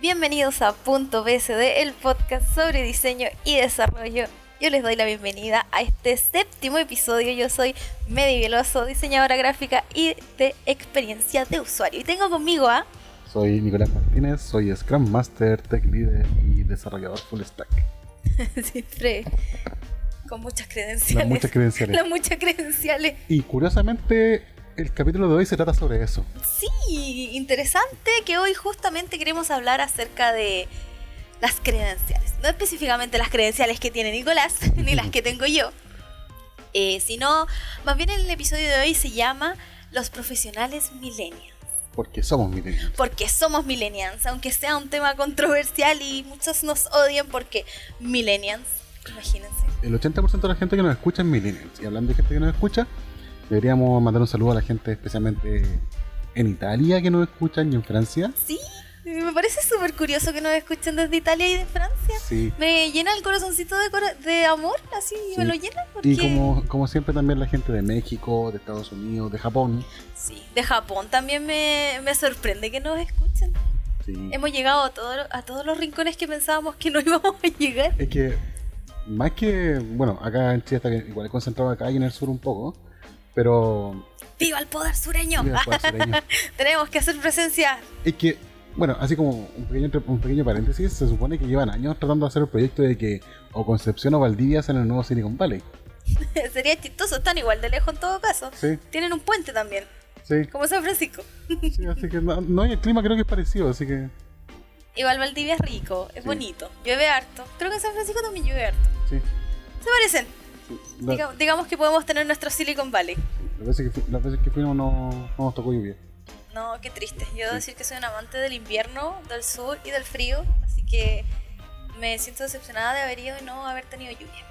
Bienvenidos a Punto BSD, el podcast sobre diseño y desarrollo. Yo les doy la bienvenida a este séptimo episodio. Yo soy Medi Veloso, diseñadora gráfica y de experiencia de usuario. Y tengo conmigo a... Soy Nicolás Martínez, soy Scrum Master, Tech Leader y desarrollador full stack. Siempre con muchas credenciales. Las muchas credenciales. Las muchas credenciales. Y curiosamente, el capítulo de hoy se trata sobre eso. Sí, interesante que hoy justamente queremos hablar acerca de las credenciales. No específicamente las credenciales que tiene Nicolás, ni las que tengo yo. Eh, sino, más bien el episodio de hoy se llama Los profesionales millennials. Porque somos millennials. Porque somos millennials, aunque sea un tema controversial y muchos nos odian porque millennials, imagínense. El 80% de la gente que nos escucha es millennials. Y hablando de gente que nos escucha, deberíamos mandar un saludo a la gente especialmente en Italia que nos escuchan y en Francia. Sí, me parece súper curioso que nos escuchen desde Italia y de Francia. Sí. Me llena el corazoncito de, cora- de amor, así me lo llena. Porque... Y como, como siempre también la gente de México, de Estados Unidos, de Japón. Sí, de Japón también me, me sorprende que nos escuchen. Sí. Hemos llegado a, todo- a todos los rincones que pensábamos que no íbamos a llegar. Es que, más que, bueno, acá en Chile está igual es concentrado acá y en el sur un poco, pero ¡Viva el poder sureño! Viva el poder sureño. Tenemos que hacer presencia. es que, bueno, así como un pequeño, un pequeño paréntesis, se supone que llevan años tratando de hacer el proyecto de que o Concepción o Valdivia sean el nuevo Silicon Valley. Sería chistoso, están igual de lejos en todo caso. Sí, Tienen un puente también, sí, como San Francisco. sí, así que no, no, el clima creo que es parecido, así que Igual Valdivia es rico, es Sí. bonito, llueve harto. Creo que en San Francisco también llueve harto. sí. Se parecen. Sí. La- Diga- digamos que podemos tener nuestro Silicon Valley. las, veces que, las veces que fuimos no, no nos tocó lluvia. No, qué triste. Yo debo Sí. decir que soy un amante del invierno, del sur y del frío, así que me siento decepcionada de haber ido y no haber tenido lluvia.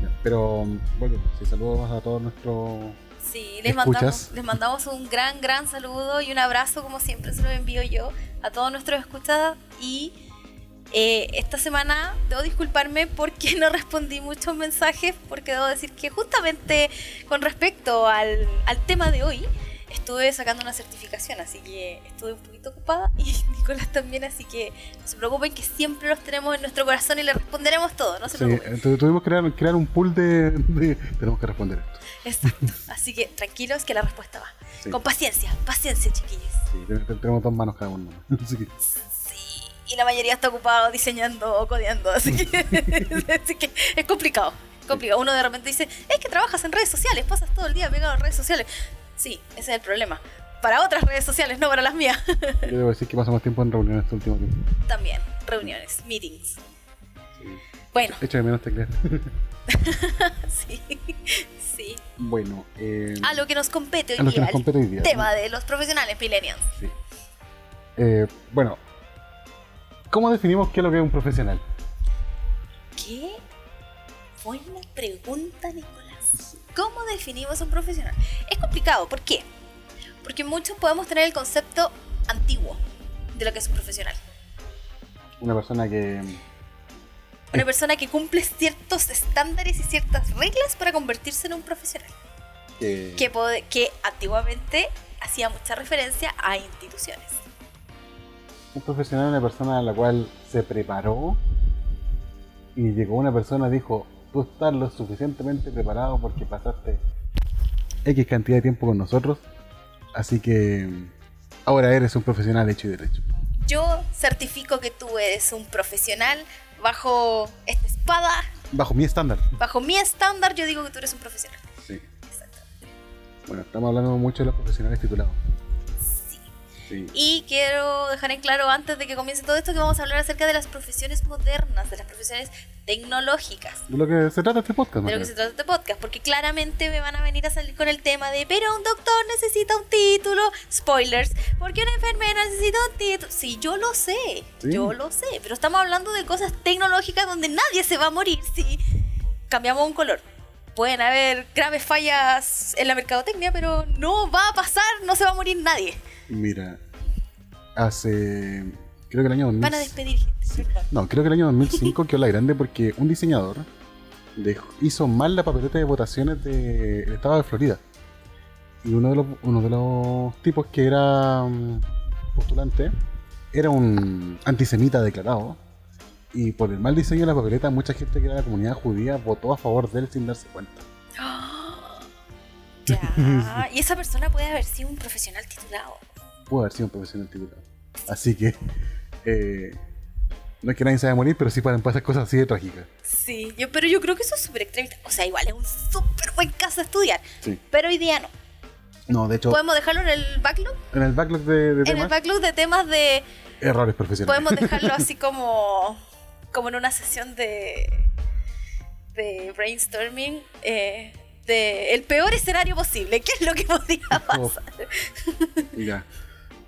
Ya, Pero, bueno, sí, saludos a todos nuestros Sí, les ¿Escuchas? mandamos, les mandamos un gran, gran saludo y un abrazo, como siempre se lo envío yo, a todos nuestros escuchados. Y eh, esta semana debo disculparme porque no respondí muchos mensajes, porque debo decir que justamente con respecto al, al tema de hoy, estuve sacando una certificación, así que estuve un poquito ocupada y Nicolás también, así que no se preocupen que siempre los tenemos en nuestro corazón y le responderemos todo, no se Sí, preocupen. entonces tuvimos que crear, crear un pool de, de- Tenemos que responder esto. Exacto. Así que tranquilos que la respuesta va. Sí. Con paciencia, paciencia, chiquillos. Sí, te- te- tenemos dos manos cada uno. Así que, y la mayoría está ocupado diseñando o codeando, así que, así que es complicado. complicado. Uno de repente dice, es que trabajas en redes sociales, pasas todo el día pegado en redes sociales. Sí, ese es el problema. Para otras redes sociales, no para las mías. yo debo decir que pasamos tiempo en reuniones este último tiempo. También, reuniones, meetings. Sí. Bueno, Echo de menos teclear. sí, sí. bueno, eh, A lo que nos compete hoy a lo que día, nos compete hoy día. el tema de los profesionales millennials. Sí. Eh, bueno, ¿cómo definimos qué es lo que es un profesional? ¿Qué? Buena pregunta, Nicolás. ¿Cómo definimos un profesional? Es complicado, ¿por qué? Porque muchos podemos tener el concepto antiguo de lo que es un profesional. Una persona que. Una persona que cumple ciertos estándares y ciertas reglas para convertirse en un profesional. que- Que, antiguamente hacía mucha referencia a instituciones. Un profesional es una persona a la cual se preparó y llegó una persona y dijo, tú estás lo suficientemente preparado porque pasaste X cantidad de tiempo con nosotros, así que ahora eres un profesional hecho y derecho. Yo certifico que tú eres un profesional bajo esta espada, Bajo mi estándar. bajo mi estándar, yo digo que tú eres un profesional. Sí. Exacto. Bueno, estamos hablando mucho de los profesionales titulados. Sí. Y quiero dejar en claro antes de que comience todo esto que vamos a hablar acerca de las profesiones modernas, de las profesiones tecnológicas. De lo que se trata este podcast, De lo que se trata este podcast, porque claramente me van a venir a salir con el tema de, pero un doctor necesita un título, spoilers, porque una enfermera necesita un título. Sí, yo lo sé, Sí. yo lo sé, pero estamos hablando de cosas tecnológicas donde nadie se va a morir si cambiamos un color. Pueden haber graves fallas en la mercadotecnia, pero no va a pasar, no se va a morir nadie. Mira, hace. Creo que el año 2000. Van a despedir gente. ¿verdad? No, creo que el año 2005 quedó la grande porque un diseñador dejó- hizo mal la papeleta de votaciones del estado de Florida. Y uno de los, uno de los tipos que era mm, postulante era un antisemita declarado. Y por el mal diseño de la papeleta, mucha gente que era de la comunidad judía votó a favor de él sin darse cuenta. Ya. Y esa persona puede haber sido un profesional titulado. Pudo haber sido un profesional titulado. Así que. eh, no es que nadie se vaya a morir, pero sí pueden pasar cosas así de trágicas. Sí, yo, pero yo creo que eso es súper extremista. O sea, igual es un súper buen caso a estudiar. Sí. Pero hoy día no. No, de hecho, ¿Podemos dejarlo en el backlog? en el backlog de, de En el temas, backlog de temas de... errores profesionales. Podemos dejarlo así como, como en una sesión de, de brainstorming. eh, de el peor escenario posible. ¿Qué es lo que podría pasar? Ya.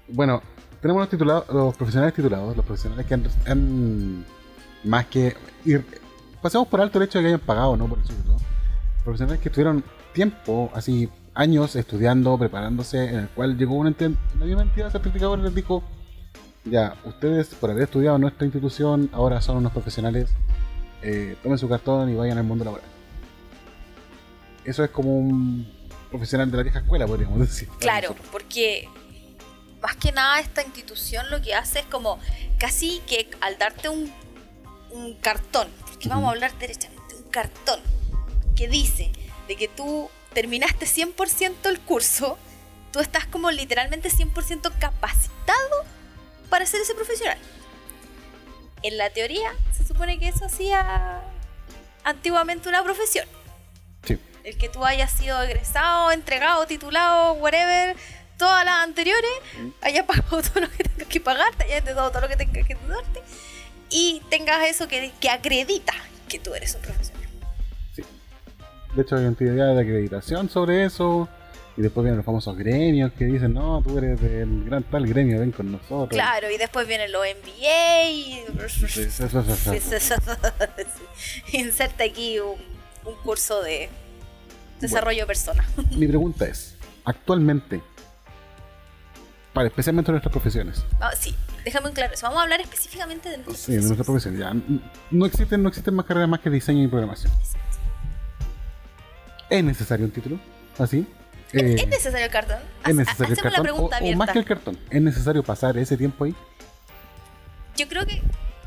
Bueno, tenemos los titulados, los profesionales titulados, los profesionales que han, han más que ir, pasemos por alto el hecho de que hayan pagado, ¿no? Por el. Profesionales que tuvieron tiempo, así años estudiando, preparándose, en el cual llegó una entidad, la misma entidad certificadora y les dijo, ya, ustedes por haber estudiado en nuestra institución, ahora son unos profesionales, eh, tomen su cartón y vayan al mundo laboral. Eso es como un profesional de la vieja escuela, podríamos decir. Claro, porque más que nada esta institución lo que hace es como casi que al darte un, un cartón, porque vamos a hablar derechamente, un cartón que dice de que tú terminaste 100% el curso, tú estás como literalmente 100% capacitado para ser ese profesional. En la teoría se supone que eso hacía antiguamente una profesión Sí. el que tú hayas sido egresado, entregado, titulado, whatever, todas las anteriores, hayas pagado todo lo que tengas que pagarte, hayas dado todo lo que tengas que darte y tengas eso que, que acredita que tú eres un profesional. De hecho, hay entidades de acreditación sobre eso. Y después vienen los famosos gremios que dicen, no, tú eres del gran tal gremio, ven con nosotros. Claro, y después vienen los MBA y... Sí, sí, sí, sí, sí. Inserta aquí un, un curso de desarrollo de persona. Mi pregunta es, actualmente, para especialmente nuestras profesiones, Ah, sí, déjame en claro eso. Vamos a hablar específicamente de nuestros sí, de nuestras profesiones, ya, no existen, no existen más carreras más que diseño y programación. ¿Es necesario un título? ¿Así? Eh, ¿Es necesario el cartón? ¿Es necesario el la cartón? O, o más que el cartón, ¿es necesario pasar ese tiempo ahí? Yo creo que,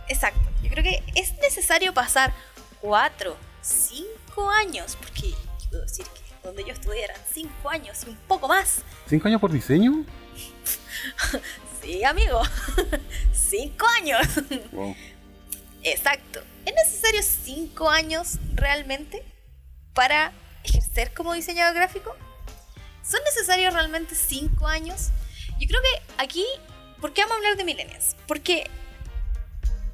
exacto, yo creo que es necesario pasar cuatro, cinco años, porque puedo decir que donde yo estudié eran cinco años y un poco más. ¿Cinco años por diseño? Sí, amigo, cinco años. Wow. Exacto. ¿Es necesario cinco años realmente para ejercer como diseñador gráfico? ¿Son necesarios realmente cinco años? Yo creo que aquí, ¿por qué vamos a hablar de millennials? Porque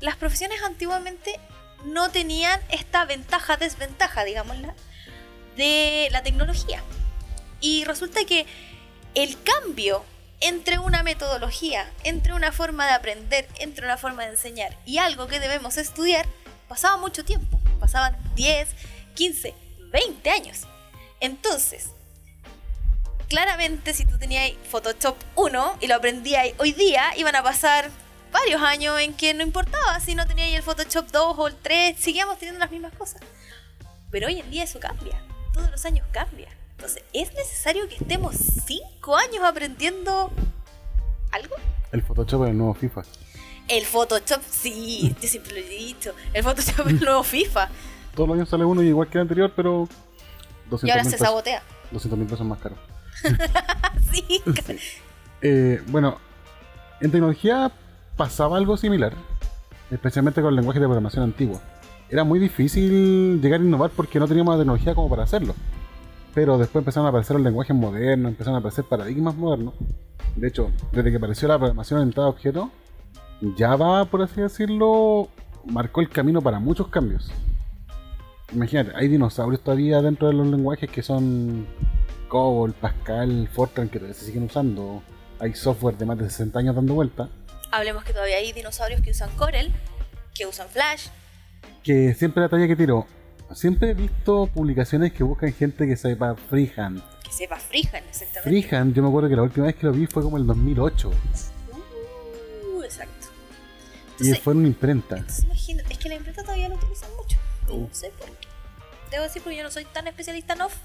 las profesiones antiguamente no tenían esta ventaja, desventaja, digámosla, de la tecnología. Y resulta que el cambio entre una metodología, entre una forma de aprender, entre una forma de enseñar y algo que debemos estudiar, pasaba mucho tiempo. Pasaban 10, 15, 20 años. Entonces, claramente si tú tenías Photoshop 1 y lo aprendías hoy día, iban a pasar varios años en que no importaba si no tenías el Photoshop 2 o el 3, seguíamos teniendo las mismas cosas. Pero hoy en día eso cambia, todos los años cambia. Entonces, ¿es necesario que estemos 5 años aprendiendo algo? El Photoshop es el nuevo FIFA. El Photoshop, sí, yo siempre lo he dicho. El Photoshop es el nuevo FIFA. Todos los años sale uno igual que el anterior, pero 200 Y ahora se sabotea. 200 mil pesos más caro. Sí, Eh, bueno, en tecnología pasaba algo similar, especialmente con el lenguaje de programación antiguo. Era muy difícil llegar a innovar porque no teníamos la tecnología como para hacerlo. Pero después empezaron a aparecer los lenguajes modernos, empezaron a aparecer paradigmas modernos. De hecho, desde que apareció la programación orientada a objetos, Java, por así decirlo, marcó el camino para muchos cambios. Imagínate, hay dinosaurios todavía dentro de los lenguajes que son COBOL, Pascal, Fortran, que todavía se siguen usando. Hay software de más de 60 años dando vuelta. hablemos que todavía hay dinosaurios que usan Corel, que usan Flash. Que siempre la talla que tiro. Siempre he visto publicaciones que buscan gente que sepa freehand. Que sepa Freehand, exactamente. Freehand, yo me acuerdo que la última vez que lo vi fue como el 2008. Uh, exacto. Y fue en una imprenta. imagínate, es que la imprenta todavía lo utilizan mucho. Oh. no sé por qué. Debo decir porque yo no soy tan especialista en off.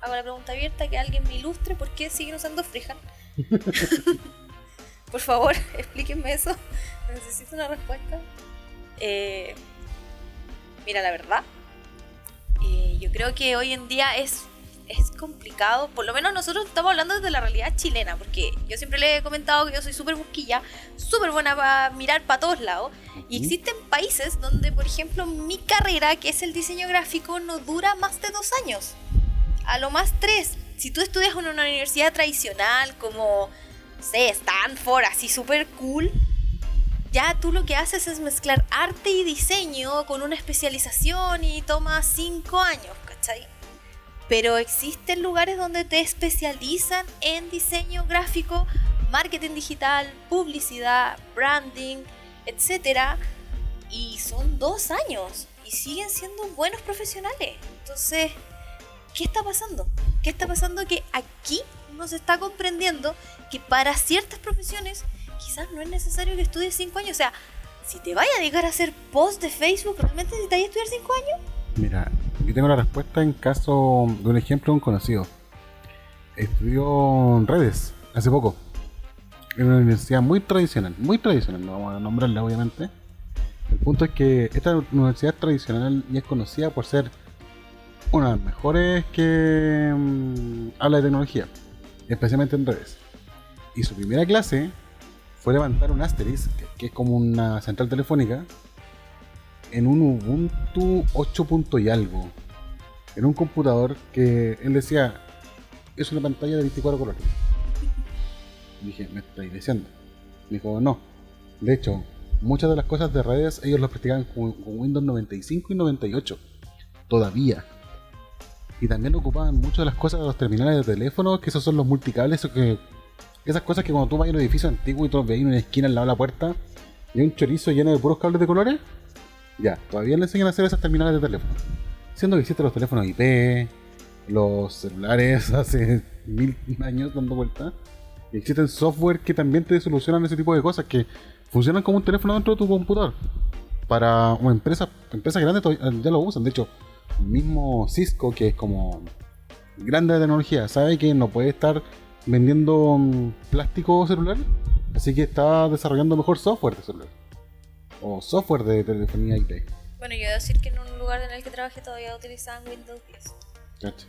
Hago la pregunta abierta que alguien me ilustre por qué siguen usando Freehand. Por favor, explíquenme eso. Necesito una respuesta. Eh, mira, la verdad, eh, yo creo que hoy en día es, es complicado. Por lo menos nosotros estamos hablando desde la realidad chilena, porque yo siempre le he comentado que yo soy súper busquilla, súper buena para mirar para todos lados. Y existen países donde, por ejemplo, mi carrera, que es el diseño gráfico, no dura más de dos años. A lo más tres. Si tú estudias en una universidad tradicional como, no sé, Stanford, así súper cool, ya tú lo que haces es mezclar arte y diseño con una especialización y toma cinco años, ¿cachai? Pero existen lugares donde te especializan en diseño gráfico, marketing digital, publicidad, branding, etcétera, y son dos años y siguen siendo buenos profesionales. Entonces, ¿qué está pasando? ¿Qué está pasando? Que aquí no se está comprendiendo que para ciertas profesiones quizás no es necesario que estudies cinco años. O sea, si te vayas a dedicar a hacer post de Facebook, ¿realmente necesitas estudiar cinco años? Mira, yo tengo la respuesta en caso de un ejemplo de un conocido. Estudió redes hace poco. En una universidad muy tradicional, muy tradicional, no vamos a nombrarla obviamente. El punto es que esta universidad tradicional ya es conocida por ser una de las mejores que mm, habla de tecnología, especialmente en redes. Y su primera clase fue levantar un asterisk, que- es como una central telefónica, en un Ubuntu 8 punto y algo. En un computador que él decía, es una pantalla de 24 colores. Dije, me estáis diciendo. Dijo, no. De hecho, muchas de las cosas de redes ellos las practicaban con, con Windows 95 y 98. Todavía. Y también ocupaban muchas de las cosas de los terminales de teléfono, que esos son los multicables, que esas cosas que cuando tú vas a un edificio antiguo y tú veis una esquina al lado de la puerta y un chorizo lleno de puros cables de colores, ya, todavía le enseñan a hacer esas terminales de teléfono. Siendo que existen los teléfonos IP, los celulares hace mil años dando vuelta. Y existen software que también te solucionan ese tipo de cosas que funcionan como un teléfono dentro de tu computador. Para una empresa, empresas grandes todavía- ya lo usan. De hecho, el mismo Cisco, que es como grande de tecnología, sabe que no puede estar vendiendo mm, plástico celular. Así que está desarrollando mejor software de celular. O software de telefonía IP. Bueno, yo debo decir que en un lugar en el que trabajé todavía utilizaban Windows 10. Cacha.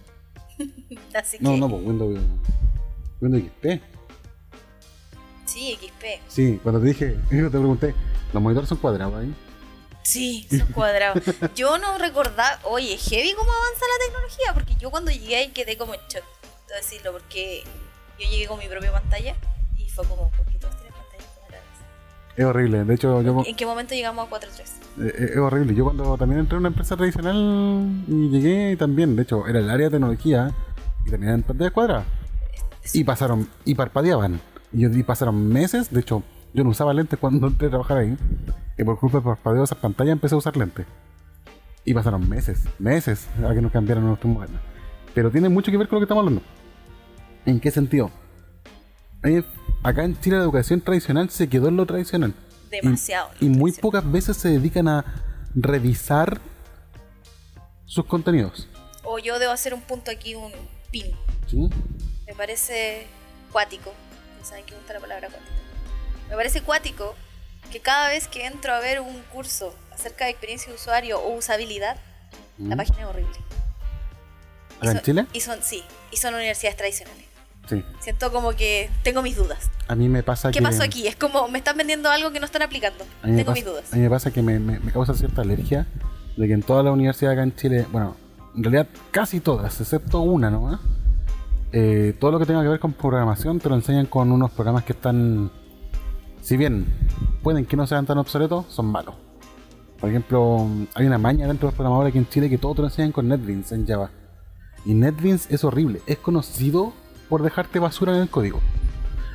Así que No, no, pues Windows, Windows XP. sí, XP. Sí, cuando te dije, yo te pregunté, los monitores son cuadrados ahí. Sí, son cuadrados. Yo no recordaba, oye, heavy cómo avanza la tecnología, porque yo cuando llegué ahí quedé como en shock, decirlo, porque yo llegué con mi propia pantalla y fue como, ¿por qué todos tienen pantallas? Es horrible. De hecho, yo, ¿En qué momento llegamos a 4.3? eh, es horrible. Yo cuando también entré en una empresa tradicional y llegué también, de hecho, era el área de tecnología y en pantallas cuadradas. Y pasaron, y parpadeaban. Y, yo- y pasaron meses, de hecho, yo no usaba lentes cuando entré a trabajar ahí. Y por culpa de parpadeo de esas pantallas empecé a usar lentes. Y pasaron meses, meses a que nos cambiaran nuestros modernos. Pero tiene mucho que ver con lo que estamos hablando. ¿En qué sentido? Eh, acá en Chile la educación tradicional se quedó en lo tradicional. Demasiado. Y muy pocas veces se dedican a revisar sus contenidos. O yo debo hacer un punto aquí, un pin. ¿sí? Me parece cuático. Ya saben me gusta la palabra cuático. Me parece cuático que cada vez que entro a ver un curso acerca de experiencia de usuario o usabilidad, la Mm. página es horrible. ¿Acá en Chile? Y son, sí, y son universidades tradicionales. Sí. Siento como que tengo mis dudas. A mí me pasa ¿Qué que... pasó aquí? Es como me están vendiendo algo que no están aplicando. Tengo pasa, mis dudas. a mí me pasa que me, me- me causa cierta alergia de que en todas las universidades acá en Chile, bueno, en realidad casi todas, excepto una nomás, eh, todo lo que tenga que ver con programación te lo enseñan con unos programas que están, si bien pueden que no sean tan obsoletos, son malos. Por ejemplo, hay una maña dentro de los programadores aquí en Chile que todo te lo enseñan con NetBeans en Java. Y NetBeans es horrible, es conocido por dejarte basura en el código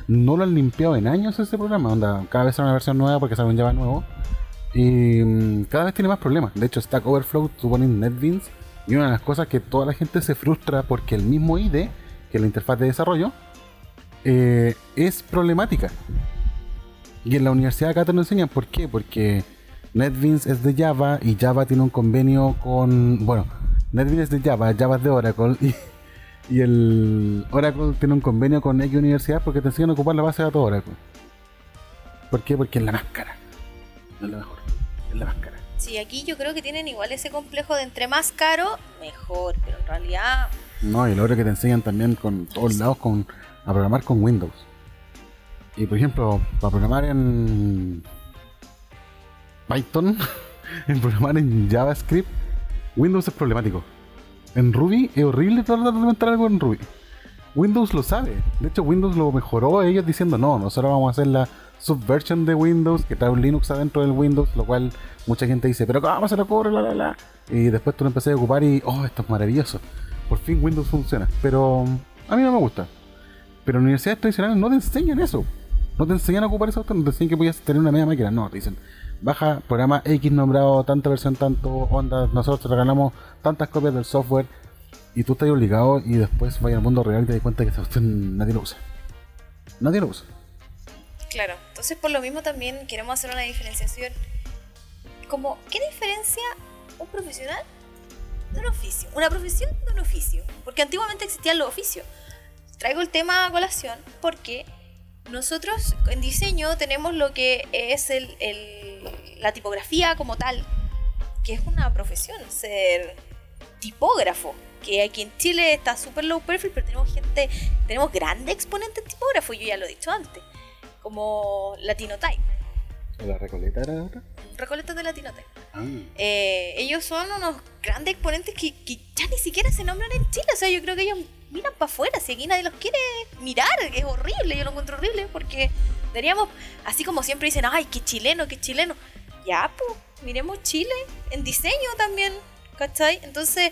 no lo han limpiado en años ese programa. Onda, cada vez sale una versión nueva porque sale un Java nuevo. Y mm, cada vez tiene más problemas. De hecho, Stack Overflow, tú pones NetBeans. Y una de las cosas que toda la gente se frustra porque el mismo IDE, que es la interfaz de desarrollo, eh, es problemática. Y en la universidad acá te lo enseñan. ¿Por qué? Porque NetBeans es de Java y Java tiene un convenio con. Bueno, NetBeans es de Java, Java es de Oracle. Y, y el Oracle tiene un convenio con X universidad porque te enseñan a ocupar la base de datos Oracle. ¿Por qué? Porque es la más cara. No es la mejor, es la más cara. Sí, aquí yo creo que tienen igual ese complejo de entre más caro, mejor, pero en realidad... No, y lo otro que te enseñan también con todos lados con, a programar con Windows. Y por ejemplo, para programar en Python, en programar en JavaScript, Windows es problemático. En Ruby es horrible tratar de implementar algo en Ruby. Windows lo sabe. De hecho, Windows lo mejoró ellos diciendo, no, nosotros vamos a hacer la subversion de Windows, que trae un Linux adentro del Windows, lo cual mucha gente dice, pero ¿cómo se lo ocurre? La, la, la. Y después tú lo empecé a ocupar y, oh, esto es maravilloso. Por fin Windows funciona. Pero a mí no me gusta. Pero en universidades tradicionales no te enseñan eso. No te enseñan a ocupar eso, no te enseñan que puedas tener una media máquina. No, te dicen, baja programa X nombrado, tanta versión, tanto onda, nosotros te regalamos tantas copias del software y tú estás obligado y después vaya al mundo real y te das cuenta que nadie lo usa. Nadie lo usa. Claro, entonces por lo mismo también queremos hacer una diferenciación. Como, ¿qué diferencia un profesional de un oficio? Una profesión de un oficio. Porque antiguamente existían los oficios. Traigo el tema a colación porque nosotros en diseño tenemos lo que es el, el- la tipografía como tal, que es una profesión, ser tipógrafo. Que aquí en Chile está súper low perfil, pero tenemos gente, tenemos grandes exponentes tipógrafos, yo ya lo he dicho antes, como Latinotype, ¿La Recoleta era otra? Recoletos de Latinotype. Ah. Eh, ellos son unos grandes exponentes que, que ya ni siquiera se nombran en Chile. O sea, yo creo que ellos miran para afuera. Si aquí nadie los quiere mirar, es horrible. Yo lo encuentro horrible porque deberíamos, así como siempre dicen, ay, qué chileno, qué chileno. Ya, pues, miremos Chile en diseño también, ¿cachai? Entonces,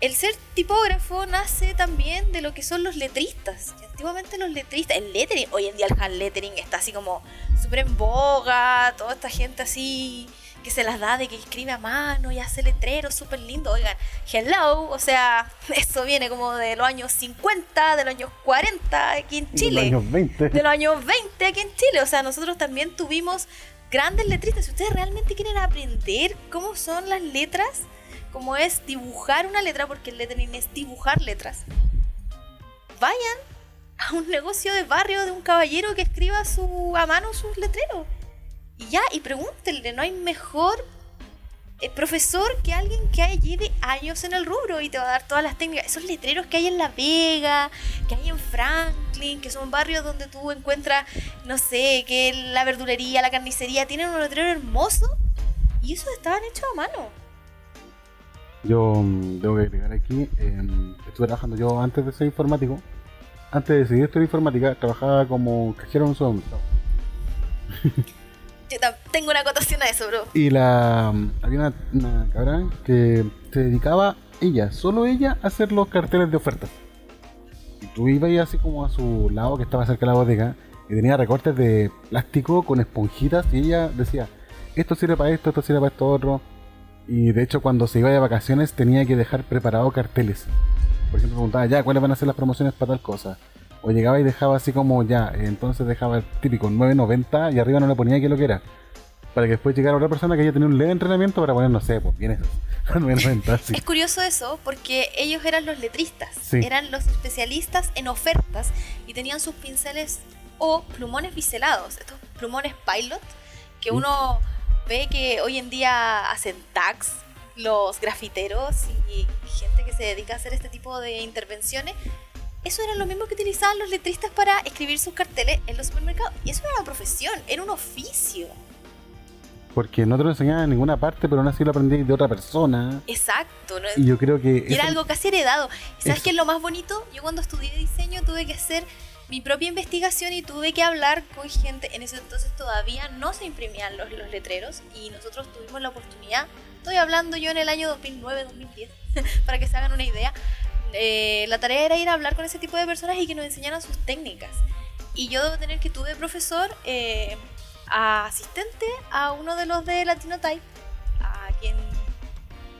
el ser tipógrafo nace también de lo que son los letristas. Y antiguamente los letristas, el lettering, hoy en día el hand lettering está así como súper en boga, toda esta gente así que se las da de que escribe a mano y hace letreros súper lindos. Oigan, hello, o sea, eso viene como de los años 50, de los años 40 aquí en Chile De los años 20. de los años 20 aquí en Chile. O sea, nosotros también tuvimos grandes letristas. Si ustedes realmente quieren aprender cómo son las letras, cómo es dibujar una letra, porque el lettering es dibujar letras, vayan a un negocio de barrio de un caballero que escriba su, a mano sus letreros. Y ya, y pregúntenle, no hay mejor eh, profesor que alguien que lleve años en el rubro y te va a dar todas las técnicas. Esos letreros que hay en La Vega, que hay en Franklin, que son barrios donde tú encuentras, no sé, que la verdulería, la carnicería, tienen un letrero hermoso y esos estaban hechos a mano. Yo mm, tengo que agregar aquí, em, estuve trabajando yo antes de ser informático. Antes de decidir estudiar informática, trabajaba como cajero en un supermercado. Tengo una acotación a eso, bro. Y la mm, había una, una cabra que se dedicaba ella, solo ella, a hacer los carteles de ofertas. Y tú ibas así como a su lado, que estaba cerca de la bodega, y tenía recortes de plástico con esponjitas, y ella decía, esto sirve para esto, esto sirve para esto otro. Y de hecho cuando se iba de vacaciones tenía que dejar preparados carteles. Por ejemplo, preguntaba, ya, ¿cuáles van a ser las promociones para tal cosa? O llegaba y dejaba así como, ya, entonces dejaba el típico 9.90 y arriba no le ponía que lo que era. Para que después llegara otra persona que ya tenía un leve entrenamiento para poner, no sé, pues bien eso. 9.90, sí. Es curioso eso porque ellos eran los letristas, Sí. eran los especialistas en ofertas y tenían sus pinceles o plumones biselados, estos plumones pilot que Sí. uno ve que hoy en día hacen tags los grafiteros y gente que se dedica a hacer este tipo de intervenciones. Eso era lo mismo que utilizaban los letristas para escribir sus carteles en los supermercados. Y eso era una profesión, era un oficio. Porque no te lo enseñaban en ninguna parte, pero aún así lo aprendí de otra persona. Exacto. ¿no? Y yo creo que. Y era algo casi heredado. ¿Y ¿Sabes qué es lo más bonito? Yo cuando estudié diseño tuve que hacer mi propia investigación y tuve que hablar con gente. En ese entonces todavía no se imprimían los, los letreros y nosotros tuvimos la oportunidad. Estoy hablando yo en el año 2009-2010, para que se hagan una idea. Eh, la tarea era ir a hablar con ese tipo de personas y que nos enseñaran sus técnicas. Y yo debo tener que tuve profesor eh, asistente a uno de los de Latinotype, a quien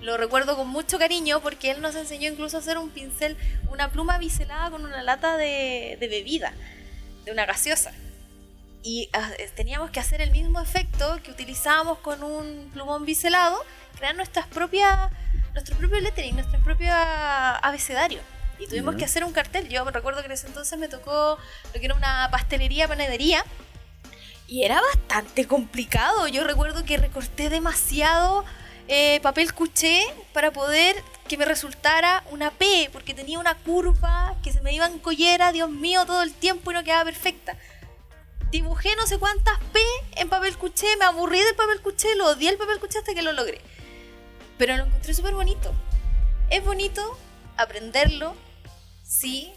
lo recuerdo con mucho cariño porque él nos enseñó incluso a hacer un pincel, una pluma biselada con una lata de, bebida, de una gaseosa. Y ah, teníamos que hacer el mismo efecto que utilizábamos con un plumón biselado, crear nuestras propias, nuestro propio lettering, nuestro propio abecedario. Y tuvimos que hacer un cartel. Yo me recuerdo que en ese entonces me tocó lo que era una pastelería, panadería. Y era bastante complicado. Yo recuerdo que recorté demasiado eh, papel cuché para poder que me resultara una P, porque tenía una curva que se me iba en collera, Dios mío, todo el tiempo y no quedaba perfecta. Dibujé no sé cuántas P en papel cuché, me aburrí del papel cuché, lo odié el papel cuché hasta que lo logré. Pero lo encontré súper bonito. Es bonito aprenderlo, sí,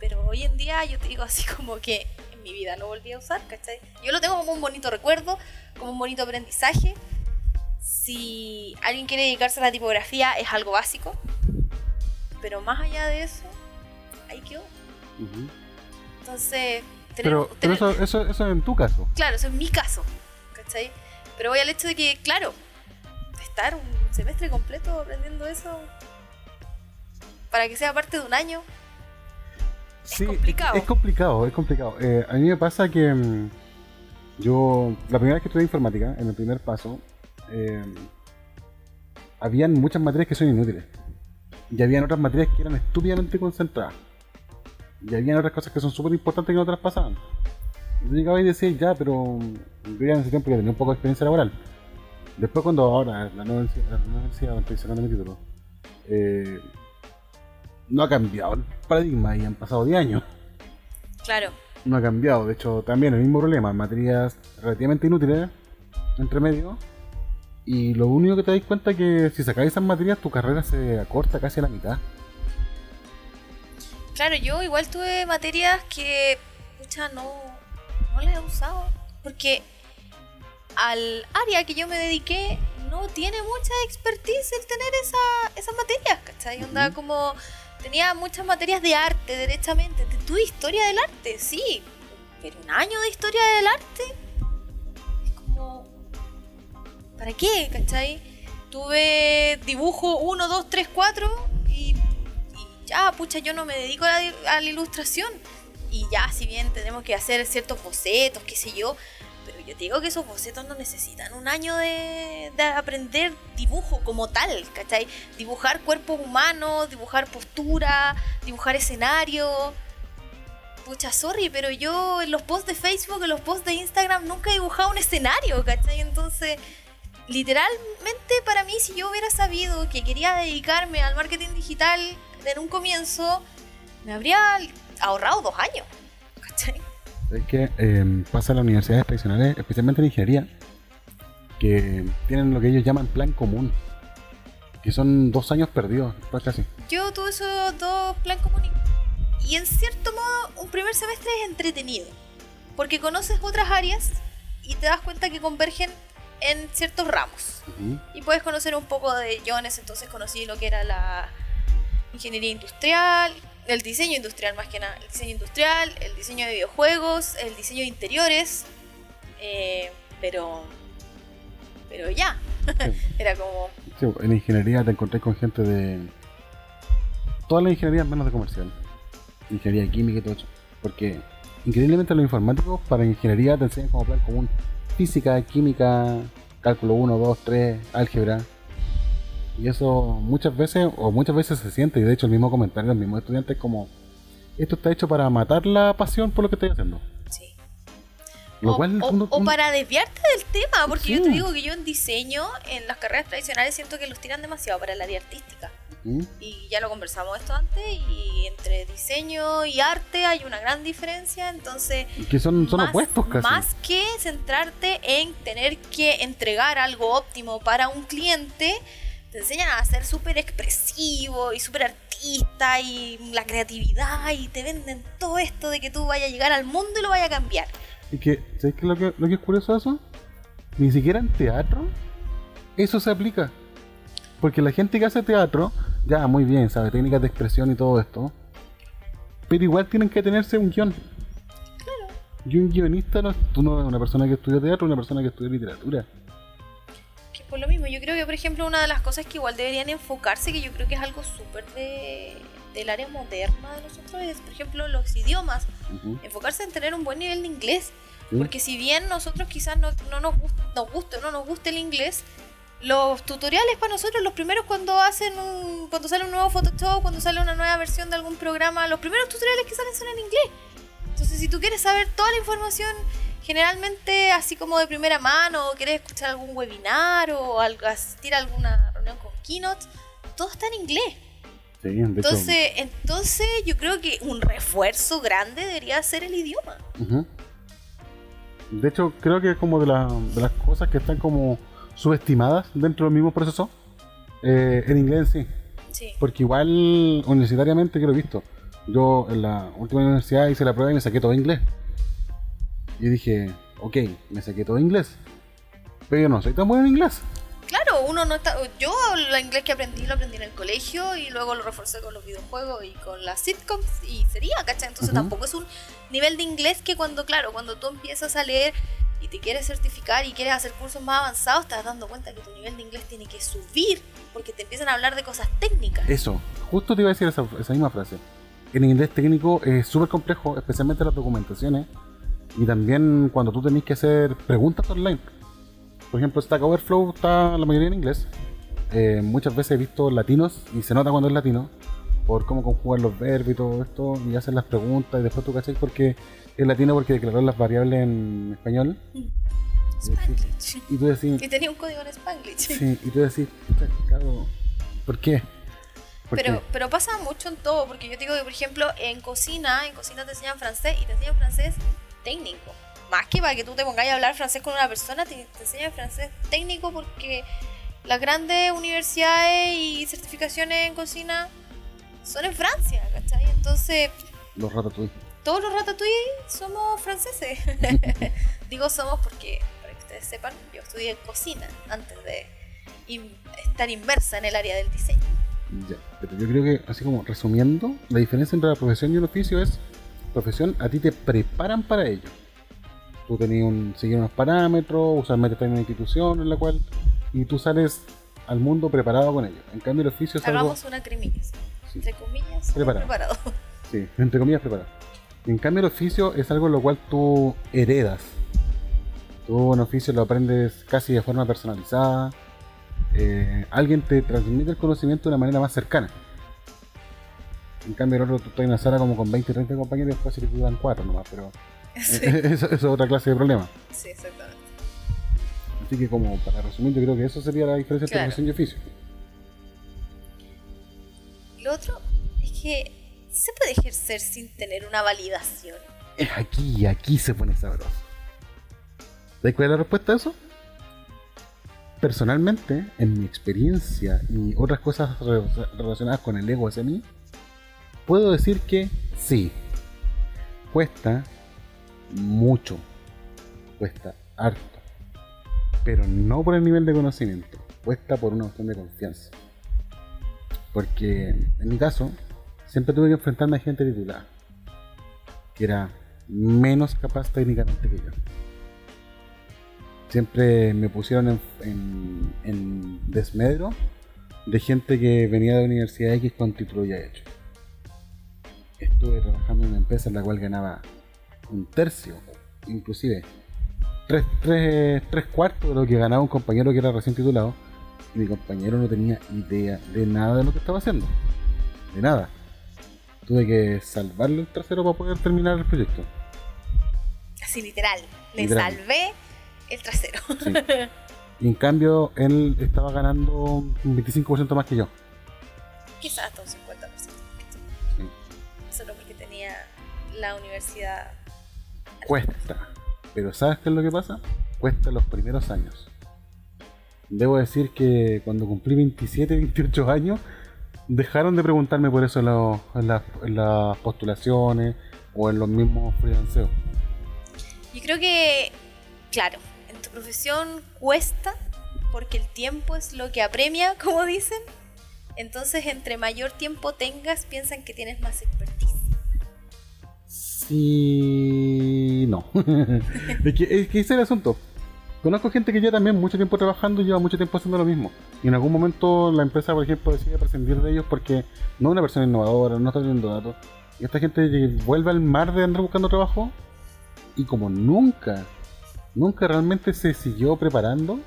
pero hoy en día yo te digo así como que en mi vida lo volví a usar, ¿cachai? Yo lo tengo como un bonito recuerdo, como un bonito aprendizaje, si alguien quiere dedicarse a la tipografía es algo básico, pero más allá de eso, ahí quedó. Entonces, pero, eso, eso, eso en tu caso. Claro, eso es mi caso, ¿cachai? Pero voy al hecho de que, claro, estar un semestre completo aprendiendo eso para que sea parte de un año. Sí, es complicado. Es, complicado, es complicado. Eh, a mí me pasa que mm, yo, la primera vez que estudié informática, en el primer paso, eh, habían muchas materias que son inútiles. Y habían otras materias que eran estúpidamente concentradas. Y habían otras cosas que son súper importantes que no te las pasaban. Yo llegaba y decía, ya, pero yo ya en ese tiempo ya tenía un poco de experiencia laboral. Después cuando ahora, la nueva universidad, estoy sacando mi título, eh, no ha cambiado el paradigma y han pasado 10 años. Claro. No ha cambiado, de hecho también el mismo problema, materias relativamente inútiles, entre medio, y lo único que te das cuenta es que si sacas esas materias, tu carrera se acorta casi a la mitad. Claro, yo igual tuve materias que, pucha, no, no las he usado. Porque al área que yo me dediqué no tiene mucha expertise el tener esa, esas materias, ¿cachai? Onda como, tenía muchas materias de arte, derechamente. ¿Tu historia del arte? Sí, pero un año de historia del arte ¿para qué? ¿Cachai? Tuve dibujo 1, 2, 3, 4 y, ya, pucha, yo no me dedico a la, ilustración. Y ya, si bien tenemos que hacer ciertos bocetos, qué sé yo, yo te digo que esos bocetos no necesitan un año de, de, aprender dibujo como tal, ¿cachai? Dibujar cuerpos humanos, dibujar postura, dibujar escenario. Pucha, sorry, pero yo en los posts de Facebook, en los posts de Instagram, nunca he dibujado un escenario, ¿cachai? Entonces, literalmente para mí, si yo hubiera sabido que quería dedicarme al marketing digital en un comienzo, me habría ahorrado dos años. ¿Cachai? Es que em, pasa en las universidades tradicionales, especialmente en ingeniería, que tienen lo que ellos llaman plan común, que son dos años perdidos, casi. Yo tuve esos dos plan común y en cierto modo un primer semestre es entretenido, porque conoces otras áreas y te das cuenta que convergen en ciertos ramos. Y puedes conocer un poco de Jones, entonces conocí lo que era la ingeniería industrial, el diseño industrial más que nada, el diseño industrial, el diseño de videojuegos, el diseño de interiores, eh, pero pero ya, era como... en ingeniería te encontré con gente de... Todas las ingenierías menos de comercial. Ingeniería química y todo eso. Porque increíblemente los informáticos para ingeniería te enseñan como plan común física, química, cálculo 1, 2, 3, álgebra. Y eso muchas veces, o muchas veces se siente, y de hecho el mismo comentario del mismo estudiante es como, esto está hecho para matar la pasión por lo que estoy haciendo. Sí. o, para desviarte del tema, porque yo te digo que yo en diseño, en las carreras tradicionales, siento que los tiran demasiado para el área artística. Y ya lo conversamos esto antes, y entre diseño y arte hay una gran diferencia, entonces... Que son, son opuestos casi. Más que centrarte en tener que entregar algo óptimo para un cliente, te enseñan a ser súper expresivo y súper artista y la creatividad y te venden todo esto de que tú vayas a llegar al mundo y lo vayas a cambiar. Y que, ¿sabes qué lo que, lo que es curioso eso? Ni siquiera en teatro eso se aplica. Porque la gente que hace teatro ya, muy bien, sabe técnicas de expresión y todo esto. Pero igual tienen que tenerse un guion. Claro. Y un guionista, no, tú no eres una persona que estudia teatro, una persona que estudia literatura. Por lo mismo, yo creo que, por ejemplo, una de las cosas que igual deberían enfocarse, que yo creo que es algo súper de, del área moderna de nosotros, es, por ejemplo, los idiomas. Enfocarse en tener un buen nivel de inglés. Porque si bien nosotros quizás no, no nos, nos guste o no nos guste el inglés, los tutoriales para nosotros, los primeros cuando hacen un, cuando sale un nuevo Photoshop, cuando sale una nueva versión de algún programa, los primeros tutoriales que salen son en inglés. Entonces, si tú quieres saber toda la información generalmente así como de primera mano, o quieres escuchar algún webinar o asistir a alguna reunión con Keynote, todo está en inglés. Sí, de hecho, Entonces, entonces yo creo que un refuerzo grande debería ser el idioma. De hecho, creo que es como de, la- de las cosas que están como subestimadas dentro del mismo proceso. eh, en inglés en sí. Sí. Porque igual, universitariamente, que lo he visto. Yo en la última universidad hice la prueba y me saqué todo inglés. Y dije, ok, me saqué todo inglés. Pero yo no soy tan bueno en inglés. Claro, uno no está. Yo el inglés que aprendí lo aprendí en el colegio y luego lo reforcé con los videojuegos y con las sitcoms y sería, ¿cachai? Entonces Ujú. tampoco es un nivel de inglés que cuando, claro, cuando tú empiezas a leer y te quieres certificar y quieres hacer cursos más avanzados, te das dando cuenta que tu nivel de inglés tiene que subir porque te empiezan a hablar de cosas técnicas. Eso, justo te iba a decir esa, esa misma frase. El inglés técnico es súper complejo, especialmente las documentaciones. Y también cuando tú tenés que hacer preguntas online. Por ejemplo, Stack Overflow está la mayoría en inglés. Eh, muchas veces he visto latinos y se nota cuando es latino por cómo conjugan los verbos y todo esto y hacen las preguntas y después tú cachai porque es latino porque declaró las variables en español Spanglish. y tú decís Y tenía un código en Spanglish. sí, y tú decís "Puta, cago, ¿por qué? ¿Por Pero, qué? pero pasa mucho en todo, porque yo te digo que, por ejemplo, en cocina, en cocina te enseñan francés y te enseñan francés técnico. Más que para que tú te pongas a hablar francés con una persona, te, te enseñan francés técnico porque las grandes universidades y certificaciones en cocina son en Francia, ¿cachai? Entonces, los ratatouille todos los ratatouille somos franceses. Digo somos porque, para que ustedes sepan, yo estudié cocina antes de in- estar inmersa en el área del diseño. Ya, pero yo creo que, así como resumiendo, la diferencia entre la profesión y un oficio es: profesión, a ti te preparan para ello. Tú tenías un, seguir unos parámetros, usualmente estás en una institución en la cual, y tú sales al mundo preparado con ello. En cambio, el oficio es algo. Hagamos una cremillas. Sí. Entre comillas, Preparado. preparado. Sí, entre comillas, preparado. En cambio, el oficio es algo en lo cual tú heredas. Tú un oficio lo aprendes casi de forma personalizada. Eh, alguien te transmite el conocimiento de una manera más cercana. En cambio, el otro, tú estás en una sala como con 20, 30 compañeros y después se te dan 4 nomás, pero Sí, eso, eso es otra clase de problema. sí, exactamente. Así que, como para resumir, yo creo que eso sería la diferencia entre Claro. profesión y oficio. Lo otro es que se puede ejercer sin tener una validación. Es aquí, aquí se pone sabroso. ¿Sabes cuál es la respuesta a eso? Personalmente, en mi experiencia y otras cosas re- relacionadas con el ego hacia mí, puedo decir que sí. Cuesta mucho. Cuesta harto. Pero no por el nivel de conocimiento. Cuesta por una cuestión de confianza. Porque en mi caso, siempre tuve que enfrentarme a gente titulada que era menos capaz técnicamente que yo. Siempre me pusieron en, en- desmedro de gente que venía de Universidad X con título ya hecho. Estuve trabajando en una empresa en la cual ganaba un tercio, inclusive tres, tres, tres cuartos de lo que ganaba un compañero que era recién titulado. Y mi compañero no tenía idea de nada de lo que estaba haciendo. De nada tuve que salvarle el trasero para poder terminar el proyecto. Así literal. Le Literal. salvé el trasero. Sí. Y en cambio, él estaba ganando un 25% más que yo. Quizás hasta la universidad. Cuesta. Pero ¿sabes qué es lo que pasa? Cuesta los primeros años. Debo decir que cuando cumplí 27, 28 años, dejaron de preguntarme por eso en, los- en las, en las postulaciones o en los mismos freelanceos. Yo creo que, claro, en tu profesión cuesta porque el tiempo es lo que apremia, como dicen. Entonces, entre mayor tiempo tengas, piensan que tienes más expertise. Sí, no. es, que, es el asunto. Conozco gente que lleva también mucho tiempo trabajando y lleva mucho tiempo haciendo lo mismo. Y en algún momento la empresa, por ejemplo, decide prescindir de ellos porque no es una persona innovadora, no está teniendo datos. Y esta gente vuelve al mar de andar buscando trabajo y como nunca, nunca realmente se siguió preparando,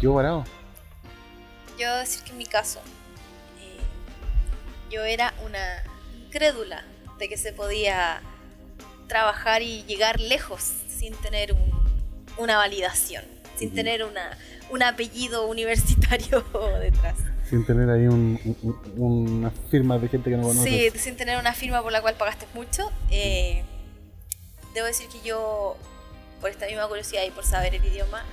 quedó parado. Yo debo decir que en mi caso, eh, yo era una incrédula de que se podía trabajar y llegar lejos sin tener un- una validación, sin Ujú. tener una, un apellido universitario detrás. Sin tener ahí un, un- un- una firma de gente que no conoces. Sí, sin tener una firma por la cual pagaste mucho. Eh, debo decir que yo, por esta misma curiosidad y por saber el idioma,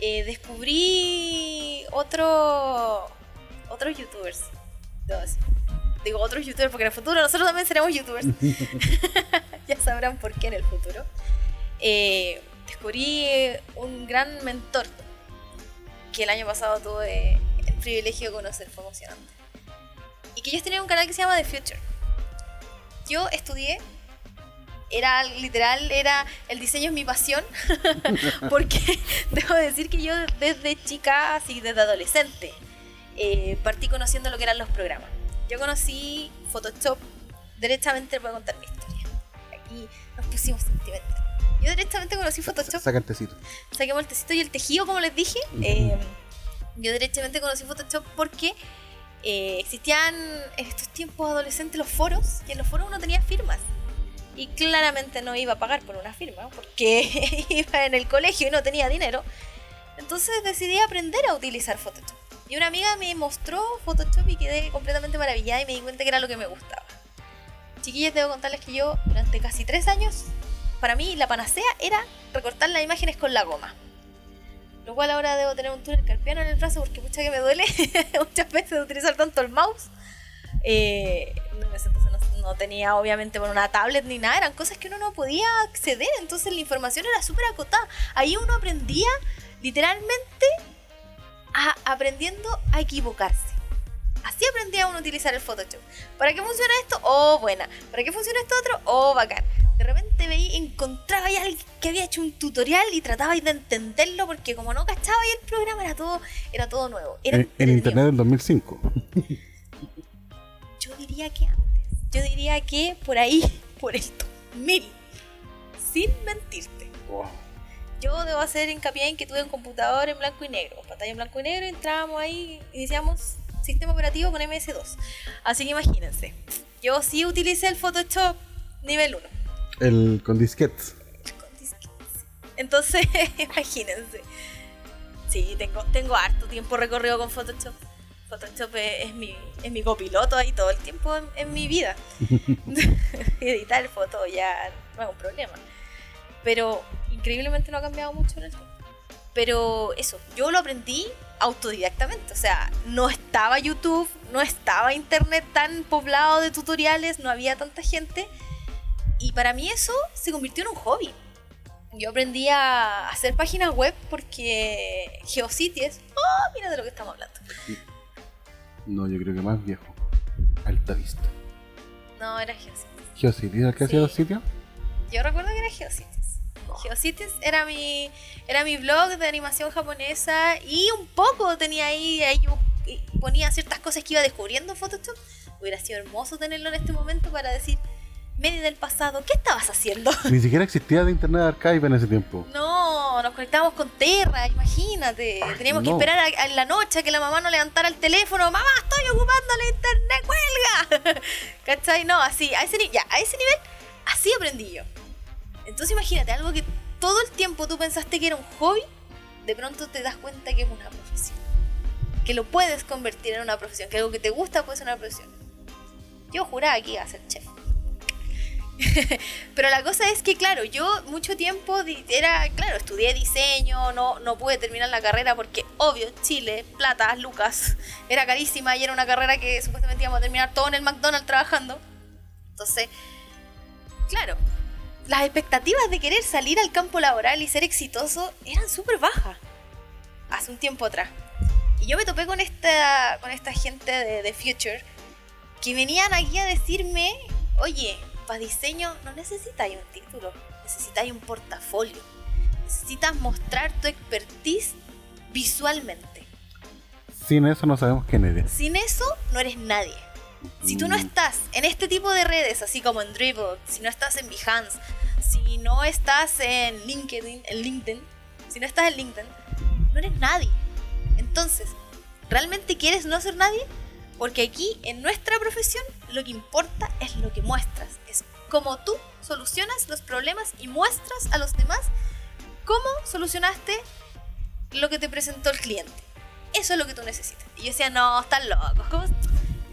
eh, descubrí otro, otros youtubers. Debo decir. Digo otros youtubers porque en el futuro nosotros también seremos youtubers. ya sabrán por qué en el futuro. Eh, descubrí un gran mentor que el año pasado tuve el privilegio de conocer, fue emocionante. Y que ellos tenían un canal que se llama The Future. Yo estudié, era literal, era el diseño es mi pasión, porque debo decir que yo desde chica, así desde adolescente, eh, partí conociendo lo que eran los programas. Yo conocí Photoshop, derechamente voy a contar mi historia. Aquí nos pusimos sentimentales. Yo directamente conocí Photoshop Saca el tecito. saquemos el tecito y el tejido, como les dije. Eh, yo derechamente conocí Photoshop porque eh, existían en estos tiempos adolescentes los foros y en los foros uno tenía firmas. Y claramente no iba a pagar por una firma porque iba en el colegio y no tenía dinero. Entonces decidí aprender a utilizar Photoshop. Y una amiga me mostró Photoshop y quedé completamente maravillada y me di cuenta que era lo que me gustaba. Chiquillas, debo contarles que yo durante casi tres años, para mí la panacea era recortar las imágenes con la goma. Lo cual ahora debo tener un túnel carpiano en el brazo porque mucha que me duele muchas veces de utilizar tanto el mouse. Eh, no, no, tenía obviamente por una tablet ni nada, eran cosas que uno no podía acceder, entonces la información era súper acotada. Ahí uno aprendía literalmente a, aprendiendo a equivocarse. Así aprendía uno a utilizar el Photoshop. ¿Para qué funciona esto? Oh, buena. ¿Para qué funciona esto otro? Oh, bacán. De repente veía, encontraba ya alguien que había hecho un tutorial y trataba de entenderlo porque como no cachaba ya el programa era todo, era todo nuevo. Era En, internet del 2005. Yo diría que antes. Yo diría que por ahí, por el 2000. Sin mentirte. Yo debo hacer hincapié en que tuve un computador en blanco y negro, pantalla en blanco y negro, entrábamos ahí, iniciamos sistema operativo con MS2. Así que imagínense, yo sí utilicé el Photoshop nivel 1. El con disquetes. con disquetes. Entonces, imagínense. Sí, tengo, tengo harto tiempo recorrido con Photoshop. Photoshop es, es mi, es mi copiloto ahí todo el tiempo en, en mi vida. Editar fotos ya no es un problema. Pero increíblemente no ha cambiado mucho en el tiempo. Pero eso, yo lo aprendí autodidactamente. O sea, no estaba YouTube, no estaba Internet tan poblado de tutoriales, no había tanta gente. Y para mí eso se convirtió en un hobby. Yo aprendí a hacer páginas web porque Geocities. Oh, mira de lo que estamos hablando. No, yo creo que más viejo. Alta vista. No, era Geocities. Geocities, ¿el que hacía los sitios? Yo recuerdo que era Geocities. Geocities era mi, era mi blog de animación japonesa y un poco tenía ahí, ahí yo ponía ciertas cosas que iba descubriendo en Photoshop. Hubiera sido hermoso tenerlo en este momento para decir, medio del pasado, ¿qué estabas haciendo? Ni siquiera existía de Internet Archive en ese tiempo. No, nos conectábamos con Terra, imagínate. Teníamos que no. esperar a, a la noche a que la mamá no levantara el teléfono. Mamá, estoy ocupando el internet, cuelga. ¿Cachai? No, así, a ese, ya, a ese nivel, así aprendí yo. Entonces imagínate, algo que todo el tiempo tú pensaste que era un hobby, de pronto te das cuenta que es una profesión. Que lo puedes convertir en una profesión, que algo que te gusta puede ser una profesión. Yo juraba que iba a ser chef. Pero la cosa es que, claro, yo mucho tiempo era, claro, estudié diseño, no, no pude terminar la carrera porque, obvio, Chile, plata, lucas, era carísima y era una carrera que supuestamente íbamos a terminar todo en el McDonald's trabajando. Entonces, claro, las expectativas de querer salir al campo laboral y ser exitoso eran súper bajas hace un tiempo atrás. Y yo me topé con esta, con esta gente de, de Future que venían aquí a decirme, oye, para diseño no necesitáis un título, necesitáis un portafolio. Necesitas mostrar tu expertise visualmente. Sin eso no sabemos quién eres. Sin eso no eres nadie. Si tú no Mm. estás en este tipo de redes, así como en Dribble, si no estás en Behance, si no estás en LinkedIn, en LinkedIn, si no estás en LinkedIn, no eres nadie. Entonces, ¿realmente quieres no ser nadie? Porque aquí, en nuestra profesión, lo que importa es lo que muestras, es cómo tú solucionas los problemas y muestras a los demás cómo solucionaste lo que te presentó el cliente. Eso es lo que tú necesitas. Y yo decía, no, están locos. ¿Cómo?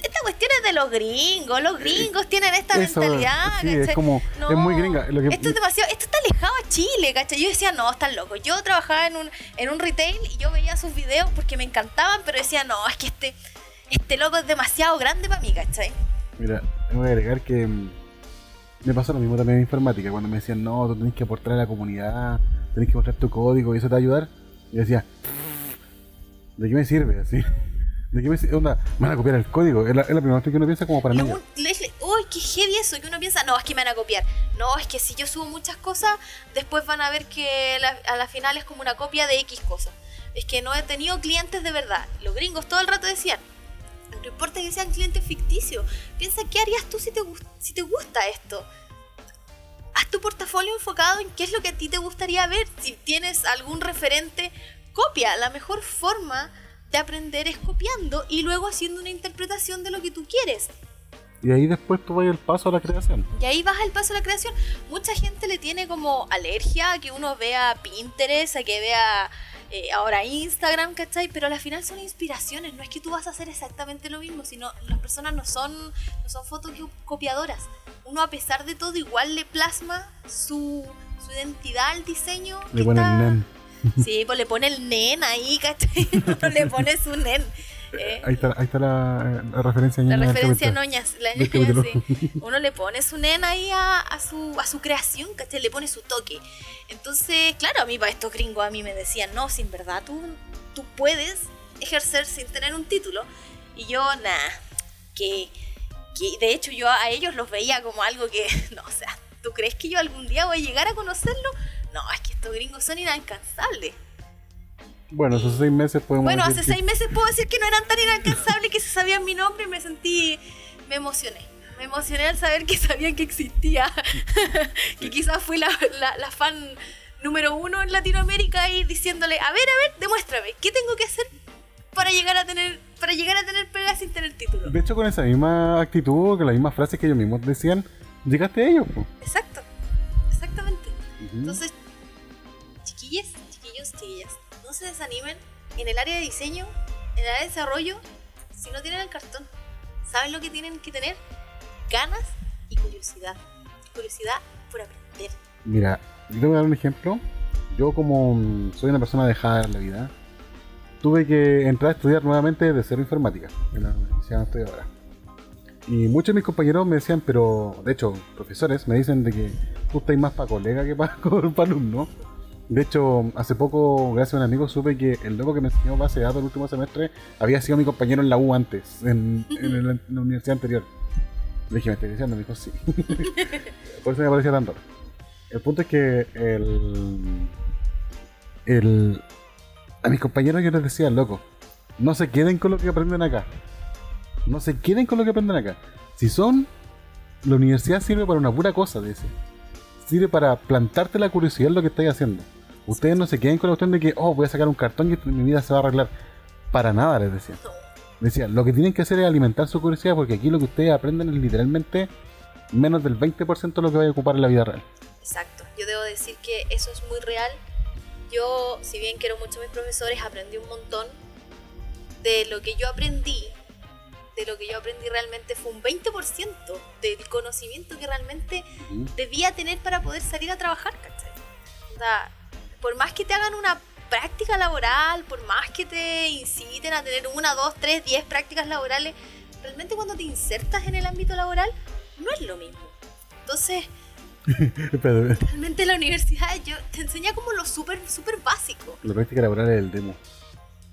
Esta cuestión es de los gringos. Los gringos tienen esta Eso, mentalidad. sí, es como- es muy gringa. Lo que- esto es demasiado. Esto está alejado a Chile, ¿cachai? Yo decía, no, están locos. Yo trabajaba en un, en un retail y yo veía sus videos porque me encantaban, pero decía, no, es que este, este loco es demasiado grande para mí, ¿cachai? Mira, voy a agregar que mm, me pasó lo mismo también en informática, cuando me decían, no, tú tenés que aportar a la comunidad, tenés que mostrar tu código y eso te va a ayudar. Y yo decía, ¿de qué me sirve? Así. ¿De qué me? Onda, me van a copiar el código. Es la, es la primera vez que uno piensa como para mí. Uy, qué heavy eso, que uno piensa, no, es que me van a copiar. No, es que si yo subo muchas cosas, después van a ver que la- a la final es como una copia de X cosas. Es que no he tenido clientes de verdad. Los gringos todo el rato decían, no importa que sean clientes ficticios, piensa qué harías tú si te, si te gusta esto. Haz tu portafolio enfocado en qué es lo que a ti te gustaría ver. Si tienes algún referente, copia. La mejor forma de aprender es copiando y luego haciendo una interpretación de lo que tú quieres. Y ahí después tú vas el paso a la creación. Y ahí vas al paso de la creación. Mucha gente le tiene como alergia a que uno vea Pinterest, a que vea eh, ahora Instagram, ¿cachai? Pero al final son inspiraciones, no es que tú vas a hacer exactamente lo mismo, sino las personas no son, no son fotocopiadoras. Uno a pesar de todo igual le plasma su, su identidad al diseño. Le ponen. Sí, pues le pone el nen ahí, ¿cachai? Uno le pone su nen. eh. Ahí está, ahí está la, la referencia La referencia capítulo. noñas, la capítulo. sí. Uno le pone su nena ahí a, a su, a su creación, ¿cachai? Le pone su toque. Entonces, claro, a mí para estos gringos a mí me decían, no, sin verdad, tú, tú puedes ejercer sin tener un título. Y yo, nada, que, que de hecho yo a ellos los veía como algo que, no, o sea, ¿tú crees que yo algún día voy a llegar a conocerlo? No, es que estos gringos son inalcanzables. Bueno, esos seis meses podemos Bueno, decir hace que- seis meses puedo decir que no eran tan inalcanzables que se sabían mi nombre y me sentí, me emocioné. Me emocioné al saber que sabían que existía. que quizás fui la, la- la fan número uno en Latinoamérica y diciéndole, a ver, a ver, demuéstrame, ¿qué tengo que hacer para llegar a tener, para llegar a tener pega sin tener título? De hecho, con esa misma actitud, con las mismas frases que ellos mismos decían, llegaste a ellos. Exacto. Entonces, chiquillas, chiquillos, chiquillas, no se desanimen en el área de diseño, en el área de desarrollo, si no tienen el cartón. ¿Saben lo que tienen que tener? Ganas y curiosidad. Curiosidad por aprender. Mira, yo te voy a dar un ejemplo. Yo como mm, soy una persona dejada en la vida, tuve que entrar a estudiar nuevamente de cero informática, en la universidad donde estoy ahora. Y muchos de mis compañeros me decían, pero de hecho, profesores me dicen de que tú estás más para colega que para alumno. De hecho, hace poco, gracias a un amigo, supe que el loco que me enseñó base de datos el último semestre había sido mi compañero en la U antes, en, en la universidad anterior. Le dije, ¿me estás diciendo? Me dijo, sí. Por eso me parecía tan raro. El punto es que el, el, a mis compañeros yo les decía, loco, no se queden con lo que aprenden acá. No se queden con lo que aprenden acá. Si son, la universidad sirve para una pura cosa, dice. Sirve para plantarte la curiosidad en lo que estáis haciendo. Ustedes no se queden con la cuestión de que, oh, voy a sacar un cartón y mi vida se va a arreglar. Para nada, les decía. Decía, lo que tienen que hacer es alimentar su curiosidad porque aquí lo que ustedes aprenden es literalmente menos del 20% de lo que va a ocupar en la vida real. Exacto. Yo debo decir que eso es muy real. Yo, si bien quiero mucho a mis profesores, aprendí un montón. De lo que yo aprendí, de lo que yo aprendí realmente fue un 20% del conocimiento que realmente debía tener para poder salir a trabajar, ¿cachai? O sea, por más que te hagan una práctica laboral, por más que te inciten a tener una, dos, tres, diez prácticas laborales, realmente cuando te insertas en el ámbito laboral, no es lo mismo. Entonces, realmente la universidad yo, te enseña como lo súper, súper básico. la práctica laboral es el demo.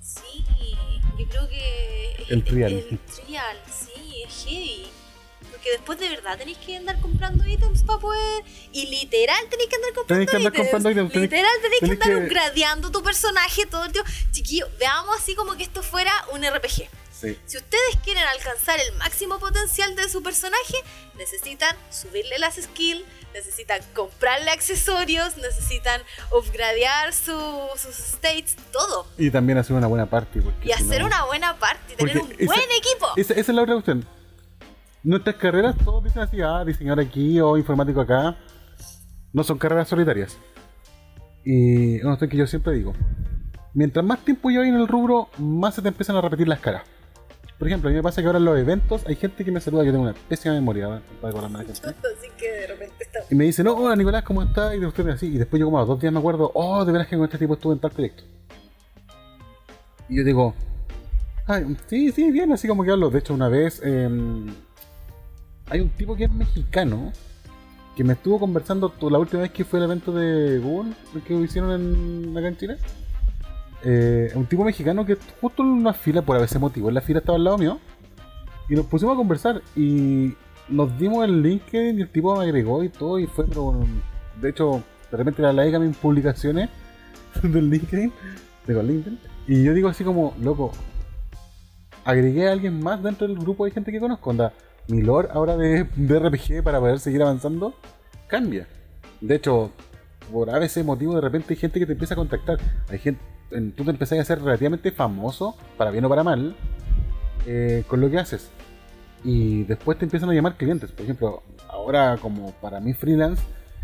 Sí, yo creo que... El trial. El trial, sí, es heavy. Porque después de verdad tenéis que andar comprando ítems para poder... Y literal tenéis que andar comprando Tenéis que andar ítems. comprando ítems, Literal tenéis que andar que- upgradeando tu personaje todo el tiempo. Chiquillo, veamos así como que esto fuera un RPG. Sí. Si ustedes quieren alcanzar el máximo potencial de su personaje, necesitan subirle las skills, necesitan comprarle accesorios, necesitan upgradear su- sus states, todo. Y también hacer una buena party. Y hacer no- una buena party, tener un esa- buen equipo. Esa, esa es la otra cuestión. nuestras carreras, todos dicen así, ah, diseñador aquí o informático acá, no son carreras solitarias. Y no sé que yo siempre digo, mientras más tiempo llevas en el rubro, más se te empiezan a repetir las caras. Por ejemplo, a mí me pasa que ahora en los eventos hay gente que me saluda, yo tengo una pésima memoria ¿verdad? para acordarme de la gente. Así que de repente está... Y me dice, no, hola Nicolás, ¿cómo estás? Y de ustedes así. Y después yo como a los dos días me acuerdo, oh, de veras que con este tipo estuve en tal proyecto. Y yo digo, ay, sí, sí, bien, así como que hablo. De hecho, una vez em, hay un tipo que es mexicano que me estuvo conversando la última vez que fue el evento de Google el que hicieron en, acá en Chile. Eh, un tipo mexicano que justo en una fila, por ese motivo, en la fila estaba al lado mío. Y nos pusimos a conversar y nos dimos el LinkedIn y el tipo me agregó y todo y fue, pero de hecho, de repente la like a mis publicaciones del LinkedIn, digo LinkedIn, y yo digo así como, loco, agregué a alguien más dentro del grupo de gente que conozco, onda, mi lore ahora de, de RPG para poder seguir avanzando cambia. De hecho, por a veces motivo de repente hay gente que te empieza a contactar, hay gente, tú te empezás a ser relativamente famoso, para bien o para mal, eh, con lo que haces y después te empiezan a llamar clientes. Por ejemplo, ahora como para mí freelance,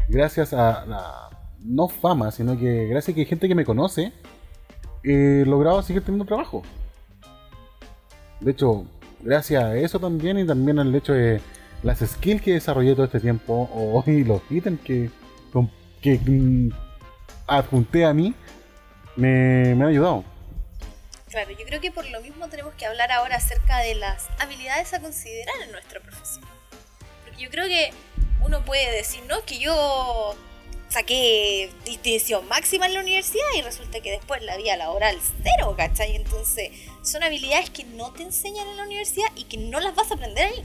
gracias a la no fama, sino que gracias a que hay gente que me conoce, he logrado seguir teniendo trabajo. De hecho, gracias a eso también y también al hecho de las skills que desarrollé todo este tiempo o y los ítems que mm, adjunté a mí, me, me han ayudado. Claro, yo creo que por lo mismo tenemos que hablar ahora acerca de las habilidades a considerar en nuestra profesión. Porque yo creo que uno puede decir, no, es que yo saqué distinción máxima en la universidad y resulta que después la vida laboral cero, ¿cachai? Entonces, son habilidades que no te enseñan en la universidad y que no las vas a aprender ahí.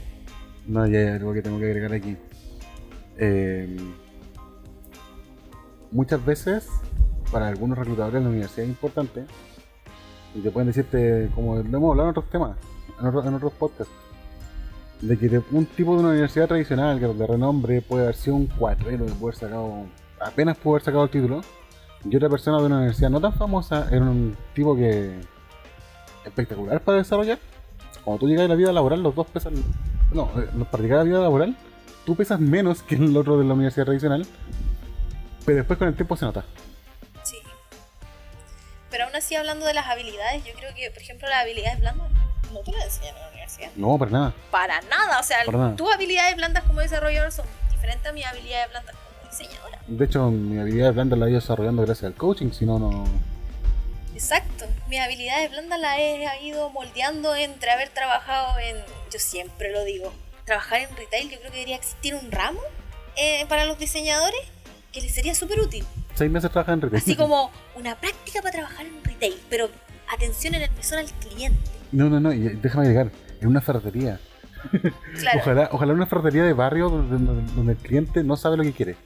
No, ya hay algo que tengo que agregar aquí. Eh, muchas veces, para algunos reclutadores, la universidad es importante. Y te pueden decirte, como lo hemos hablado en otros temas, en otros, podcasts, de que de- un tipo de una universidad tradicional, que de renombre, puede haber sido un cuatrero, de poder sacado, apenas pudo haber sacado el título. Y otra persona de una universidad no tan famosa era un tipo que espectacular para desarrollar. Cuando tú llegas a la vida laboral, los dos pesan. No, eh, para llegar la vida laboral, tú pesas menos que el otro de la universidad tradicional. Pero después con el tiempo se nota. Pero aún así, hablando de las habilidades, yo creo que, por ejemplo, las habilidades blandas no te las enseñan en la universidad. No, para nada. Para nada. O sea, tus habilidades blandas como desarrollador son diferentes a mis habilidades blandas como diseñadora. De hecho, mi habilidad blanda la he ido desarrollando gracias al coaching, si no, no. Exacto. Mis habilidades blandas las he ido moldeando entre haber trabajado en, yo siempre lo digo, trabajar en retail. Yo creo que debería existir un ramo eh, para los diseñadores que les sería súper útil. Seis meses trabajas en retail. Así como una práctica para trabajar en retail, pero atención en el mesón al cliente. No, no, no, y déjame agregar, en una ferretería. Claro. Ojalá, ojalá una ferretería de barrio donde, donde- el cliente no sabe lo que quiere.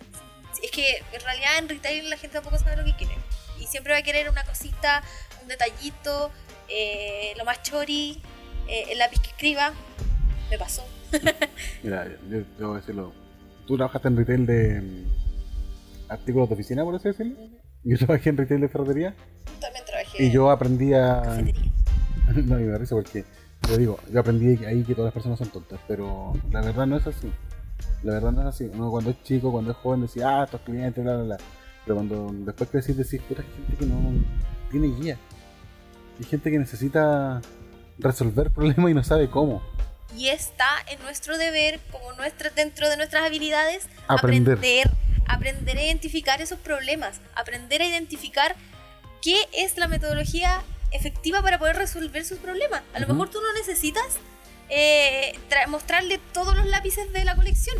Es que en realidad en retail la gente tampoco sabe lo que quiere. Y siempre va a querer una cosita, un detallito, eh, lo más chori, eh, el lápiz que escriba. Me pasó. Mira, yo debo decirlo. Tú trabajaste en retail de artículos de oficina, por así decirlo. Yo trabajé en retail de ferretería. También trabajé Y yo aprendí en a. cafetería. no, y me da risa porque. Yo digo, yo aprendí ahí que todas las personas son tontas, pero la verdad no es así. La verdad no es así. Uno cuando es chico, cuando es joven, decía, ah, estos clientes, bla, bla, bla. Pero cuando después crecí, decís, puta, gente que no tiene guía. Hay gente que necesita resolver problemas y no sabe cómo. Y está en nuestro deber, como nuestra, dentro de nuestras habilidades, Aprender. aprender, aprender a identificar esos problemas, aprender a identificar qué es la metodología efectiva para poder resolver sus problemas. A lo mejor tú no necesitas eh, tra- mostrarle todos los lápices de la colección.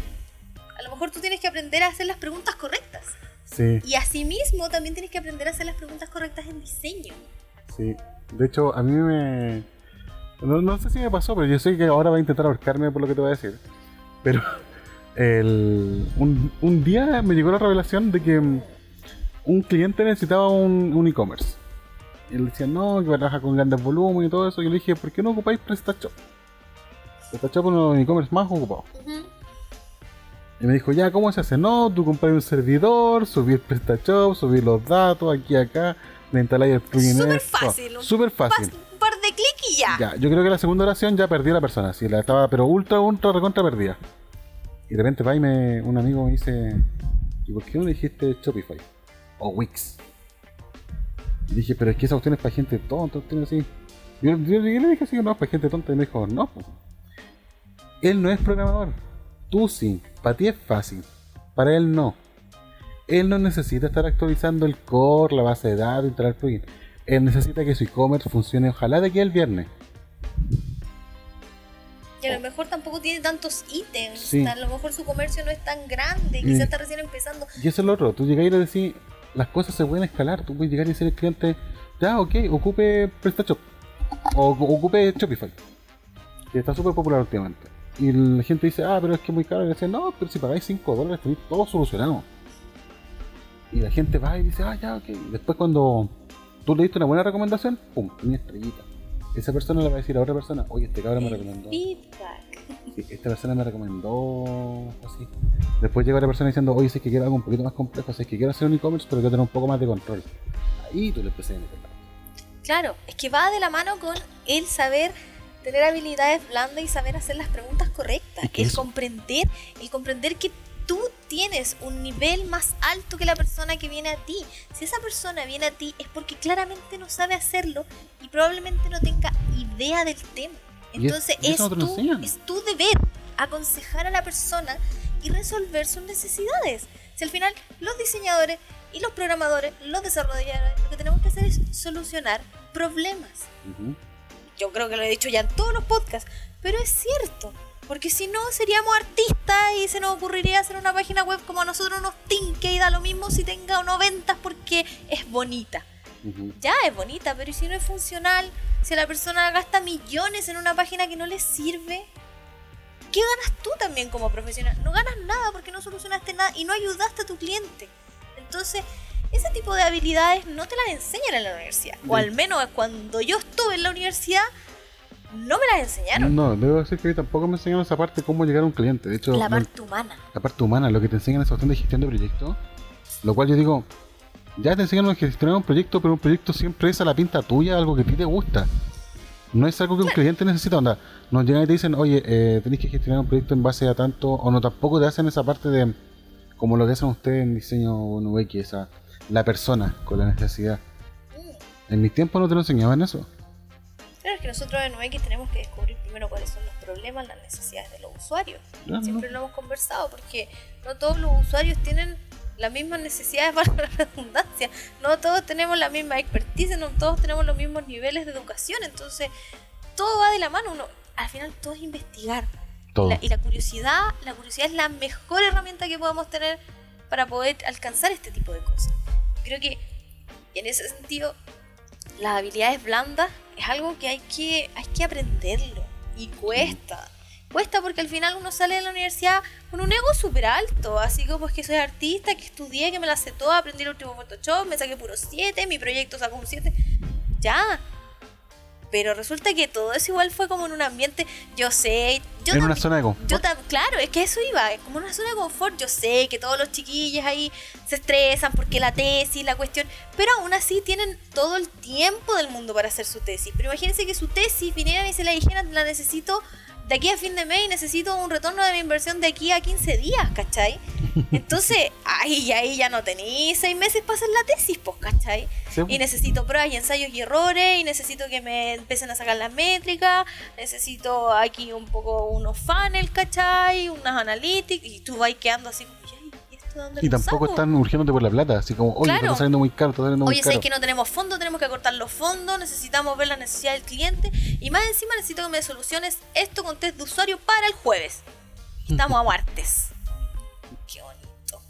A lo mejor tú tienes que aprender a hacer las preguntas correctas. Sí, Y asimismo también tienes que aprender a hacer las preguntas correctas en diseño. sí. De hecho, a mí me. No, no sé si me pasó, pero yo sé que ahora va a intentar ahorcarme por lo que te voy a decir. Pero el, un, un día me llegó la revelación de que mm, un cliente necesitaba un, un e-commerce. Y él decía, no, que trabaja con grandes volúmenes y todo eso. Y yo le dije, ¿por qué no ocupáis PrestaShop? PrestaShop es uno de los e-commerce más ocupados. Y me dijo, ya, ¿cómo se hace? No, tú compras un servidor, subir PrestaShop, subir los datos aquí acá, le instaláis el plugin. Súper fácil, Súper fácil. Un par de clics y ya. Ya, yo creo que la segunda oración ya perdí a la persona. Si la estaba, pero ultra, ultra, recontra perdida. Y de repente va y me, un amigo me dice, ¿y por qué no le dijiste Shopify? O Wix. Dije, pero es que esa opción es para gente tonta, así. Yo, le dije así, no, para gente tonta. Y me dijo, no. pues. Él no es programador. Tú sí. Para ti es fácil. Para él no. Él no necesita estar actualizando el core, la base de datos, instalar plugin. Él necesita que su e-commerce funcione, ojalá de aquí al viernes. Y a lo mejor tampoco tiene tantos ítems. Sí. A lo mejor su comercio no es tan grande. Mm. Quizás está recién empezando. Y eso es lo otro, tú llegas y le decís, las cosas se pueden escalar, tú puedes llegar y decir al cliente, ya, ok, ocupe PrestaShop, o o ocupe Shopify, que está súper popular últimamente. Y la gente dice, ah, pero es que es muy caro, y le dicen, no, pero si pagáis 5 dólares tenéis todo solucionado. Y la gente va y dice, ah, ya, ok. Después cuando tú le diste una buena recomendación, pum, una estrellita. Esa persona le va a decir a otra persona, oye, este cabrón me recomendó. Feedback. Sí, esta persona me recomendó así. Después llega otra persona diciendo, oye, si es que quiero algo un poquito más complejo, si es que quiero hacer un e-commerce, pero quiero tener un poco más de control. Ahí tú le empecé a meter la- Claro, es que va de la mano con el saber tener habilidades blandas y saber hacer las preguntas correctas. ¿Y qué El comprender, el comprender que tú tienes un nivel más alto que la persona que viene a ti. Si esa persona viene a ti es porque claramente no sabe hacerlo y probablemente no tenga idea del tema. Es- Entonces es, lo tu, es tu deber aconsejar a la persona y resolver sus necesidades. Si al final los diseñadores y los programadores, los desarrolladores, lo que tenemos que hacer es solucionar problemas. Yo creo que lo he dicho ya en todos los podcasts, pero es cierto. Porque si no, seríamos artistas y se nos ocurriría hacer una página web como a nosotros nos tinque y da lo mismo si tenga o no ventas porque es bonita. Ujú. Ya es bonita, pero ¿y si no es funcional? Si la persona gasta millones en una página que no le sirve, ¿qué ganas tú también como profesional? No ganas nada porque no solucionaste nada y no ayudaste a tu cliente. Entonces, ese tipo de habilidades no te las enseñan en la universidad. O al menos cuando yo estuve en la universidad, no me las enseñaron. No, debo decir que tampoco me enseñaron esa parte cómo llegar a un cliente. De hecho, La me- parte humana. la parte humana, lo que te enseñan es de gestión de proyectos. Lo cual yo digo, ya te enseñan a gestionar un proyecto, pero un proyecto siempre es a la pinta tuya, algo que a ti te gusta. No es algo que un cliente necesita, onda. Nos llegan y te dicen, oye, eh, tenéis que gestionar un proyecto en base a tanto, o no tampoco te hacen esa parte de, como lo que hacen ustedes en diseño UX, esa, la persona con la necesidad. Mm. En mis tiempos no te lo enseñaban eso. Claro, es que nosotros en UX tenemos que descubrir primero cuáles son los problemas, las necesidades de los usuarios. Claro. Siempre lo hemos conversado porque no todos los usuarios tienen las mismas necesidades para la redundancia. No todos tenemos la misma expertise, no todos tenemos los mismos niveles de educación. Entonces, todo va de la mano. Uno, al final, todo es investigar. Todo. La- y la curiosidad, la curiosidad es la mejor herramienta que podemos tener para poder alcanzar este tipo de cosas. Creo que en ese sentido, las habilidades blandas es algo que hay que, hay que aprenderlo. Y cuesta. Cuesta porque al final uno sale de la universidad con un ego súper alto. Así como es que soy artista, que estudié, que me la sé toda, aprendí el último Photoshop, me saqué puro 7, mi proyecto sacó un 7. Ya. Pero resulta que todo eso igual fue como en un ambiente, yo sé, yo en una zona de confort. claro, es que eso iba, es como una zona de confort. Yo sé que todos los chiquillos ahí se estresan porque la tesis, la cuestión, pero aún así tienen todo el tiempo del mundo para hacer su tesis. Pero imagínense que su tesis vinieran y se la dijeran, la necesito de aquí a fin de mes necesito un retorno de mi inversión de aquí a 15 días, ¿cachai? Entonces, ahí, ahí ya no tenéis seis meses para hacer la tesis, pues, ¿cachai? Sí, Y necesito pruebas y ensayos y errores, y necesito que me empiecen a sacar las métricas, necesito aquí un poco unos funnels, ¿cachai? Unas analytics, y tú vas quedando así como, "Ya, ¿y tampoco saco?". están urgiéndote por la plata, así como, oye, Claro. está saliendo muy caro, está saliendo muy Oye, caro. sé que no tenemos fondos, tenemos que acortar los fondos, necesitamos ver la necesidad del cliente, y más encima necesito que me soluciones esto con test de usuario para el jueves. Estamos a martes. Qué bonito.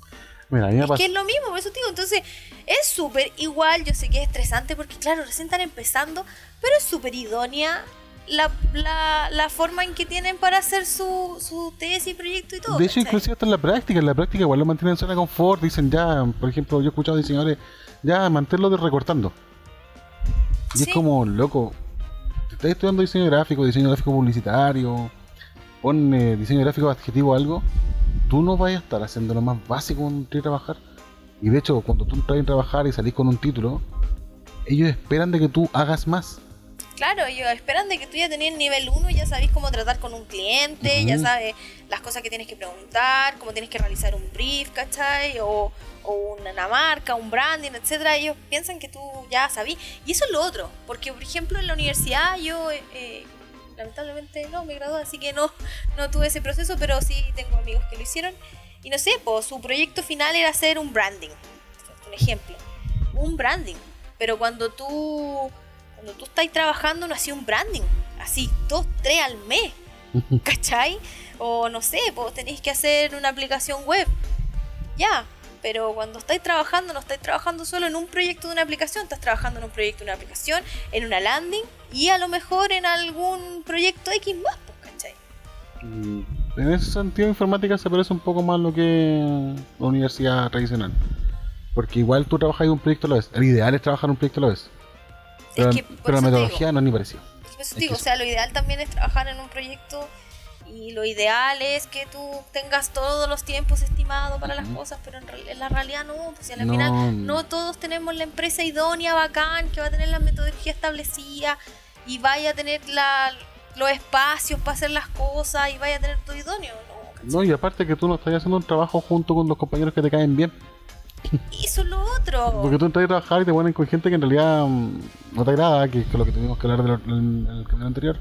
Mira, Es que es lo mismo, por eso te digo. Entonces, es súper igual. Yo sé que es estresante porque, claro, recién están empezando, pero es súper idónea la, la, la forma en que tienen para hacer su, su tesis y proyecto y todo. De hecho, ¿cachai? inclusive hasta en la práctica, en la práctica igual lo mantienen en zona de confort, dicen ya, por ejemplo, yo he escuchado diseñadores, ya mantenerlo de recortando. Y Sí. es como, loco, te estás estudiando diseño gráfico, diseño gráfico publicitario, pon eh, diseño gráfico adjetivo algo, tú no vas a estar haciendo lo más básico a trabajar. Y de hecho, cuando tú entras a trabajar y salís con un título, ellos esperan de que tú hagas más. Claro, ellos esperan de que tú ya tenés nivel 1 y ya sabés cómo tratar con un cliente, ya Ujú. sabes las cosas que tienes que preguntar, cómo tienes que realizar un brief, ¿cachai? O, o una marca, un branding, etcétera. Ellos piensan que tú ya sabís. Y eso es lo otro, porque por ejemplo en la universidad yo eh, eh, lamentablemente no me gradué, así que no, no tuve ese proceso, pero sí tengo amigos que lo hicieron. Y no sé, pues su proyecto final era hacer un branding, un ejemplo, un branding. Pero cuando tú cuando tú estás trabajando no hacía un branding, así dos, tres al mes, ¿cachai? O no sé, pues tenéis que hacer una aplicación web, ya. Pero cuando estáis trabajando, no estáis trabajando solo en un proyecto de una aplicación, estás trabajando en un proyecto de una aplicación, en una landing y a lo mejor en algún proyecto X más, pues, ¿cachai? Mm, En ese sentido, informática se parece un poco más a lo que la universidad tradicional. Porque igual tú trabajas en un proyecto a la vez. El ideal es trabajar en un proyecto a la vez. Pero, es que pero la te digo, metodología no es ni parecido. Por eso Es te digo, que o sea, lo ideal también es trabajar en un proyecto y lo ideal es que tú tengas todos los tiempos estimados para las Ujú. cosas, pero en, en la realidad no, pues si al No, final no. todos tenemos la empresa idónea, bacán, que va a tener la metodología establecida y vaya a tener la, los espacios para hacer las cosas y vaya a tener todo idóneo, ¿no? No, y aparte que tú no estás haciendo un trabajo junto con los compañeros que te caen bien. Y eso es lo otro. Porque tú entras a trabajar y te ponen con gente que en realidad mm, no te agrada, que es lo que tuvimos que hablar en el capítulo anterior.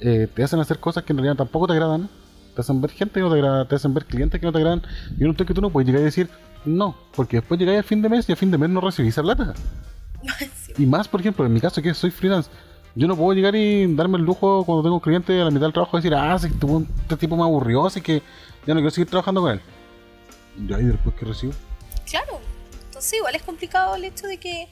Eh, te hacen hacer cosas que en realidad tampoco te agradan. Te hacen ver gente que no te agrada, te hacen ver clientes que no te agradan. Y un que tú no puedes llegar y decir no, porque después llegáis al fin de mes y al fin de mes no recibís esa plata. Sí. Y más, por ejemplo, en mi caso que soy freelance, yo no puedo llegar y darme el lujo cuando tengo un cliente a la mitad del trabajo de decir, ah, sí, este, este tipo me aburrió, así que ya no quiero seguir trabajando con él. Ya, y después que recibo. Claro, entonces igual es complicado el hecho de que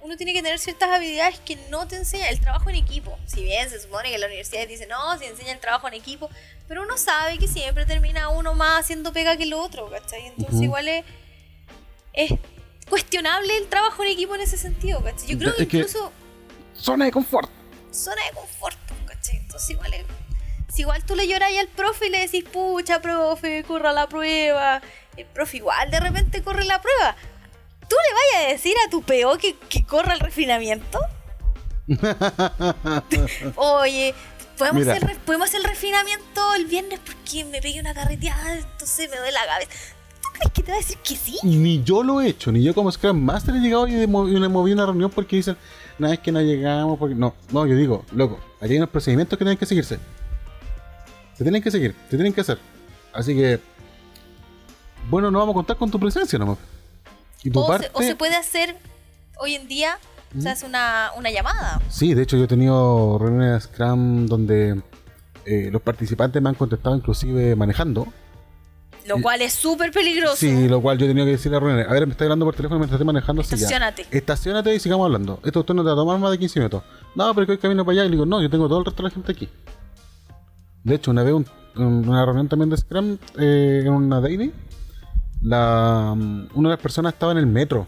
uno tiene que tener ciertas habilidades que no te enseña el trabajo en equipo. Si bien se supone que la universidad dice no, se enseña el trabajo en equipo, pero uno sabe que siempre termina uno más haciendo pega que el otro, ¿cachai? Entonces igual es, es cuestionable el trabajo en equipo en ese sentido, ¿cachai? Yo creo que- incluso Zona de confort. zona de confort, ¿cachai? Entonces igual es... Si igual tú le lloras al profe y le decís, pucha, profe, corra la prueba. El profe igual de repente corre la prueba. ¿Tú le vayas a decir a tu PO que, que corra el refinamiento? Oye, ¿podemos hacer, ¿podemos hacer el refinamiento el viernes porque me pegué una carreteada, entonces me duele la cabeza? ¿Tú crees que te va a decir que sí? Ni yo lo he hecho, ni yo como Scrum Master he llegado y me moví- una reunión porque dicen, nada, es que no llegamos, porque no, no, yo digo, loco, aquí hay unos procedimientos que tienen que seguirse. Se tienen que seguir, se tienen que hacer. Así que, bueno, no vamos a contar con tu presencia nomás. Y tu O, parte, se, o se puede hacer hoy en día, se hace una, una llamada. Sí, de hecho yo he tenido reuniones de Scrum donde eh, los participantes me han contestado inclusive manejando. Lo cual es súper peligroso. Sí, lo cual yo he tenido que decirle a reunión, a ver, me está hablando por teléfono mientras estoy manejando. sí, ya. Estacionate. Estacionate y sigamos hablando. Esto usted no te va a tomar más de 15 minutos. No, pero que hoy camino para allá. Y le digo, no, yo tengo todo el resto de la gente aquí. De hecho, una vez un- un- una reunión también de Scrum, eh, en una daily, la, mm, una de las personas estaba en el metro.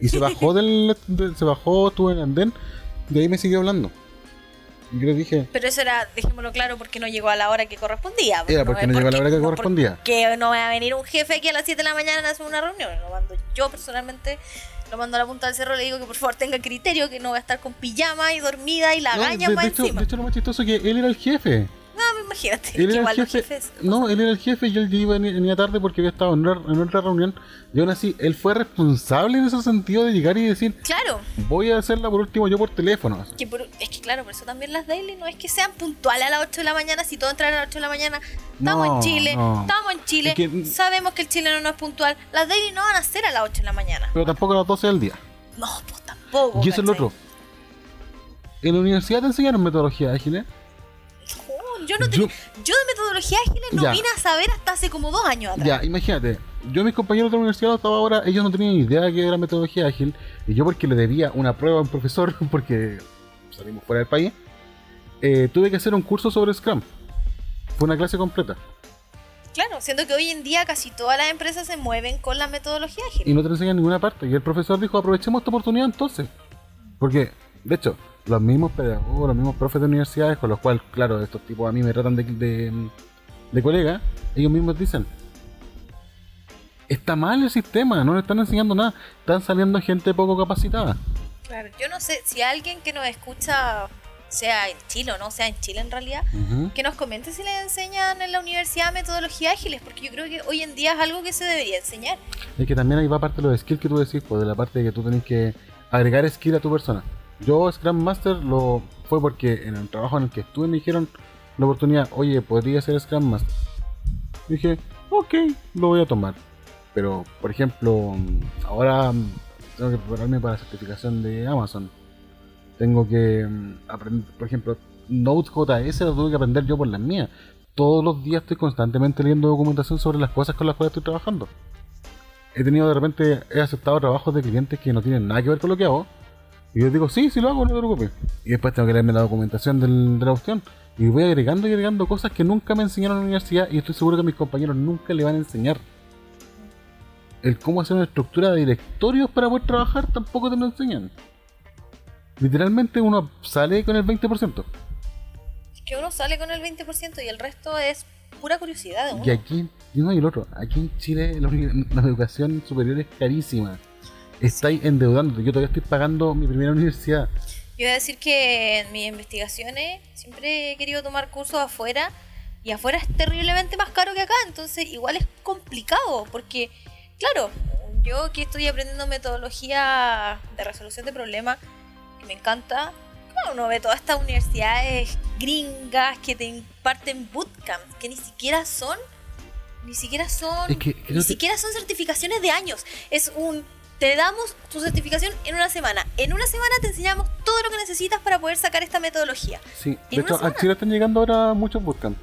Y se bajó del, de- se bajó, estuvo en el andén, y ahí me siguió hablando. Y yo le dije, Pero eso era, dejémoslo claro, porque no llegó a la hora que correspondía. pues, Era porque es no llegó a la hora que no correspondía. Que no va a venir un jefe aquí a las 7 de la mañana a hacer una reunión. Lo mando yo personalmente, lo mando a la punta del cerro le digo que por favor tenga criterio, que no va a estar con pijama y dormida y la No, gaña de, de hecho, encima. de hecho, lo más chistoso es que él era el jefe. No, imagínate, Él era igual el los jefe. jefes. No, él era el jefe y él iba venía tarde porque había estado en, una- en otra reunión. Y aún así, él fue responsable en ese sentido de llegar y decir, Claro, voy a hacerla por último yo por teléfono. que por- es que claro, por eso también las daily no es que sean puntuales a las 8 de la mañana, si todos entran a las 8 de la mañana, estamos No, en Chile, no. estamos en Chile, Es que- sabemos que el chileno no es puntual, las daily no van a ser a las 8 de la mañana. Pero tampoco a las 12 del día. No, pues tampoco. y eso es lo otro. En la universidad te enseñaron metodología ágil, ¿eh? Yo no Yo- tenía- yo de metodología ágil no Ya. vine a saber hasta hace como dos años atrás. Ya, imagínate. Yo, mis compañeros de la universidad hasta ahora, ellos no tenían idea de qué era metodología ágil. Y yo, porque le debía una prueba a un profesor, porque salimos fuera del país, eh, tuve que hacer un curso sobre Scrum. Fue una clase completa. Claro, siendo que hoy en día casi todas las empresas se mueven con la metodología ágil. y no te enseñan en ninguna parte. Y el profesor dijo, aprovechemos esta oportunidad entonces. Porque, de hecho, los mismos pedagogos, los mismos profes de universidades, con los cuales, claro, estos tipos a mí me tratan de, de, de colega, ellos mismos dicen, está mal el sistema, no le están enseñando nada, están saliendo gente poco capacitada. Claro, yo no sé si alguien que nos escucha, sea en Chile o no sea en Chile en realidad, que nos comente si le enseñan en la universidad metodología ágiles, porque yo creo que hoy en día es algo que se debería enseñar. Es que también ahí va parte de los skills que tú decís, pues de la parte de que tú tenés que agregar skill a tu persona. Yo Scrum Master lo fue porque en el trabajo en el que estuve me dijeron la oportunidad, oye, podría ser Scrum Master. Dije, ok, lo voy a tomar. Pero, por ejemplo, ahora mm, tengo que prepararme para la certificación de Amazon. Tengo que aprender, por ejemplo, Node.js lo tuve que aprender yo por las mías. Todos los días estoy constantemente leyendo documentación sobre las cosas con las cuales estoy trabajando he tenido de repente, he aceptado trabajos de clientes que no tienen nada que ver con lo que hago. Y yo digo, sí, sí lo hago, no te preocupes. Y después tengo que leerme la documentación del- de la opción. Y voy agregando y agregando cosas que nunca me enseñaron en la universidad y estoy seguro que mis compañeros nunca le van a enseñar. El cómo hacer una estructura de directorios para poder trabajar tampoco te lo enseñan. Literalmente uno sale con el 20%. Es que uno sale con el 20% y el resto es pura curiosidad de uno. Y aquí, y no hay el otro, aquí en Chile la educación superior es carísima. Estáis endeudándote. Yo todavía estoy pagando mi primera universidad. Yo voy a decir que en mis investigaciones siempre he querido tomar cursos afuera y afuera es terriblemente más caro que acá, entonces igual es complicado porque, claro, yo que estoy aprendiendo metodología de resolución de problemas, que me encanta, claro, uno ve todas estas universidades gringas que te imparten bootcamps, que ni siquiera son, ni siquiera son, Es que ni que- siquiera son certificaciones de años, es un te damos tu certificación en una semana. En una semana te enseñamos todo lo que necesitas para poder sacar esta metodología. Sí, de hecho, a Chile están llegando ahora muchos bootcamps.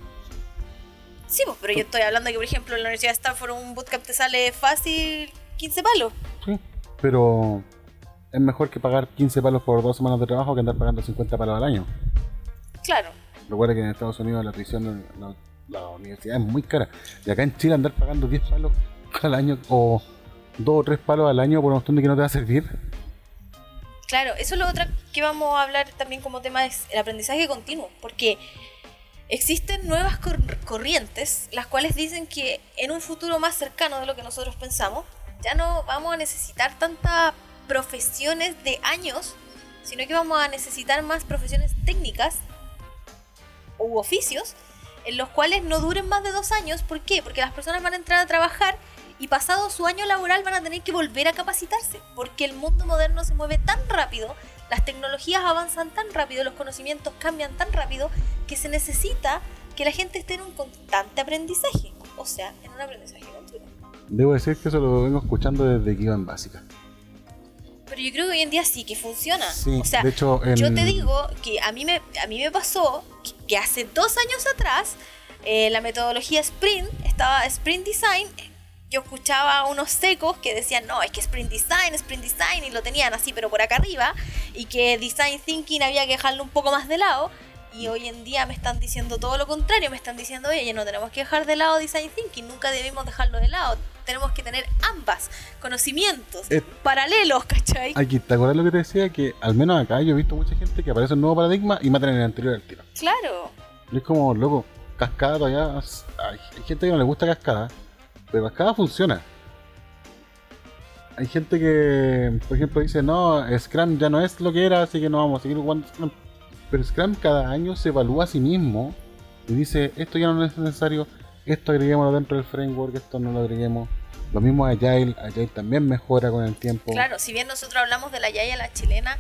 Sí, pues, pero yo estoy hablando que, por ejemplo, en la Universidad de Stanford un bootcamp te sale fácil 15 palos. Sí, pero es mejor que pagar 15 palos por dos semanas de trabajo que andar pagando 50 palos al año. Claro. Recuerda que en Estados Unidos la tuición, la, la universidad es muy cara. Y acá en Chile andar pagando 10 palos al año o 2 o 3 palos al año por una cuestión de que no te va a servir. Claro, eso es lo otro que vamos a hablar también como tema, es el aprendizaje continuo, porque existen nuevas cor- corrientes, las cuales dicen que en un futuro más cercano de lo que nosotros pensamos, ya no vamos a necesitar tantas profesiones de años, sino que vamos a necesitar más profesiones técnicas u oficios en los cuales no duren más de dos años. ¿Por qué? Porque las personas van a entrar a trabajar y pasado su año laboral van a tener que volver a capacitarse, porque el mundo moderno se mueve tan rápido, las tecnologías avanzan tan rápido, los conocimientos cambian tan rápido, que se necesita que la gente esté en un constante aprendizaje, o sea, en un aprendizaje continuo. Debo decir que eso lo vengo escuchando desde que iba en básica. Pero yo creo que hoy en día sí que funciona. Sí, o sea, de hecho, yo te digo que a mí me, a mí me pasó que, que hace dos años atrás eh, la metodología Sprint, estaba Sprint Design, yo escuchaba a unos secos que decían, no, es que Sprint Design, Sprint Design, y lo tenían así, pero por acá arriba, y que Design Thinking había que dejarlo un poco más de lado. Y hoy en día me están diciendo todo lo contrario, me están diciendo, oye, no tenemos que dejar de lado Design Thinking, nunca debemos dejarlo de lado, tenemos que tener ambas conocimientos Eh, paralelos, ¿cachai? Aquí, ¿te acuerdas lo que te decía? Que al menos acá yo he visto mucha gente que aparece un nuevo paradigma y matan en el anterior al tiro. Claro. Y es como, loco, cascada todavía. Hay, hay gente que no le gusta cascada, pero cascada funciona. Hay gente que, por ejemplo, dice, no, Scrum ya no es lo que era, así que no vamos a seguir jugando Scrum. Pero Scrum cada año se evalúa a sí mismo y dice, esto ya no es necesario, esto agreguémoslo dentro del framework, esto no lo agreguemos. Lo mismo Agile, Agile también mejora con el tiempo. Claro, si bien nosotros hablamos de la Yaya la chilena,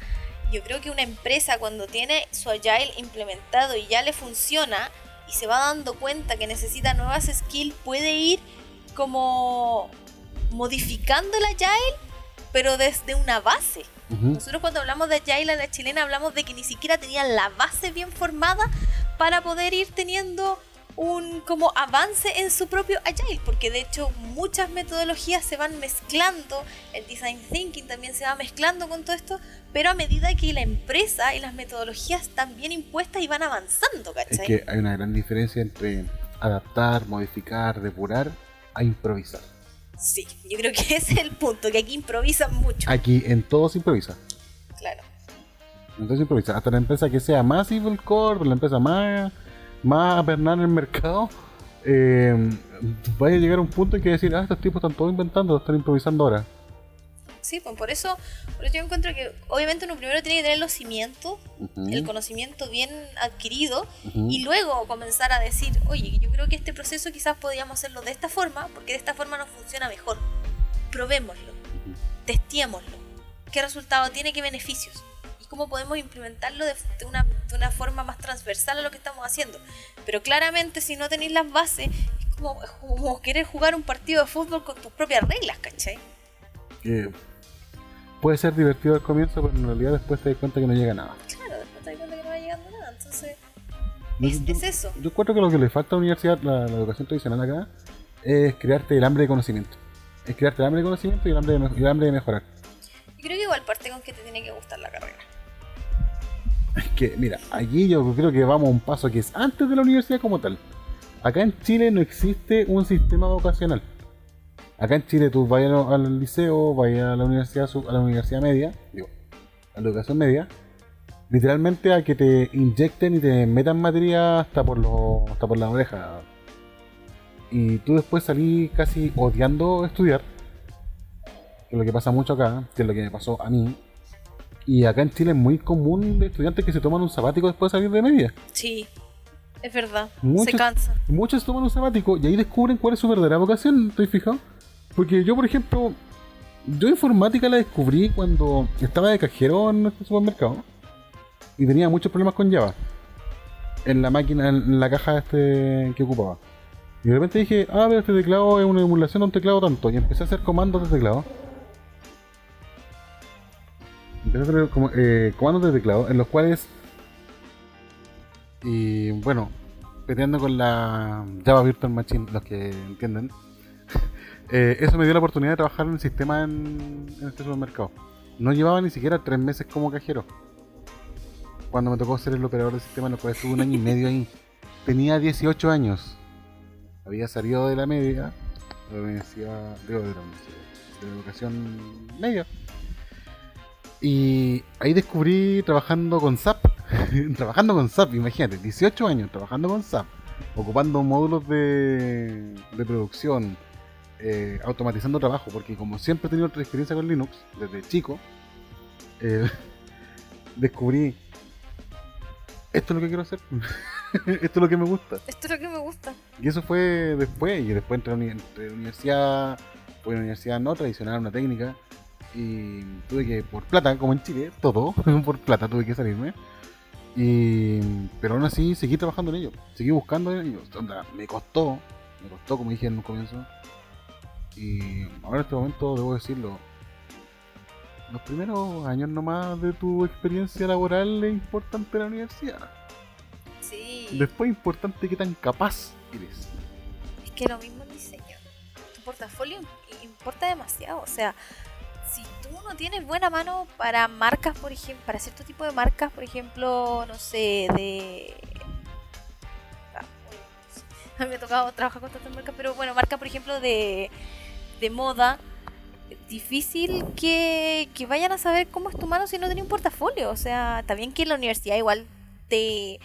yo creo que una empresa cuando tiene su Agile implementado y ya le funciona y se va dando cuenta que necesita nuevas skills, puede ir como modificando el Agile, pero desde una base. Ujú. Nosotros cuando hablamos de Agile a la chilena hablamos de que ni siquiera tenían la base bien formada para poder ir teniendo un como avance en su propio Agile, porque de hecho muchas metodologías se van mezclando, el Design Thinking también se va mezclando con todo esto, pero a medida que la empresa y las metodologías están bien impuestas y van avanzando, Es ¿cachai? que hay una gran diferencia entre adaptar, modificar, depurar a improvisar. Sí, yo creo que ese es el punto, que aquí improvisan mucho, Aquí en todo se improvisa. claro. Entonces improvisa. Hasta la empresa que sea más evil core, la empresa más, más apernada en el mercado, eh, vaya a llegar a un punto en que decir, ah, estos tipos están todo inventando, están improvisando ahora. Sí, pues por eso, yo encuentro que obviamente uno primero tiene que tener los cimientos, Ujú. el conocimiento bien adquirido Ujú. y luego comenzar a decir, oye, yo creo que este proceso quizás podríamos hacerlo de esta forma porque de esta forma nos funciona mejor. Probémoslo, testémoslo. ¿Qué resultado tiene? ¿Qué beneficios? Y cómo podemos implementarlo de, de una, de una forma más transversal a lo que estamos haciendo. Pero claramente si no tenéis las bases, es como, como querer jugar un partido de fútbol con tus propias reglas, ¿cachai? Que puede ser divertido al comienzo, pero en realidad después te das cuenta que no llega nada. Claro, después te das cuenta que no va llegando nada. Entonces, es, yo- es eso. Yo encuentro que lo que le falta a la universidad, la, la educación tradicional acá, es crearte el hambre de conocimiento. Es crearte el hambre de conocimiento y el hambre de, y el hambre de mejorar. Yo creo que igual parte con que te tiene que gustar la carrera. Es que, mira, aquí yo creo que vamos a un paso que es antes de la universidad como tal. Acá en Chile no existe un sistema vocacional. Acá en Chile tú vayas al- liceo, vayas a la universidad, a la universidad media, digo, a la educación media, literalmente a que te inyecten y te metan materia hasta por los, hasta por la oreja. Y tú después salís casi odiando estudiar, que es lo que pasa mucho acá, que es lo que me pasó a mí. Y acá en Chile es muy común de estudiantes que se toman un sabático después de salir de media. Sí, es verdad. Se cansa. Muchos toman un sabático y ahí descubren cuál es su verdadera vocación, ¿estoy fijado? Porque yo, por ejemplo, yo informática la descubrí cuando estaba de cajero en nuestro supermercado y tenía muchos problemas con Java en la máquina, en la caja este que ocupaba. Y de repente dije, ah, pero este teclado es una emulación de un teclado tanto. Y empecé a hacer comandos de teclado. Empecé a hacer como- eh, comandos de teclado en los cuales y bueno, peleando con la Java Virtual Machine, los que entienden, eh, eso me dio la oportunidad de trabajar en el sistema en, en este supermercado. No llevaba ni siquiera tres meses como cajero. Cuando me tocó ser el operador del sistema, en lo cual estuve un año y medio ahí. Tenía 18 años. Había salido de la media, de la de educación media. Y ahí descubrí trabajando con SAP. trabajando con SAP, imagínate, 18 años trabajando con SAP, ocupando módulos de producción, eh, automatizando trabajo, porque como siempre he tenido otra experiencia con Linux, desde chico, eh, descubrí, esto es lo que quiero hacer, esto es lo que me gusta. Esto es lo que me gusta. Y eso fue después, y después entré a la uni- universidad, fue a una universidad no tradicional, una técnica, y tuve que, por plata, como en Chile, todo, por plata tuve que salirme. Y, pero aún así seguí trabajando en ello, seguí buscando en ello. Onda, me costó, me costó como dije en un comienzo. Y ahora en este momento debo decirlo, los primeros años nomás de tu experiencia laboral es importante la universidad. Sí. Después es importante qué tan capaz eres. Es que lo mismo en diseño. Tu portafolio im- importa demasiado. O sea, si tú no tienes buena mano para marcas, por ejemplo, para cierto tipo de marcas, por ejemplo, no sé, de. Ah, A mí me ha tocado trabajar con tantas marcas, pero bueno, marca, por ejemplo, de, de moda. Difícil que, que vayan a saber cómo es tu mano si no tenés un portafolio. O sea, está bien que en la universidad igual te,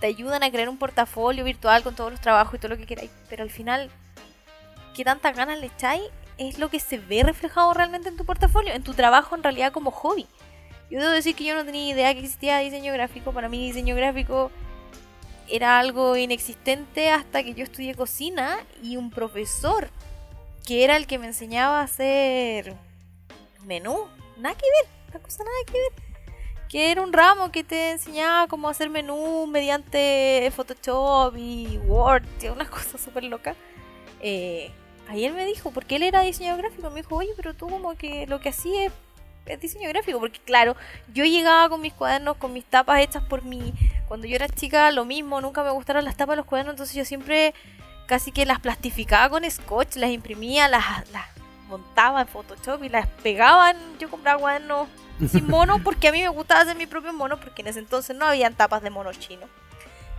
te ayudan a crear un portafolio virtual con todos los trabajos y todo lo que queráis, pero al final, ¿qué tantas ganas le echáis? Es lo que se ve reflejado realmente en tu portafolio, en tu trabajo en realidad como hobby. Yo debo decir que yo no tenía idea que existía diseño gráfico. Para mí diseño gráfico era algo inexistente hasta que yo estudié cocina y un profesor que era el que me enseñaba a hacer menú. Nada que ver, una cosa nada que ver que era un ramo que te enseñaba cómo hacer menú mediante Photoshop y Word, y una cosa súper loca. Eh, ahí él me dijo, porque él era diseñador gráfico, me dijo, oye, pero tú como que lo que hacías es, es diseño gráfico, porque claro, yo llegaba con mis cuadernos, con mis tapas hechas por mí, cuando yo era chica lo mismo, nunca me gustaron las tapas de los cuadernos, entonces yo siempre casi que las plastificaba con scotch, las imprimía, las, las montaba en Photoshop y las pegaba, en- yo compraba cuadernos sin mono porque a mí me gustaba hacer mi propio mono porque en ese entonces no habían tapas de mono chino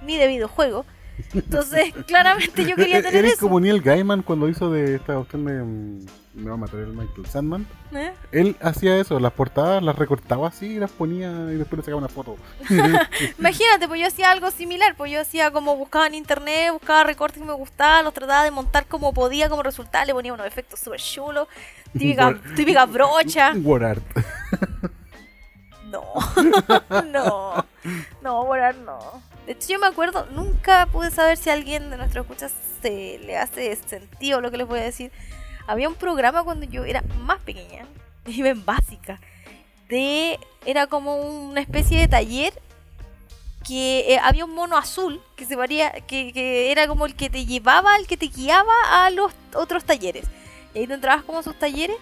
ni de videojuegos Entonces, claramente yo quería tener Eres eso. como Neil Gaiman cuando hizo de esta opción de. Me va a matar el Michael Sandman. ¿Eh? Él hacía eso, las portadas las recortaba así y las ponía y después le sacaba una foto. Imagínate, pues yo hacía algo similar, pues yo hacía como buscaba en internet, buscaba recortes que me gustaban, los trataba de montar como podía, como resultado, le ponía unos efectos súper chulos, típica, Word- típica brocha. Word art. No, no, no, volar no. De hecho, yo me acuerdo, nunca pude saber si a alguien de nuestros escuchas se le hace sentido lo que les voy a decir. Había un programa cuando yo era más pequeña, iba en básica, de era como una especie de taller que eh, había un mono azul que se varía, que, que era como el que te llevaba, el que te guiaba a los otros talleres. Y ahí tú entrabas como a sus talleres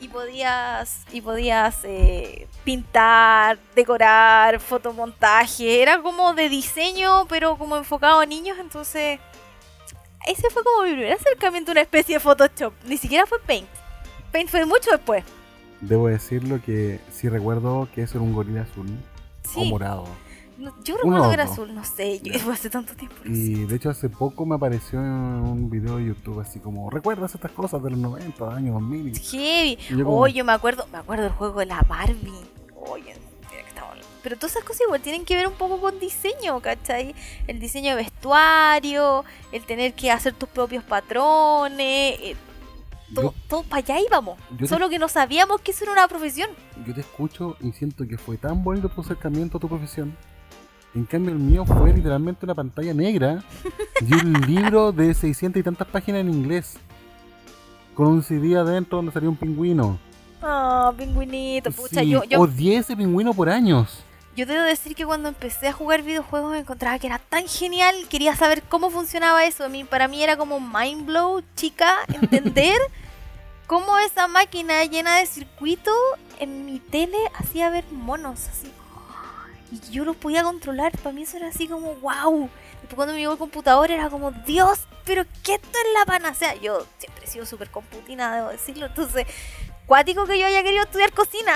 y podías y podías eh, pintar, decorar, fotomontaje, era como de diseño, pero como enfocado a niños, entonces ese fue como mi primer acercamiento a una especie de Photoshop, ni siquiera fue Paint. Paint fue mucho después. Debo decirlo que sí recuerdo que eso era un gorila azul o Sí, morado. no- yo recuerdo o que era azul, no sé, yo fue hace tanto tiempo. no sé. Y de hecho hace poco me apareció en un video de YouTube así como, ¿recuerdas estas cosas de los 90, años 2000? Y Heavy. Y yo como- Oh, yo me acuerdo, me acuerdo del juego de la Barbie. Oye, hablando. Pero todas esas cosas igual tienen que ver un poco con diseño, ¿cachai? El diseño de vestuario, el tener que hacer tus propios patrones, eh, todo, yo, todo para allá íbamos. te- Solo que no sabíamos que eso era una profesión. yo te escucho y siento que fue tan bonito tu acercamiento a tu profesión. En cambio el mío fue literalmente una pantalla negra y un libro de 600 y tantas páginas en inglés. Con un CD adentro donde salía un pingüino. Ah, pingüinito, pucha, Sí, yo, yo, Odié ese pingüino por años. Yo debo decir que cuando empecé a jugar videojuegos me encontraba que era tan genial, quería saber cómo funcionaba eso. A mí, para mí era como mind blow, chica, entender cómo esa máquina llena de circuitos en mi tele hacía ver monos así. Y yo los podía controlar, para mí eso era así como wow. Después cuando me llegó el computador era como Dios, pero que esto es la panacea. Yo siempre he sido súper computina, debo decirlo, entonces cuático que yo haya querido estudiar cocina.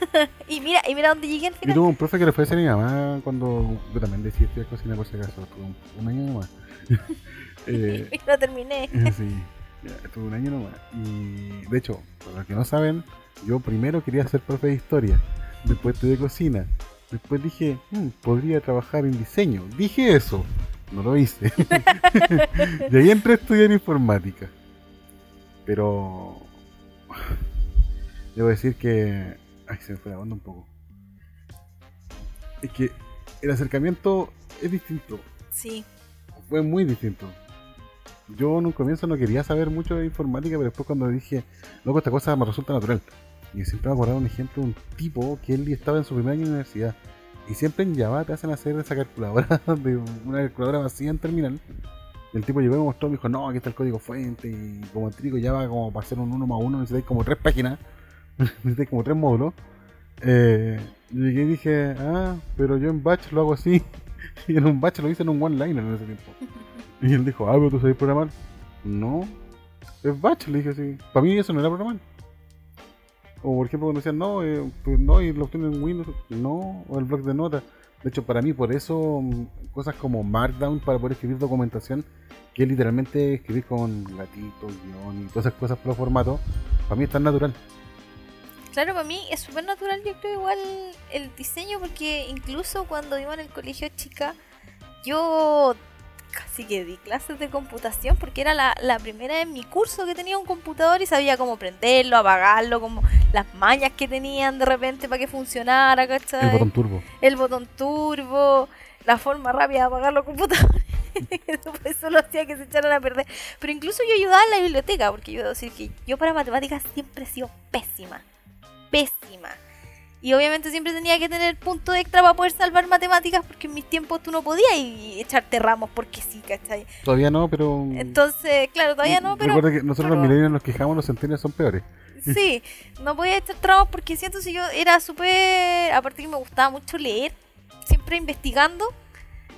y mira, y mira dónde llegué al Yo final. tuve un profe que le fue a decir a mi mamá cuando yo también decidí estudiar cocina por si acaso. Tuve un, un año nomás. Eh, Y lo terminé. sí, ya, estuve un año nomás. Y de hecho, para los que no saben, yo primero quería ser profe de historia. Después estudié cocina. Después dije, "Mm, podría trabajar en diseño. Dije eso. No lo hice. y ahí entré a estudiar informática. Pero... Debo decir que... Ay, se me fue la onda un poco. Es que el acercamiento es distinto. Sí. Fue muy distinto. Yo en un comienzo no quería saber mucho de informática, pero después cuando dije, loco, esta cosa me resulta natural. Y siempre me acordaba un ejemplo de un tipo que él estaba en su primer año de universidad. Y siempre en Java te hacen hacer esa calculadora de una calculadora vacía en terminal. Y el tipo llegó y me mostró, me dijo, no, aquí está el código fuente. Y como el trigo Java, como para hacer un 1 más 1, necesitáis como tres páginas. necesitáis como tres módulos. Eh, llegué y dije, ah, pero yo en batch lo hago así. y en un batch lo hice en un one-liner en ese tiempo. Y él dijo, ah, pero tú sabes programar. No, es batch, le dije así. Para mí eso no era programar. O por ejemplo cuando decían, no, eh, pues no, y lo obtienen en Windows. No, o el bloc de notas. De hecho, para mí, por eso, mm, cosas como Markdown para poder escribir documentación, que literalmente escribir con gatito, guion y todas esas cosas por formato, para mí es tan natural. Claro, para mí es súper natural, yo creo, igual el diseño, porque incluso cuando iba en el colegio chica, yo casi que di clases de computación, porque era la, la primera en mi curso que tenía un computador y sabía cómo prenderlo, apagarlo, como las mañas que tenían de repente para que funcionara, ¿cachai? El botón turbo. el botón turbo, la forma rápida de apagar los computadores. Eso lo hacía que se echaran a perder. Pero incluso yo ayudaba en la biblioteca, porque yo debo decir que yo para matemáticas siempre he sido pésima. Pésima. Y obviamente siempre tenía que tener punto extra para poder salvar matemáticas, porque en mis tiempos tú no podías y echarte ramos porque sí, ¿cachai? Todavía no, pero... Entonces, claro, todavía no, pero Recuerda que nosotros pero- los millennials nos quejamos, los centenarios son peores. Sí, no podía echar trabas porque siento si yo era súper. Aparte que me gustaba mucho leer, siempre investigando.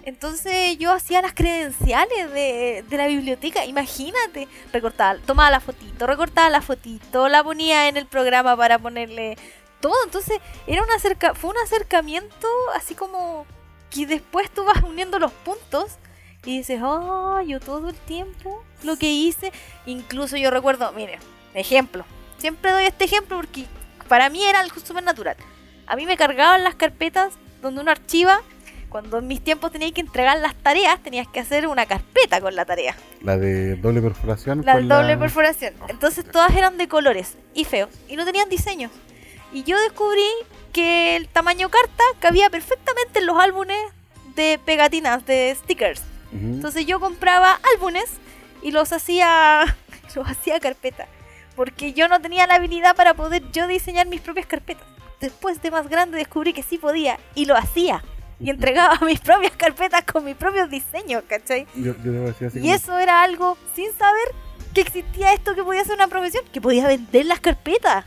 Entonces yo hacía las credenciales de, de la biblioteca, imagínate. Recortaba, tomaba la fotito, recortaba la fotito, la ponía en el programa para ponerle todo. Entonces era un acerca, fue un acercamiento así como que después tú vas uniendo los puntos Y dices, oh, yo todo el tiempo lo que hice, incluso yo recuerdo, mire, ejemplo, siempre doy este ejemplo porque para mí era algo súper natural. A mí me cargaban las carpetas donde uno archiva, cuando en mis tiempos tenía que entregar las tareas, tenías que hacer una carpeta con la tarea. La de doble perforación. La con doble perforación. Entonces todas eran de colores y feos y no tenían diseños. Y yo descubrí que el tamaño carta cabía perfectamente en los álbumes de pegatinas, de stickers. Ujú. Entonces yo compraba álbumes y los hacía los hacía carpeta, porque yo no tenía la habilidad para poder yo diseñar mis propias carpetas. Después de más grande descubrí que sí podía y lo hacía y entregaba mis propias carpetas con mis propios diseños, ¿cachai? Yo, yo decir así Y como- eso era algo sin saber que existía esto que podía ser una profesión, que podía vender las carpetas.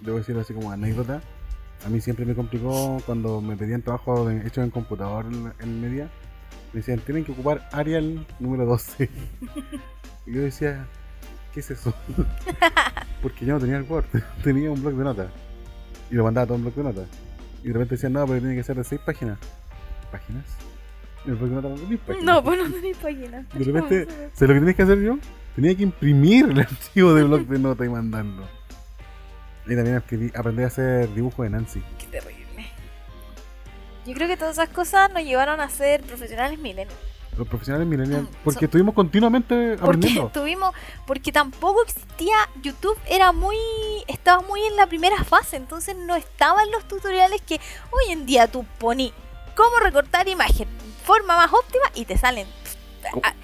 debo decir así como anécdota. A mí siempre me complicó cuando me pedían trabajo de- hecho en computador en, en media. Me decían, tienen que ocupar Arial número 12. y yo decía, ¿qué es eso? Porque yo no tenía el Word, tenía un blog de notas. Y lo mandaba todo en blog de notas. Y de repente decían, no, pero tiene que ser de 6 páginas. ¿Páginas? No tenéis páginas. No, pues no tenéis páginas. De repente, ¿sabes lo que tenés que hacer yo? Tenía que imprimir el archivo de blog de notas y mandarlo. Y también aprendí a hacer dibujo de Nancy. Qué terrible. Yo creo que todas esas cosas nos llevaron a ser profesionales milenios. Los profesionales millennials, Mm, porque so- estuvimos continuamente Porque aprendiendo. tuvimos, porque tampoco existía YouTube, era muy, estaba muy en la primera fase, entonces no estaban los tutoriales que hoy en día tú poní cómo recortar imagen, forma más óptima y te salen ¿Cómo? a-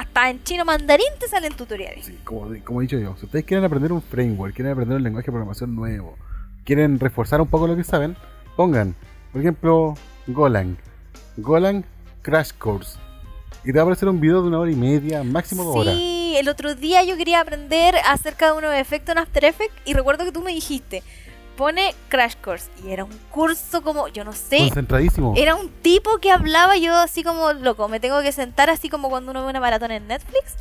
hasta en chino mandarín te salen tutoriales. Sí, como, como he dicho yo, si ustedes quieren aprender un framework, quieren aprender un lenguaje de programación nuevo, quieren reforzar un poco lo que saben, pongan, por ejemplo, Golang. Golang Crash Course. Y te va a aparecer un video de una hora y media, máximo dos horas. Sí, el otro día yo quería aprender acerca de unos efectos en After Effects y recuerdo que tú me dijiste, pone Crash Course y era un curso como, yo no sé, Concentradísimo. Era un tipo que hablaba yo así como loco. Me tengo que sentar así como cuando uno ve una maratón en Netflix.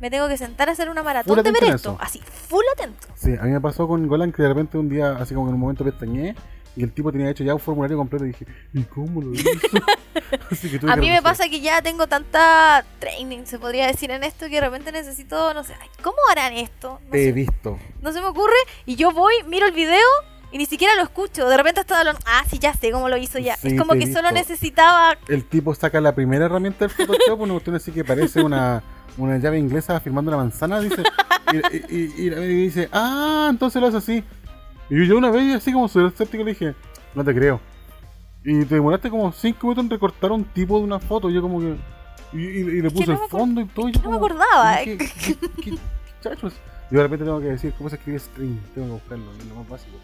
Me tengo que sentar a hacer una maratón Full de ver esto. Así, full atento. Sí, a mí me pasó con Golan que de repente un día, así como en un momento pestañeé, y el tipo tenía hecho ya un formulario completo y dije, ¿y cómo lo hizo? Así que A mí me pasa que ya tengo tanta training, se podría decir en esto, que de repente necesito, no sé, ay, ¿cómo harán esto? No, Te he sé, visto. no se me ocurre. Y yo voy, miro el video y ni siquiera lo escucho. De repente estoy hablando, ah, sí, ya sé cómo lo hizo ya. Sí, es como que solo necesitaba El tipo saca la primera herramienta del Photoshop, una cuestión así que parece una, una llave inglesa firmando una manzana, dice. Y, y- y- y y dice, ah, entonces lo hace así. Y yo una vez, así como soy escéptico, le dije, no te creo. Y te demoraste como 5 minutos en recortar un tipo de una foto. Yo como que. Y, y- y le puse no el fondo y todo. y yo no me acordaba. ¿qué- qué- qué- qué chachos? Y de repente tengo que decir, ¿cómo se escribe string? Tengo que buscarlo, es lo más básico.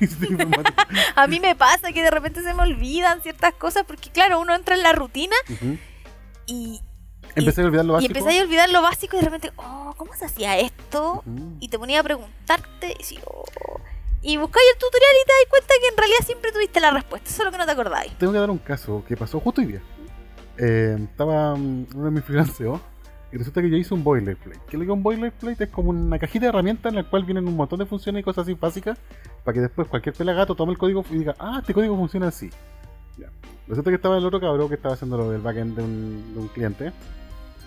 A mí me pasa que de repente se me olvidan ciertas cosas porque, claro, uno entra en la rutina y, Empecé a olvidar lo y básico. empecé a olvidar lo básico y de repente, oh, ¿cómo se hacía esto? Y te ponía a preguntarte y, decís, oh. y buscáis el tutorial y te das cuenta que en realidad siempre tuviste la respuesta, solo que no te acordáis. Tengo que dar un caso que pasó justo hoy día. Eh, estaba mm, uno de mis freelanceos y resulta que yo hice un boilerplate. ¿Qué que es un boilerplate? Es como una cajita de herramientas en la cual vienen un montón de funciones y cosas así básicas para que después cualquier pelagato tome el código y diga, ah, este código funciona así. Ya. Resulta que estaba el otro cabrón que estaba haciendo lo del backend de un, cliente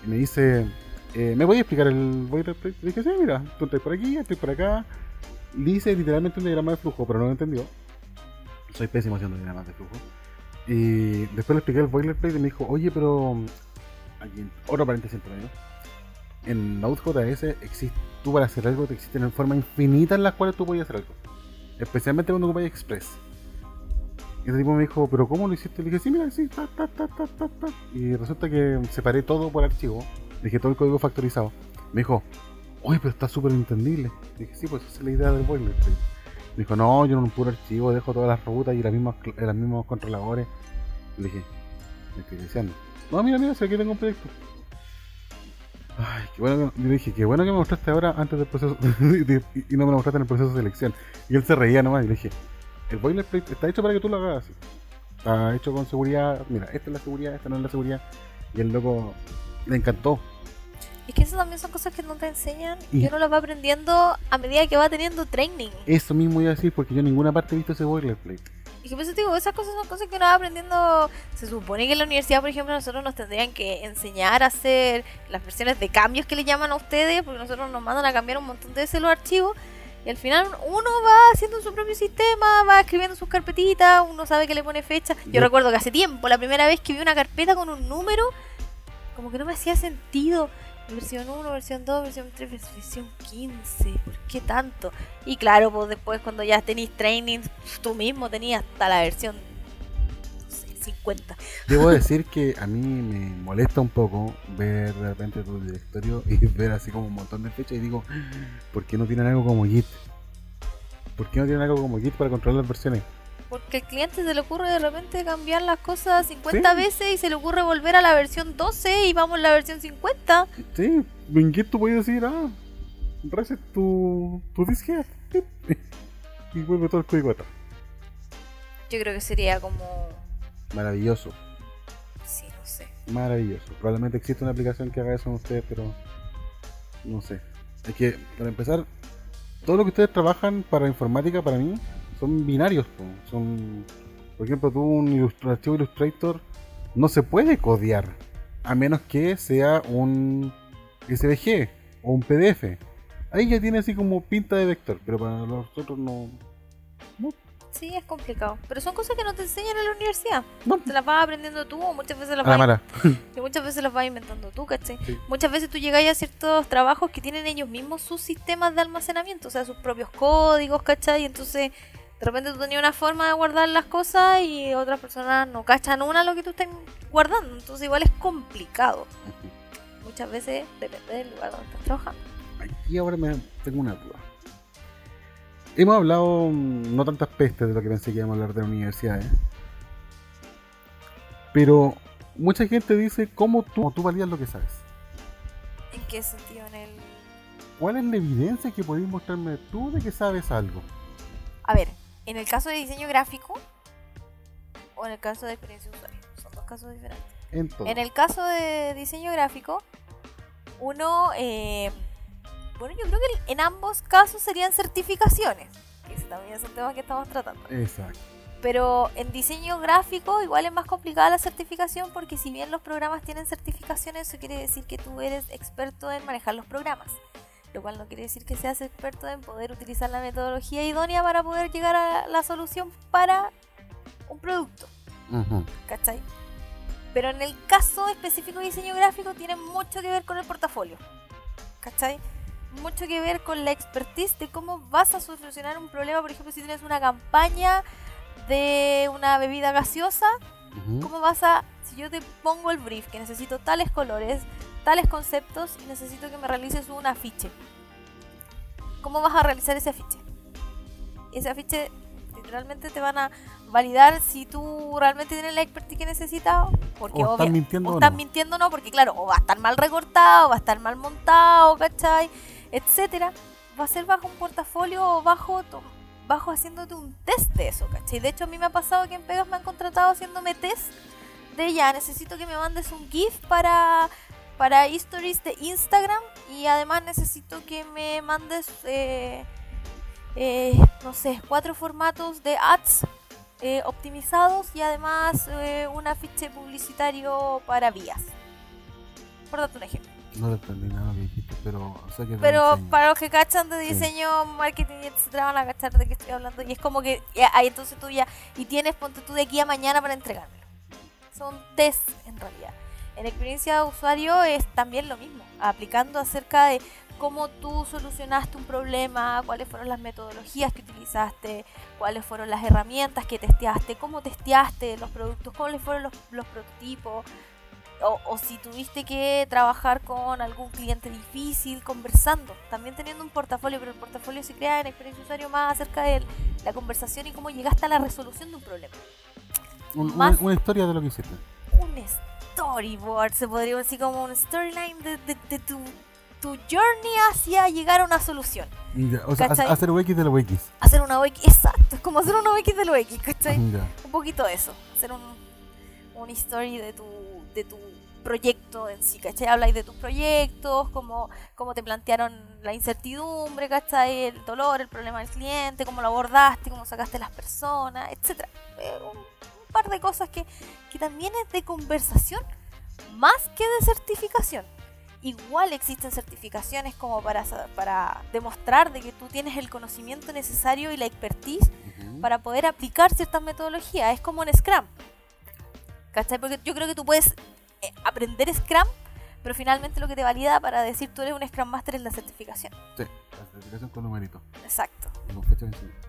y me dice, eh, ¿me voy a explicar el boilerplate? Le dije, sí, mira, tú estás por aquí, estoy por acá. Le hice literalmente un diagrama de flujo, pero no lo entendió. Soy pésimo haciendo diagramas de flujo. Y después le expliqué el boilerplate y me dijo, oye, pero aquí, en- otro paréntesis entre medio. En Node.js existe, tú para hacer algo te existen formas infinitas en las cuales tú puedes hacer algo. Especialmente cuando ocupas Express. Y el tipo me dijo, pero ¿cómo lo hiciste? Le dije, sí, mira, sí, ta, ta, ta, ta, ta, ta. Y resulta que separé todo por archivo. Dejé todo el código factorizado. Me dijo, oye, pero está súper entendible. Le dije, sí, pues esa es la idea del boilerplate. Me dijo, no, yo en un puro archivo dejo todas las rutas y las mismas, los mismos controladores. Le dije, me estoy diciendo. No, mira, mira, si aquí tengo un proyecto. Ay, qué bueno que, yo le dije, qué bueno que me mostraste ahora antes del proceso y y no me lo mostraste en el proceso de selección. Y él se reía nomás y le dije, el boilerplate está hecho para que tú lo hagas así. Está hecho con seguridad. Mira, esta es la seguridad, esta no es la seguridad. Y el loco le encantó. Es que eso también son cosas que no te enseñan y, Y- uno las va aprendiendo a medida que va teniendo training. Eso mismo iba a decir porque yo en ninguna parte he visto ese boilerplate. Y que por eso te digo, esas cosas son cosas que uno va aprendiendo. Se supone que en la universidad, por ejemplo, nosotros nos tendrían que enseñar a hacer las versiones de cambios que le llaman a ustedes, porque nosotros nos mandan a cambiar un montón de veces los archivos. Y al final uno va haciendo su propio sistema, va escribiendo sus carpetitas, uno sabe que le pone fecha. Yo Yo- recuerdo que hace tiempo, la primera vez que vi una carpeta con un número, como que no me hacía sentido. Versión 1, versión 2, versión 3, versión 15. ¿Por qué tanto? Y claro, pues después cuando ya tenéis training, tú mismo tenías hasta la versión no sé, 50. Debo decir que a mí me molesta un poco ver de repente tu directorio y ver así como un montón de fechas y digo, ¿por qué no tienen algo como Git? ¿Por qué no tienen algo como Git para controlar las versiones? Porque al cliente se le ocurre de repente cambiar las cosas 50 Sí. veces y se le ocurre volver a la versión 12 y vamos a la versión 50. Sí, en Git tú puedes decir, ah, reset tu, tu disk head", pip, y vuelve todo el código atrás. Yo creo que sería como... Maravilloso, Sí, no sé. maravilloso. Probablemente existe una aplicación que haga eso en ustedes, pero no sé. Es que, para empezar, todo lo que ustedes trabajan para informática, para mí, son binarios. po. Son, por ejemplo, tú un archivo Illustrator no se puede codear, a menos que sea un SVG o un PDF. Ahí ya tiene así como pinta de vector, pero para nosotros no. Sí, es complicado. Pero son cosas que no te enseñan en la universidad. No, Te las vas aprendiendo tú o muchas veces las a la vas, mala. y muchas veces las vas inventando tú, ¿cachai? Sí. Muchas veces tú llegas a ciertos trabajos que tienen ellos mismos sus sistemas de almacenamiento, o sea, sus propios códigos, ¿cachai? Y entonces de repente tú tenías una forma de guardar las cosas y otras personas no cachan una lo que tú estás guardando. Entonces igual es complicado. Muchas veces depende del lugar donde estás trabajando. Y ahora me tengo una duda. Hemos hablado mm, no tantas pestes de lo que pensé que íbamos a hablar de la universidad, ¿eh? Pero mucha gente dice, ¿cómo tú, cómo tú valías lo que sabes? ¿En qué sentido? En el... ¿Cuál es la evidencia que podéis mostrarme tú de que sabes algo? A ver, en el caso de diseño gráfico o en el caso de experiencia de usuario, son dos casos diferentes. En todo. En el caso de diseño gráfico, uno, eh, bueno, yo creo que en ambos casos serían certificaciones, que también es un tema que estamos tratando. Exacto. Pero en diseño gráfico igual es más complicada la certificación porque si bien los programas tienen certificaciones, eso quiere decir que tú eres experto en manejar los programas. Lo cual no quiere decir que seas experto en poder utilizar la metodología idónea para poder llegar a la solución para un producto. Ujú. ¿cachai? Pero en el caso específico de diseño gráfico tiene mucho que ver con el portafolio, ¿cachai? Mucho que ver con la expertise de cómo vas a solucionar un problema, por ejemplo, si tienes una campaña de una bebida gaseosa, Ujú. ¿cómo vas a, si yo te pongo el brief, que necesito tales colores, tales conceptos y necesito que me realices un afiche? ¿Cómo vas a realizar ese afiche? Ese afiche literalmente te van a validar si tú realmente tienes la expertise que necesitas, porque O estás mintiendo o estás no. mintiendo no, porque claro, o va a estar mal recortado, va a estar mal montado, ¿cachai? Etcétera. Va a ser bajo un portafolio o bajo, bajo haciéndote un test de eso, ¿cachai? De hecho, a mí me ha pasado que en Pegas me han contratado haciéndome test de ya, necesito que me mandes un GIF para, para stories de Instagram y además necesito que me mandes, eh, eh, no sé, cuatro formatos de ads eh, optimizados y además eh, un afiche publicitario para vías. Por darte un ejemplo. No entendí nada que dijiste, pero sé que te Pero para los que cachan de diseño, marketing y etcétera van a cachar de qué estoy hablando. Y es como que ahí entonces tú ya, y tienes ponte tú de aquí a mañana para entregármelo. Son test en realidad. En experiencia de usuario es también lo mismo, aplicando acerca de cómo tú solucionaste un problema, cuáles fueron las metodologías que utilizaste, cuáles fueron las herramientas que testeaste, cómo testeaste los productos, cuáles fueron los, los prototipos, o, o si tuviste que trabajar con algún cliente difícil, conversando, también teniendo un portafolio, pero el portafolio se crea en experiencia de usuario más acerca de la conversación y cómo llegaste a la resolución de un problema. Un- una, más- una historia de lo que hiciste. Un storyboard, se podría decir como un storyline de, de- de tu, tu journey hacia llegar a una solución. Ya, o sea, ¿Cachai? ha- hacer UX de la UX. Hacer una UX, exacto, es como hacer una UX de lo X, ¿cachai? Ya. un poquito eso, hacer un, un story de tu, de tu proyecto en sí, ¿cachai? Habláis de tus proyectos, cómo, cómo te plantearon la incertidumbre, ¿cachai? El dolor, el problema del cliente, cómo lo abordaste, cómo sacaste las personas, etcétera. eh, par de cosas que, que también es de conversación más que de certificación. Igual existen certificaciones como para, para demostrar de que tú tienes el conocimiento necesario y la expertise Ujú. para poder aplicar ciertas metodologías. Es como en Scrum. ¿Cachai? Porque yo creo que tú puedes eh, aprender Scrum, pero finalmente lo que te valida para decir tú eres un Scrum Master es la certificación. Sí, la certificación con numerito Exacto. y con fecha de vencimiento.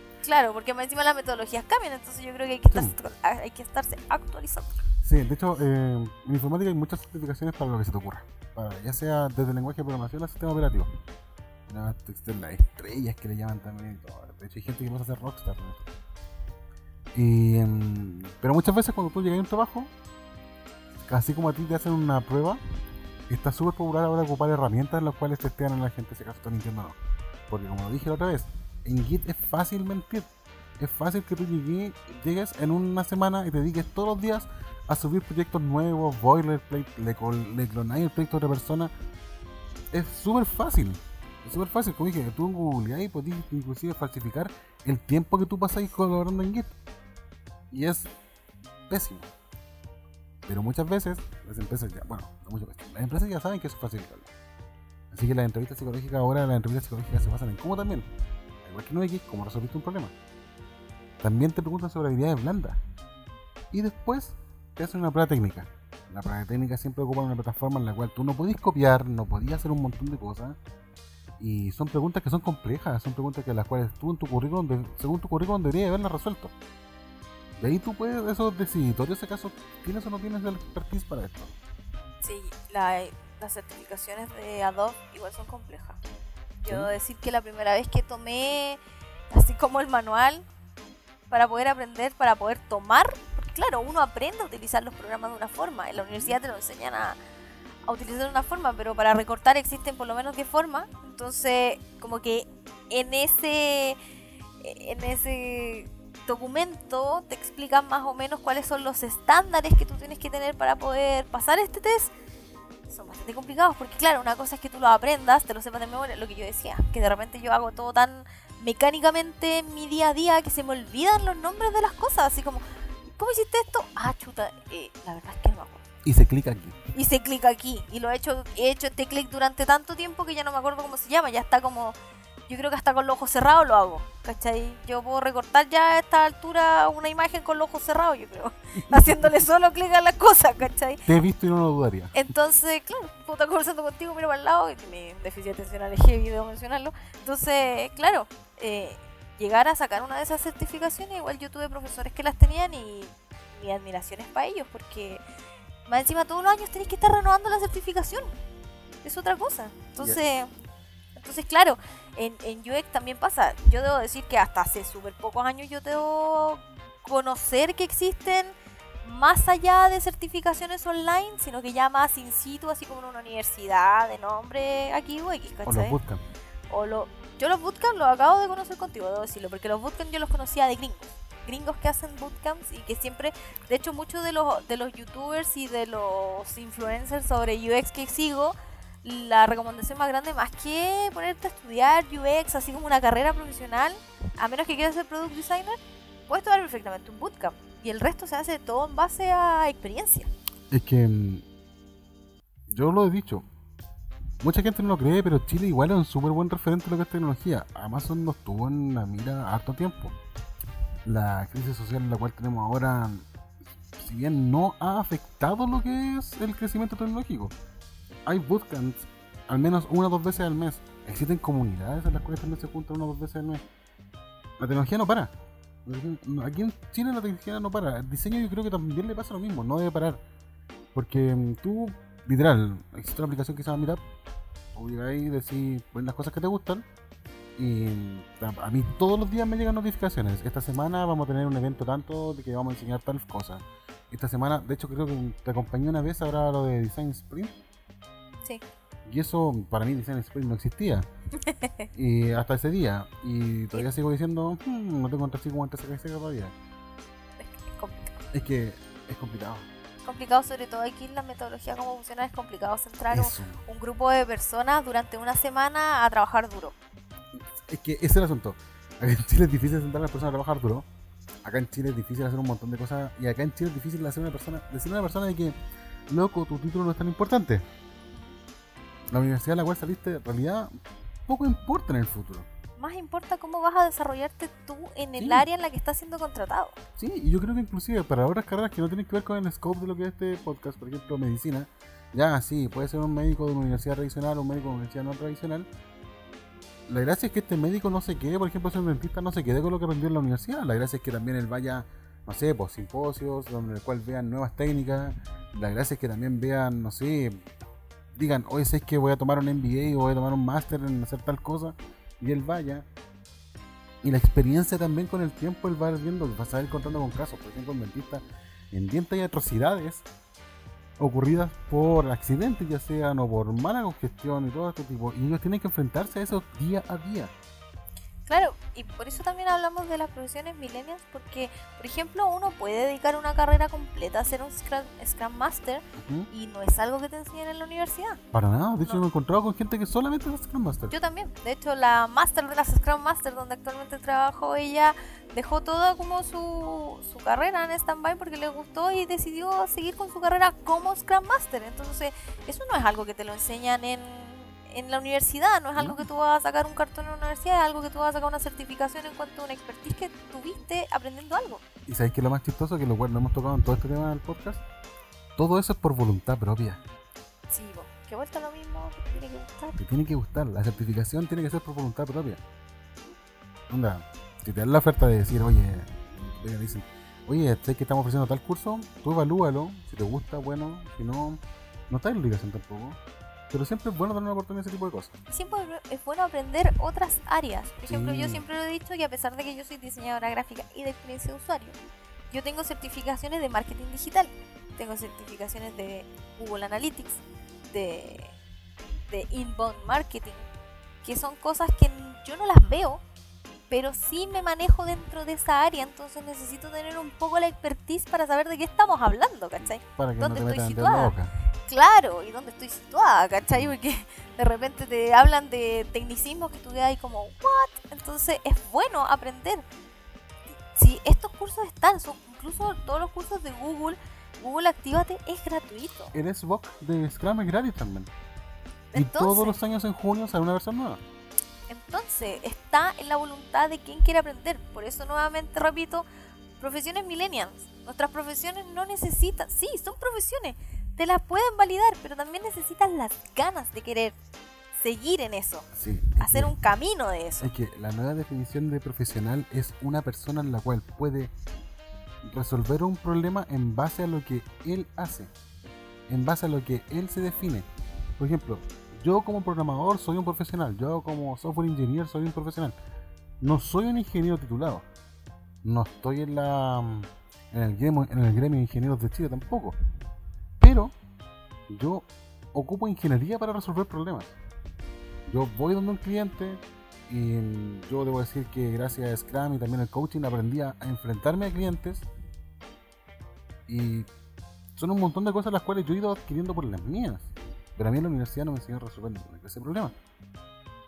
Claro, porque más encima las metodologías cambian, entonces yo creo que hay que, Sí. estar- hay que estarse actualizando. Sí, de hecho, eh, en informática hay muchas certificaciones para lo que se te ocurra. Para, ya sea desde el lenguaje de programación al sistema operativo. Las, las estrellas que le llaman también y todo. De hecho, hay gente que pasa a ser rockstar. esto. Y, em, pero muchas veces cuando tú llegas a un trabajo, así como a ti te hacen una prueba, está súper popular ahora ocupar herramientas en las cuales testean a la gente si acaso está mintiendo o no. Porque como lo dije la otra vez, en Git es fácil mentir. Es fácil que tú llegues, en una semana y te dediques todos los días a subir proyectos nuevos, boilerplate, le, le clonáis el proyecto de otra persona. Es súper fácil. Es súper fácil. Como dije, tú en Google y podías inclusive falsificar el tiempo que tú pasáis colaborando en Git. Y es pésimo. Pero muchas veces las empresas ya, bueno, no muchas veces, las empresas ya saben que eso es falsificable. Así que las entrevistas psicológicas ahora, las entrevistas psicológicas se basan en cómo también, igual que no X, cómo resolviste un problema. También te preguntan sobre habilidades blandas. Y después te hacen una prueba técnica. La prueba técnica siempre ocupa una plataforma en la cual tú no podías copiar, no podías hacer un montón de cosas. Y son preguntas que son complejas, son preguntas que las cuales tú en tu currículum, según tu currículum, deberías haberlas resuelto. De ahí tú puedes, esos deciditorios, si acaso tienes o no tienes el expertise para esto. Sí, la- las certificaciones de Adobe igual son complejas. Yo decir que la primera vez que tomé así como el manual para poder aprender, para poder tomar, porque claro, uno aprende a utilizar los programas de una forma, en la universidad te lo enseñan a, a utilizar de una forma, pero para recortar existen por lo menos 10 formas, entonces como que en ese en ese documento te explican más o menos cuáles son los estándares que tú tienes que tener para poder pasar este test son bastante complicados porque claro, una cosa es que tú lo aprendas, te lo sepas de memoria, lo que yo decía, que de repente yo hago todo tan mecánicamente en mi día a día que se me olvidan los nombres de las cosas, así como, ¿cómo hiciste esto? Ah, chuta, eh, la verdad es que no me acuerdo. Y se clica aquí. Y se clica aquí, y lo he hecho, he hecho este clic durante tanto tiempo que ya no me acuerdo cómo se llama, ya está como, yo creo que hasta con los ojos cerrados lo hago, ¿cachai? Yo puedo recortar ya a esta altura una imagen con los ojos cerrados, yo creo, haciéndole solo clic a las cosas, ¿cachai? Te he visto y no lo dudaría. Entonces, claro, puedo estar conversando contigo, miro para el lado, y mi déficit atencional es heavy, debo mencionarlo. Entonces, claro, eh, llegar a sacar una de esas certificaciones, igual yo tuve profesores que las tenían y mi admiración es para ellos, porque más encima todos los años tenés que estar renovando la certificación. Es otra cosa. Entonces, entonces claro, en, en UX también pasa. Yo debo decir que hasta hace súper pocos años yo debo conocer que existen más allá de certificaciones online, sino que ya más in situ, así como en una universidad de nombre aquí UX, O los ¿cachai? bootcamp. O lo, yo los bootcamps los acabo de conocer contigo, debo decirlo, porque los bootcamps yo los conocía de gringos. Gringos que hacen bootcamps y que siempre, de hecho muchos de los, de los youtubers y de los influencers sobre UX que sigo, la recomendación más grande, más que ponerte a estudiar UX así como una carrera profesional, a menos que quieras ser product designer, puedes tomar perfectamente un bootcamp. Y el resto se hace todo en base a experiencia. Es que mm, yo lo he dicho. Mucha gente no lo cree, pero Chile igual es un súper buen referente de lo que es tecnología. Amazon nos tuvo en la mira harto tiempo. La crisis social en la cual tenemos ahora, si bien no ha afectado lo que es el crecimiento tecnológico, hay bootcamps al menos una o dos veces al mes. Existen comunidades en las cuales también se juntan una o dos veces al mes. La tecnología no para. Aquí en Chile la tecnología no para. El diseño yo creo que también le pasa lo mismo, no debe parar. Porque mm, tú, literal, existe una aplicación que se llama Meetup. Llegas ahí y decís, pones las cosas que te gustan. Y mm, a, mí todos los días me llegan notificaciones. Esta semana vamos a tener un evento tanto de que vamos a enseñar tal cosa. Esta semana, de hecho creo que te acompañé una vez ahora lo de Design Sprint. Sí. Y eso para mí Design Sprint no existía. y hasta ese día. Y todavía sigo diciendo, "Hmm, no tengo entre 50 seca todavía. Es, que es complicado. Es que es complicado. complicado, sobre todo aquí en la metodología cómo funciona, es complicado centrar un, grupo de personas durante una semana a trabajar duro. Es que ese es el asunto. Acá En Chile es difícil sentar a las personas a trabajar duro. acá en Chile es difícil hacer un montón de cosas. Y acá en Chile es difícil hacer una persona, decirle a una persona de que, loco, tu título no es tan importante. La universidad a la cual saliste, en realidad, poco importa en el futuro. Más importa cómo vas a desarrollarte tú en el Sí. área en la que estás siendo contratado. Sí, y yo creo que inclusive para otras carreras que no tienen que ver con el scope de lo que es este podcast, por ejemplo, medicina, ya sí, puede ser un médico de una universidad tradicional o un médico de una universidad no tradicional. La gracia es que este médico no se quede, por ejemplo, si un dentista no se quede con lo que aprendió en la universidad. La gracia es que también él vaya, no sé, pues simposios, donde el cual vean nuevas técnicas. La gracia es que también vean, no sé, digan, hoy sé que voy a tomar un MBA o voy a tomar un máster en hacer tal cosa, y él vaya. Y la experiencia también con el tiempo él va viendo, va a ir contando con casos. Por ejemplo, en dentista, en dientes hay atrocidades ocurridas por accidentes, ya sean o por mala congestión y todo este tipo. Y ellos tienen que enfrentarse a eso día a día. Claro, y por eso también hablamos de las profesiones millennials, porque, por ejemplo, uno puede dedicar una carrera completa a ser un Scrum, Scrum Master y no es algo que te enseñan en la universidad. Para nada, de hecho No. me he encontrado con gente que solamente es Scrum Master. Yo también. De hecho, la Master de las Scrum Master, donde actualmente trabajo, ella dejó toda como su, su carrera en stand-by porque le gustó y decidió seguir con su carrera como Scrum Master. Entonces, eso no es algo que te lo enseñan en, en la universidad, no es algo que tú vas a sacar un cartón en la universidad, es algo que tú vas a sacar una certificación en cuanto a una expertise que tuviste aprendiendo algo. Y sabéis que lo más chistoso, que lo cual no hemos tocado en todo este tema del podcast, todo eso es por voluntad propia. Sí, bo, que vuelta lo mismo, que te tiene que gustar. Te tiene que gustar, la certificación tiene que ser por voluntad propia. Onda, si te dan la oferta de decir, oye, oye, dicen, oye, sé que estamos ofreciendo tal curso, tú evalúalo, si te gusta, bueno, si no, no está en obligación tampoco. Pero siempre es bueno dar una oportunidad a ese tipo de cosas. siempre es bueno aprender otras áreas. Por ejemplo, yo Sí. siempre lo he dicho que a pesar de que yo soy diseñadora gráfica y de experiencia de usuario, yo tengo certificaciones de marketing digital, tengo certificaciones de Google Analytics, de, de inbound marketing, que son cosas que yo no las veo, pero sí me manejo dentro de esa área, entonces necesito tener un poco la expertise para saber de qué estamos hablando, ¿cachai? Para que no ¿Dónde te estoy situada? Claro y dónde estoy situada, ¿cachai? Porque de repente te hablan de tecnicismos que tú quedas ahí como, ¿what? Entonces es bueno aprender. Si estos cursos están, son incluso todos los cursos de Google, Google Actívate es gratuito. El Xbox de Scrum es gratis también. Y todos los años en junio sale una versión nueva. entonces está en la voluntad de quien quiere aprender. Por eso nuevamente repito, profesiones millennials. Nuestras profesiones no necesitan, sí, son profesiones, te las pueden validar, pero también necesitas las ganas de querer seguir en eso, Sí. hacer un camino de eso. Es que la nueva definición de profesional es una persona en la cual puede resolver un problema en base a lo que él hace, en base a lo que él se define. Por ejemplo, yo como programador soy un profesional, yo como software engineer soy un profesional. No soy un ingeniero titulado. No estoy en la en el gremio, en el gremio de ingenieros de Chile tampoco. Pero yo ocupo ingeniería para resolver problemas. Yo voy donde un cliente y yo debo decir que gracias a Scrum y también al coaching aprendí a enfrentarme a clientes y son un montón de cosas las cuales yo he ido adquiriendo por las mías. Pero a mí en la universidad no me enseñó a resolver ninguna clase de problema.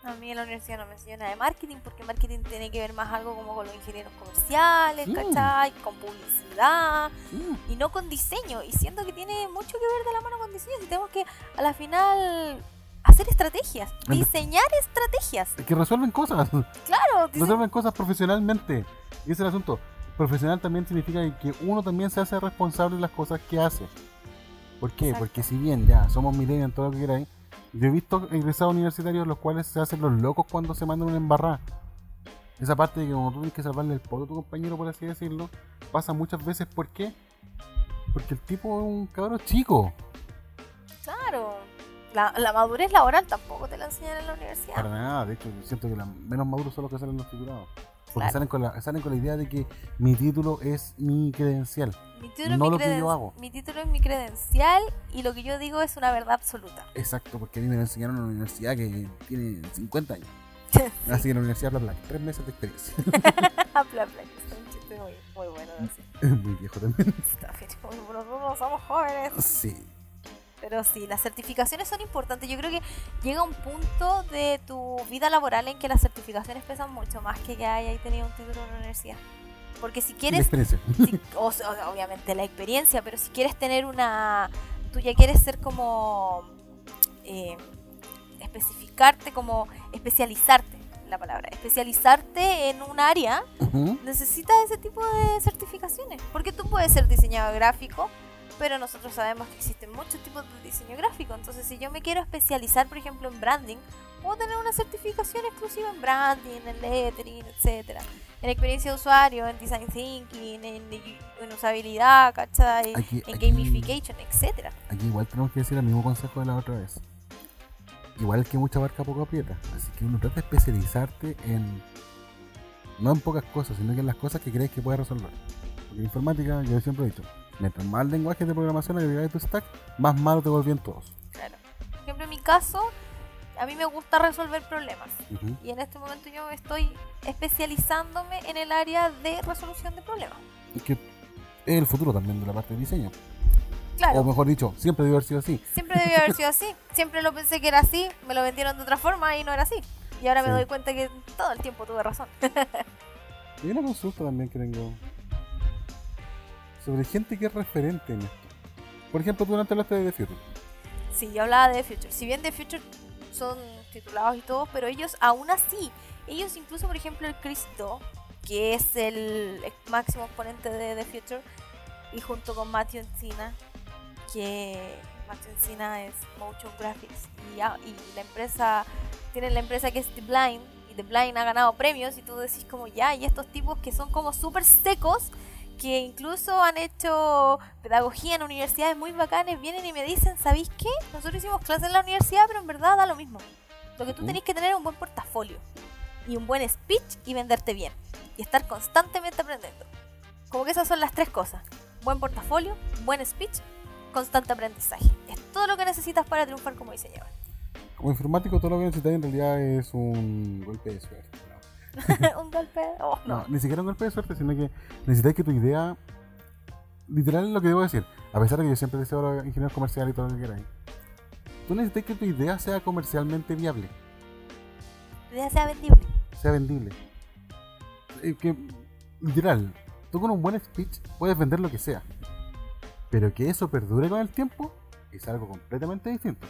A mí en la universidad no me enseñó nada de marketing, porque marketing tiene que ver más algo como con los ingenieros comerciales, Sí. ¿cachai? Con publicidad Sí, y no con diseño. Y siento que tiene mucho que ver de la mano con diseño. Si tenemos que a la final hacer estrategias, diseñar estrategias. es que resuelven cosas. Claro, dise- resuelven cosas profesionalmente. Y ese es el asunto. Profesional también significa que uno también se hace responsable de las cosas que hace. ¿Por qué? Exacto. Porque si bien ya somos millennials, todo lo que queráis, yo he visto egresados universitarios los cuales se hacen los locos cuando se mandan una embarrada. Esa parte de que como tú tienes que salvarle el poto a tu compañero, por así decirlo, pasa muchas veces. ¿Por qué? Porque el tipo es un cabro chico. claro. La, la madurez laboral tampoco te la enseñan en la universidad. Para nada, de hecho, yo siento que los menos maduros son los que salen los titulados. Porque Claro. salen, con la, salen con la idea de que mi título es mi credencial. Mi título, no es mi, lo que yo hago. mi título es mi credencial y lo que yo digo es una verdad absoluta. Exacto, porque a mí me lo enseñaron en una universidad que tiene 50 años. Así que en la Universidad Bla Bla, tres meses de experiencia. Bla, bla, es un chiste muy, muy bueno. así. Muy viejo también. Nosotros no somos jóvenes. Sí. Pero sí, las certificaciones son importantes. Yo creo que llega un punto de tu vida laboral en que las certificaciones pesan mucho más que que hayas tenido un título en la universidad. Porque si La quieres experiencia. si- o obviamente la experiencia, pero si quieres tener una, tú ya quieres ser como eh, especificarte, como especializarte, la palabra, especializarte en un área, Ujú. necesitas ese tipo de certificaciones, porque tú puedes ser diseñador gráfico, pero nosotros sabemos que existen muchos tipos de diseño gráfico, entonces si yo me quiero especializar, por ejemplo, en branding, puedo tener una certificación exclusiva en branding, en lettering, etcétera, en experiencia de usuario, en design thinking, en, en usabilidad, ¿cachai? Aquí- en aquí- gamification, etcétera. Aquí igual tenemos que decir el mismo consejo de la otra vez. Igual que mucha barca poco aprieta. Así que uno trata de especializarte en. No en pocas cosas, sino que en las cosas que crees que puedes resolver. Porque en informática, yo siempre he dicho, mientras más lenguajes de programación agregáis a tu stack, más malo te volvían todos. Claro. Por ejemplo, en mi caso, a mí me gusta resolver problemas. Y en este momento yo estoy especializándome en el área de resolución de problemas. Y que es el futuro también de la parte de diseño. Claro, O mejor dicho, siempre debe haber sido así. siempre debió haber sido así. Siempre lo pensé que era así, me lo vendieron de otra forma y no era así. Y ahora me doy cuenta que todo el tiempo tuve razón. Y una consulta también que tengo sobre gente que es referente en esto. Por ejemplo, tú antes hablaste de The Future. Sí, yo hablaba de The Future. Si bien The Future son titulados y todo, pero ellos aún así, ellos incluso, por ejemplo, el Cristo, que es el máximo exponente de The Future, y junto con Matthew Encina, que Matthew Encina es Motion Graphics, y, y la empresa, tienen la empresa que es The Blind, y The Blind ha ganado premios, y tú decís como ya, y estos tipos que son como súper secos, que incluso han hecho pedagogía en universidades muy bacanes, vienen y me dicen, ¿sabéis qué? Nosotros hicimos clases en la universidad, pero en verdad da lo mismo. Lo que tú Ujú. tenés que tener es un buen portafolio y un buen speech y venderte bien y estar constantemente aprendiendo. Como que esas son las tres cosas. Buen portafolio, buen speech, constante aprendizaje. Es todo lo que necesitas para triunfar como diseñador. Como informático, todo lo que necesitas en realidad es un golpe de suerte. un golpe. Oh, No, no. ni siquiera un golpe de suerte, sino que necesitas que tu idea. Literal es lo que debo decir. A pesar de que yo siempre deseo a los ingenieros comerciales y todo lo que queráis. Tú necesitas que tu idea sea comercialmente viable, La idea sea vendible. sea vendible. Eh, que, literal, tú con un buen speech puedes vender lo que sea. Pero que eso perdure con el tiempo es algo completamente distinto.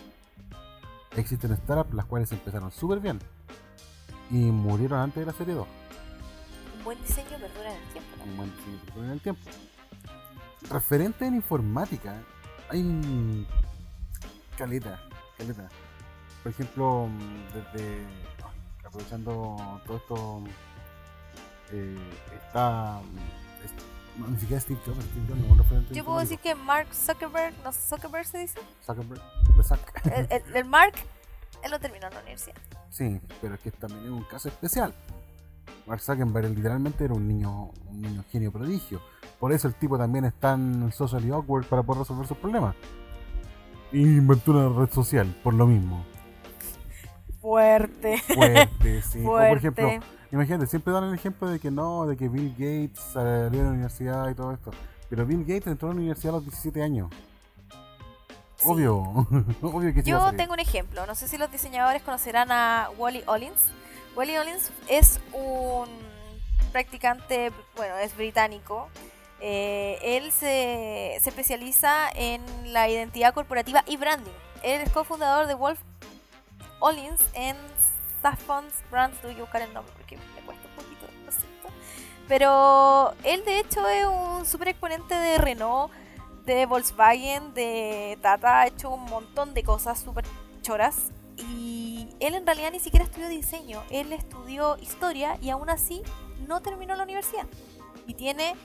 Existen startups las cuales empezaron súper bien y murieron antes de la serie 2. Un buen diseño perdura en el tiempo. ¿no? un buen diseño en el tiempo. Referente en informática, hay caleta, caleta. Por ejemplo, desde aprovechando todo esto, eh, está es- no, ni siquiera Steve Jobs, Steve Jobs no referente Yo puedo decir que Mark Zuckerberg, no Zuckerberg se dice, Zuckerberg, el Mark, él lo terminó en la universidad. Sí, pero es que también es un caso especial. Mark Zuckerberg literalmente era un niño, un niño genio prodigio. Por eso el tipo también es tan socially awkward para poder resolver sus problemas. Y inventó una red social, por lo mismo. Fuerte. Fuerte, sí. O por Fuerte. ejemplo, imagínate, siempre dan el ejemplo de que no, de que Bill Gates salió de la universidad y todo esto. Pero Bill Gates entró a la universidad a los 17 años. Sí. Obvio, obvio que sí Yo tengo un ejemplo. No sé si los diseñadores conocerán a Wally Ollins. Wally Ollins es un practicante, bueno, es británico. Eh, él se, se especializa en la identidad corporativa y branding. Él es cofundador de Wolf Ollins en Saffron's Brands. Tuve que buscar el nombre porque me cuesta un poquito, lo siento. Pero él, de hecho, es un super exponente de Renault, de Volkswagen, de Tata. Ha hecho un montón de cosas súper choras. Y él en realidad ni siquiera estudió diseño. Él estudió historia y aún así no terminó la universidad. Y tiene,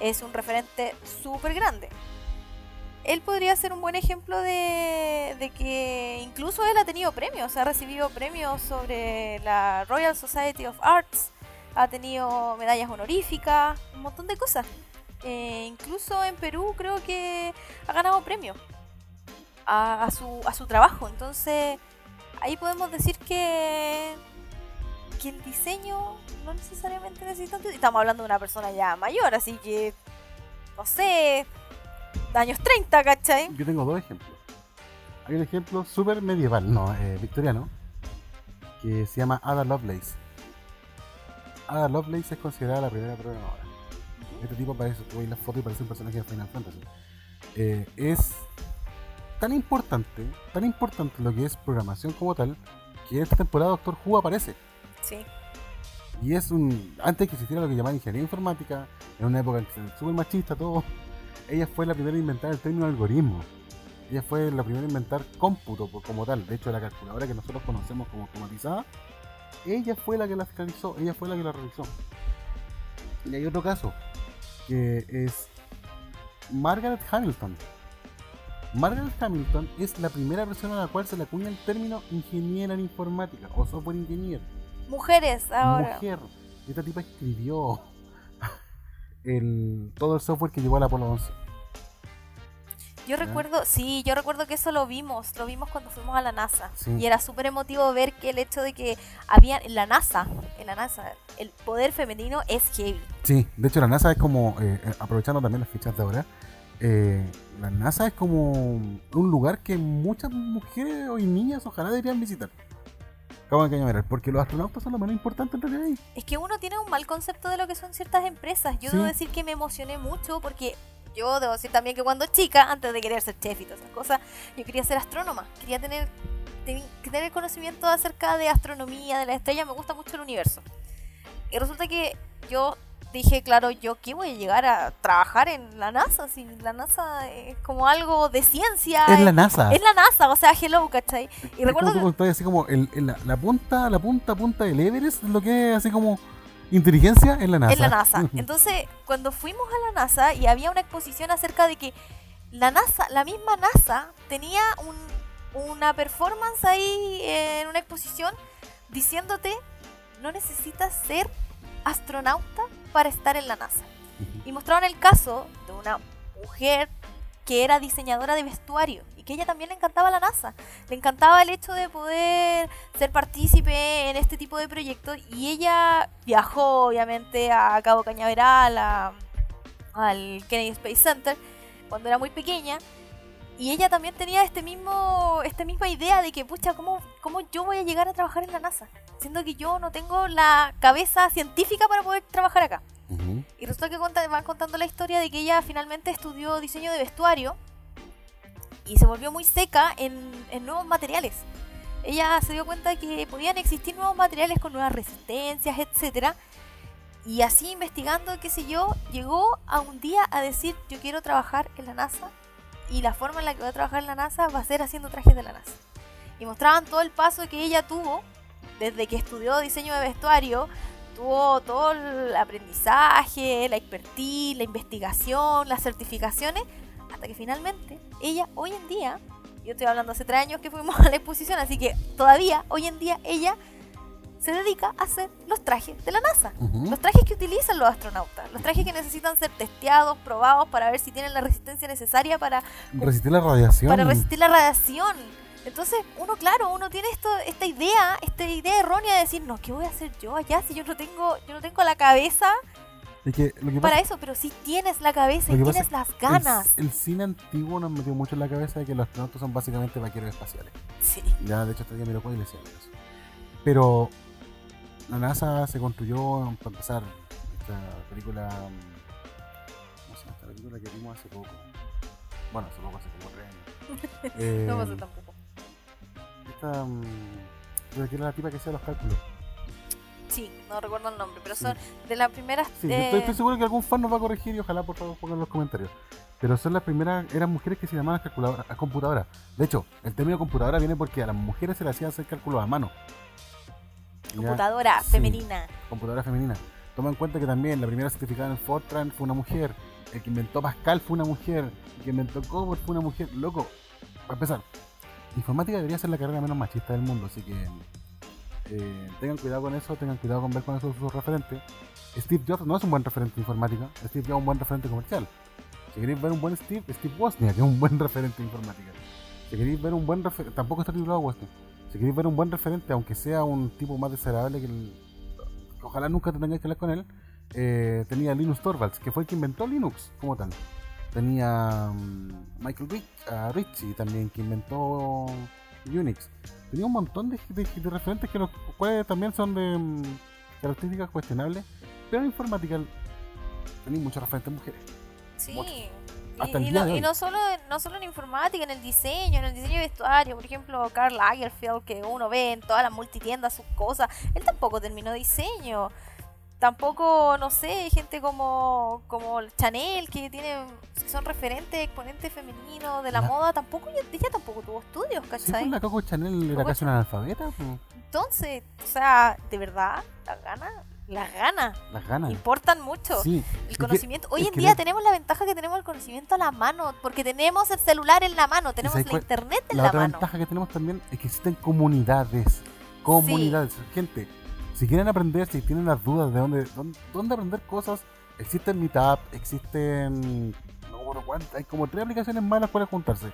es un referente súper grande. Él podría ser un buen ejemplo de, de que incluso él ha tenido premios, ha recibido premios sobre la Royal Society of Arts, ha tenido medallas honoríficas, un montón de cosas. Eh, incluso en Perú creo que ha ganado premios a, su, a su trabajo. Entonces ahí podemos decir que, que el diseño no necesariamente necesita... Estamos hablando de una persona ya mayor, así que, no sé, años 30, ¿cachai? Yo tengo dos ejemplos. Hay un ejemplo súper medieval, no, eh, victoriano, que se llama Ada Lovelace. Ada Lovelace es considerada la primera programadora. Este tipo parece, tú ves la foto y parece un personaje de Final Fantasy. Eh, es tan importante, tan importante lo que es programación como tal, que en esta temporada Doctor Who aparece. Sí. Y es un. Antes que existiera lo que llamaban ingeniería informática, en una época en que se súper machista todo, ella fue la primera en inventar el término algoritmo. Ella fue la primera en inventar cómputo como tal. De hecho, la calculadora que nosotros conocemos como automatizada, ella fue la que la realizó, ella fue la que la realizó. Y hay otro caso, que es Margaret Hamilton. Margaret Hamilton es la primera persona a la cual se le acuña el término ingeniera en informática o software engineer Mujeres ahora. mujer. Esta tipa escribió el, todo el software que llevó al Apolo 11. Yo recuerdo, sí, yo recuerdo que eso lo vimos, lo vimos cuando fuimos a la NASA. Sí. Y era súper emotivo ver que el hecho de que había en la NASA, en la NASA, el poder femenino es heavy. Sí, de hecho la NASA es como, eh, eh, aprovechando también las fichas de ahora, eh, la NASA es como un lugar que muchas mujeres y niñas ojalá deberían visitar. Porque los astronautas son lo menos importante en realidad ahí. Es que uno tiene un mal concepto de lo que son ciertas empresas. Yo Sí. debo decir que me emocioné mucho porque yo debo decir también que cuando chica, antes de querer ser chef y todas esas cosas, yo quería ser astrónoma. Quería tener, ten- tener conocimiento acerca de astronomía, de las estrellas. Me gusta mucho el universo. Y resulta que yo dije, claro, yo qué voy a llegar a trabajar en la NASA, si la NASA es como algo de ciencia. Es la NASA. es la NASA, o sea, hello, ¿cachai? Y Es como recuerdo que, contabas, así como el- el- la, la punta, la punta, punta del Everest, lo que es así como inteligencia en la NASA. en la NASA. Entonces, cuando fuimos a la NASA y había una exposición acerca de que la NASA, la misma NASA, tenía un- una performance ahí en una exposición diciéndote no necesitas ser astronauta para estar en la NASA. Y mostraron el caso de una mujer que era diseñadora de vestuario y que ella también le encantaba la NASA. Le encantaba el hecho de poder ser partícipe en este tipo de proyectos y ella viajó obviamente a Cabo Cañaveral, a- al Kennedy Space Center, cuando era muy pequeña. Y ella también tenía este mismo, esta misma idea de que, pucha, ¿cómo, ¿cómo yo voy a llegar a trabajar en la NASA? Siendo que yo no tengo la cabeza científica para poder trabajar acá. Ujú. Y resulta que van contando la historia de que ella finalmente estudió diseño de vestuario y se volvió muy seca en, en nuevos materiales. Ella se dio cuenta de que podían existir nuevos materiales con nuevas resistencias, etcétera. Y así investigando, qué sé yo, llegó a un día a decir, yo quiero trabajar en la NASA y la forma en la que voy a trabajar en la NASA va a ser haciendo trajes de la NASA. Y mostraban todo el paso que ella tuvo desde que estudió diseño de vestuario tuvo todo el aprendizaje, la expertise, la investigación, las certificaciones, hasta que finalmente ella hoy en día, yo estoy hablando hace tres años que fuimos a la exposición, así que todavía hoy en día ella se dedica a hacer los trajes de la NASA. Los trajes que utilizan los astronautas, los trajes que necesitan ser testeados, probados para ver si tienen la resistencia necesaria para Resistir la radiación. para resistir la radiación. Entonces, uno, claro, uno tiene esto, esta idea, esta idea errónea de decir, no, ¿qué voy a hacer yo allá si yo no tengo, yo no tengo la cabeza Es que lo que para pasa- eso? Pero sí tienes la cabeza y tienes las ganas. El, el cine antiguo nos metió mucho en la cabeza de que los astronautas son básicamente vaqueros espaciales. Sí. Ya, de hecho, este día me lo y le decía eso. Pero la NASA se construyó, para empezar, esta película. mm, ¿Cómo se llama esta película que vimos hace poco? Bueno, hace poco, hace como tres años. Eh, No pasa tampoco. Esta. pero que era la tipa que hacía los cálculos. Sí, no recuerdo el nombre, pero Sí. son de las primeras. Sí, eh, estoy, estoy seguro que algún fan nos va a corregir y ojalá por favor pongan en los comentarios. Pero son las primeras, eran mujeres que se llamaban calculadoras, a computadoras. De hecho, el término computadora viene porque a las mujeres se les hacía hacer cálculos a mano. Ya, computadora sí, femenina. computadora femenina. Toma en cuenta que también la primera certificada en Fortran fue una mujer. El que inventó Pascal fue una mujer. El que inventó Cobol fue una mujer. Loco, para empezar, informática debería ser la carrera menos machista del mundo, así que eh, tengan cuidado con eso, tengan cuidado con ver con esos sus referentes. Steve Jobs no es un buen referente de informática, Steve Jobs es un buen referente comercial. Si queréis ver un buen Steve, Steve Wozniak es un buen referente de informática. Si queréis ver un buen referente, tampoco está titulado Wozniak. Si queréis ver un buen referente, aunque sea un tipo más desagradable que el, ojalá nunca te tengáis que hablar con él, eh, tenía Linus Torvalds, que fue el que inventó Linux como tal. Tenía mm, Michael Rich, Ritchie también, que inventó Unix. Tenía un montón de, de- de referentes que los cuales también son de mm, características cuestionables, pero en informática tenéis muchas referentes mujeres. Sí. Y, Hasta el y día no, de y no solo, no solo en informática, en el diseño, en el diseño de vestuario. Por ejemplo, Karl Lagerfeld, que uno ve en todas las multitiendas sus cosas. Él tampoco terminó diseño. Tampoco, no sé, gente como, como Chanel, que tiene que son referentes, exponentes femeninos de la, La- moda. Tampoco, ella, ella tampoco tuvo estudios, Sí, ¿cachai? pues la Coco Chanel era Coco casi una analfabeta, pues, Entonces, o sea, de verdad, las ganas, las ganas las ganas. importan mucho. Sí. El conocimiento. que- Hoy en día tenemos la ventaja que tenemos el conocimiento a la mano, porque tenemos el celular en la mano, tenemos la internet en La la, otra mano. ventaja que tenemos también es que existen comunidades. Comunidades. Gente, si quieren aprender, si tienen las dudas de dónde, dónde, dónde aprender cosas, existen Meetup, existen. Hay como tres aplicaciones más las cuales juntarse.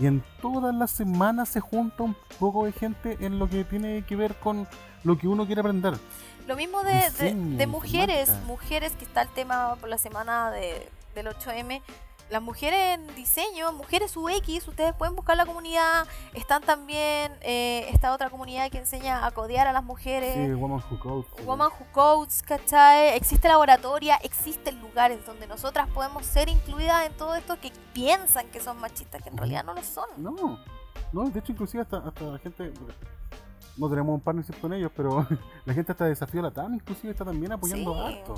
Y en todas las semanas se junta un poco de gente en lo que tiene que ver con lo que uno quiere aprender. Lo mismo de, de- Diseño, de mujeres, mujeres que está el tema por la semana de, del 8M. Las mujeres en diseño, mujeres UX, ustedes pueden buscar la comunidad. Están también eh, esta otra comunidad que enseña a codear a las mujeres. Sí, Woman Who Code. Woman Who Codes, ¿cachai? Existe laboratoria, existen lugares donde nosotras podemos ser incluidas en todo esto que piensan que son machistas, que en realidad no lo son. No, no, de hecho inclusive hasta, hasta la gente, no tenemos un partnership con ellos, pero la gente hasta Desafío Latam inclusive está también apoyando Sí. harto.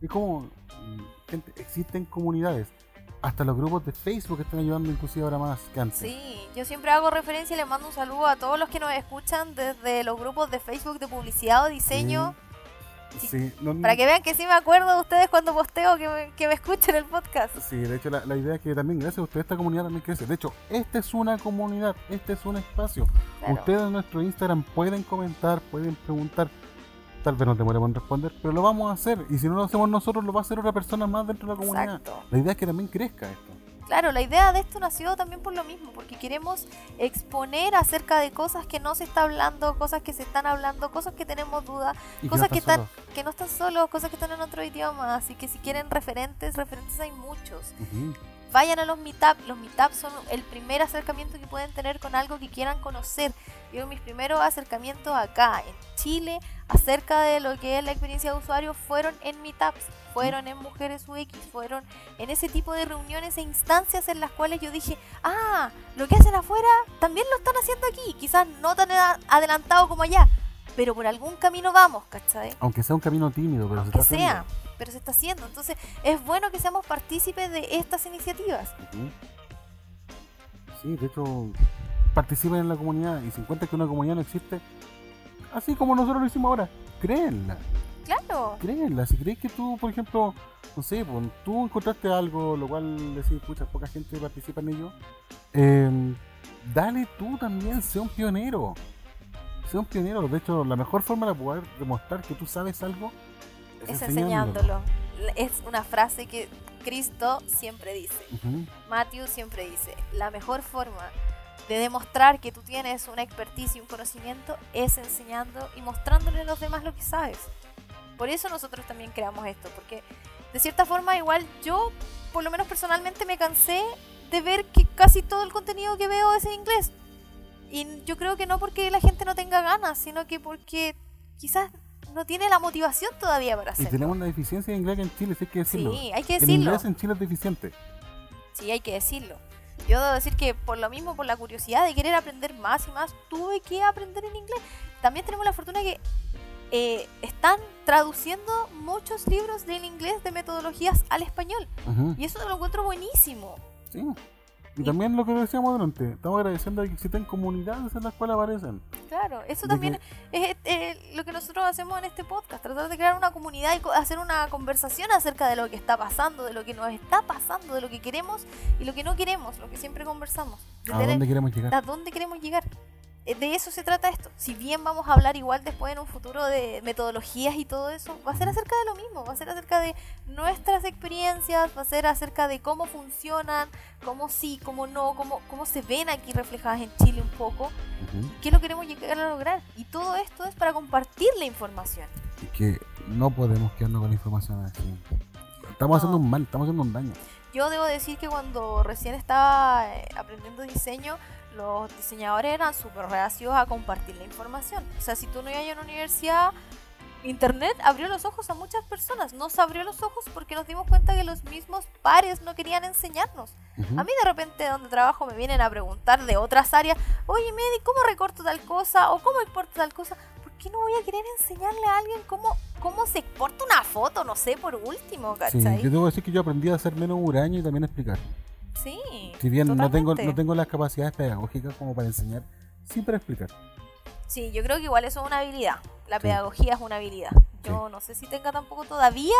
Es como, mm, gente, existen comunidades, hasta los grupos de Facebook están ayudando inclusive ahora más que antes. Sí, yo siempre hago referencia y le mando un saludo a todos los que nos escuchan desde los grupos de Facebook de publicidad o diseño, Sí, no- para que vean que sí me acuerdo de ustedes cuando posteo que me, que me escuchen el podcast. Sí, de hecho la, la idea es que también gracias a ustedes esta comunidad también crece. De hecho, esta es una comunidad, este es un espacio. Claro. Ustedes en nuestro Instagram pueden comentar, pueden preguntar. Tal vez no demoremos en responder, pero lo vamos a hacer. Y si no lo hacemos nosotros, lo va a hacer otra persona más dentro de la comunidad. Exacto. La idea es que también crezca esto. Claro, la idea de esto nació también por lo mismo, porque queremos exponer acerca de cosas que no se está hablando, cosas que se están hablando, cosas que tenemos dudas, cosas no que están están, que no están solos, cosas que están en otro idioma, así que si quieren referentes, referentes hay muchos. solos. Ujú. Vayan a los meetup, los meetup son el primer acercamiento que pueden tener con algo que quieran conocer. Yo mis primeros acercamientos acá en Chile acerca de lo que es la experiencia de usuario fueron en meetups, fueron en Mujeres UX, fueron en ese tipo de reuniones e instancias en las cuales yo dije, ah, lo que hacen afuera también lo están haciendo aquí, quizás no tan adelantado como allá, pero por algún camino vamos, ¿cachai? Aunque sea un camino tímido, pero Aunque se está sea, haciendo. pero se está haciendo. Entonces es bueno que seamos partícipes de estas iniciativas. Sí, de hecho, participen en la comunidad y si encuentran que una comunidad no existe, así como nosotros lo hicimos ahora, créenla. Claro. créenla. Si crees que tú, por ejemplo, no sé, pues, tú encontraste algo, lo cual decís, pucha, poca gente participa en ello, eh, dale tú también, sé un pionero. Sé un pionero. De hecho, la mejor forma de poder demostrar que tú sabes algo es enseñándolo. Es una frase que Cristo siempre dice. Matthew siempre dice, la mejor forma de demostrar que tú tienes una expertise y un conocimiento es enseñando y mostrándole a los demás lo que sabes. Por eso nosotros también creamos esto, porque de cierta forma igual yo, por lo menos personalmente, me cansé de ver que casi todo el contenido que veo es en inglés. Y yo creo que no porque la gente no tenga ganas, sino que porque quizás no tiene la motivación todavía para Y hacerlo. tenemos una deficiencia de inglés en Chile, sí hay que decirlo. Sí, hay que el decirlo. inglés en Chile es deficiente. Sí, hay que decirlo. Yo debo decir que por lo mismo, por la curiosidad de querer aprender más y más, tuve que aprender en inglés. También tenemos la fortuna que eh, están traduciendo muchos libros en inglés de metodologías al español. Y eso lo encuentro buenísimo. Sí. Y también lo que decíamos delante, estamos agradeciendo de que existen comunidades en las cuales aparecen. Claro, eso De también es eh, lo que nosotros hacemos en este podcast, tratar de crear una comunidad y hacer una conversación acerca de lo que está pasando, de lo que nos está pasando, de lo que queremos y lo que no queremos, lo que siempre conversamos. De ¿A tener- dónde queremos llegar? ¿A dónde queremos llegar? Eh, De eso se trata esto. Si bien vamos a hablar igual después en un futuro de metodologías y todo eso, va a ser acerca de lo mismo, va a ser acerca de nuestras experiencias, va a ser acerca de cómo funcionan, cómo sí, cómo no, cómo, cómo se ven aquí reflejadas en Chile un poco, Ujú. qué lo queremos llegar a lograr. Y todo esto es para compartir la información. Y que no podemos quedarnos con la información así. Estamos haciendo No. un mal, estamos haciendo un daño. Yo debo decir que cuando recién estaba eh, aprendiendo diseño, los diseñadores eran súper reacios a compartir la información. O sea, si tú no ibas a una universidad, Internet abrió los ojos a muchas personas. Nos abrió los ojos porque nos dimos cuenta que los mismos pares no querían enseñarnos. A mí de repente donde trabajo me vienen a preguntar de otras áreas, oye Medi, ¿cómo recorto tal cosa? ¿O cómo exporto tal cosa? ¿Por qué no voy a querer enseñarle a alguien cómo, cómo se exporta una foto? No sé, por último, Sí, ¿cachai? yo debo decir que yo aprendí a ser menos huraño y también a explicar. Sí. Si bien no tengo, no tengo las capacidades pedagógicas como para enseñar, sí para explicar. Sí, yo creo que igual eso es una habilidad. La Sí. pedagogía es una habilidad. Yo no sé si tenga tampoco todavía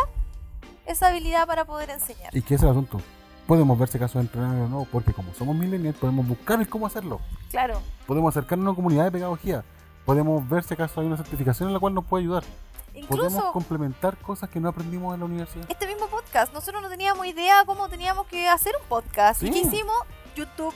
esa habilidad para poder enseñar. Y que ese es el asunto. Podemos verse casos de entrenadores o no, porque como somos millennials, podemos buscar el cómo hacerlo. Claro. Podemos acercarnos a una comunidad de pedagogía. Podemos ver si acaso hay una certificación en la cual nos puede ayudar. Podemos complementar cosas que no aprendimos en la universidad. este mismo podcast, nosotros no teníamos idea cómo teníamos que hacer un podcast. ¿Y qué hicimos? YouTube.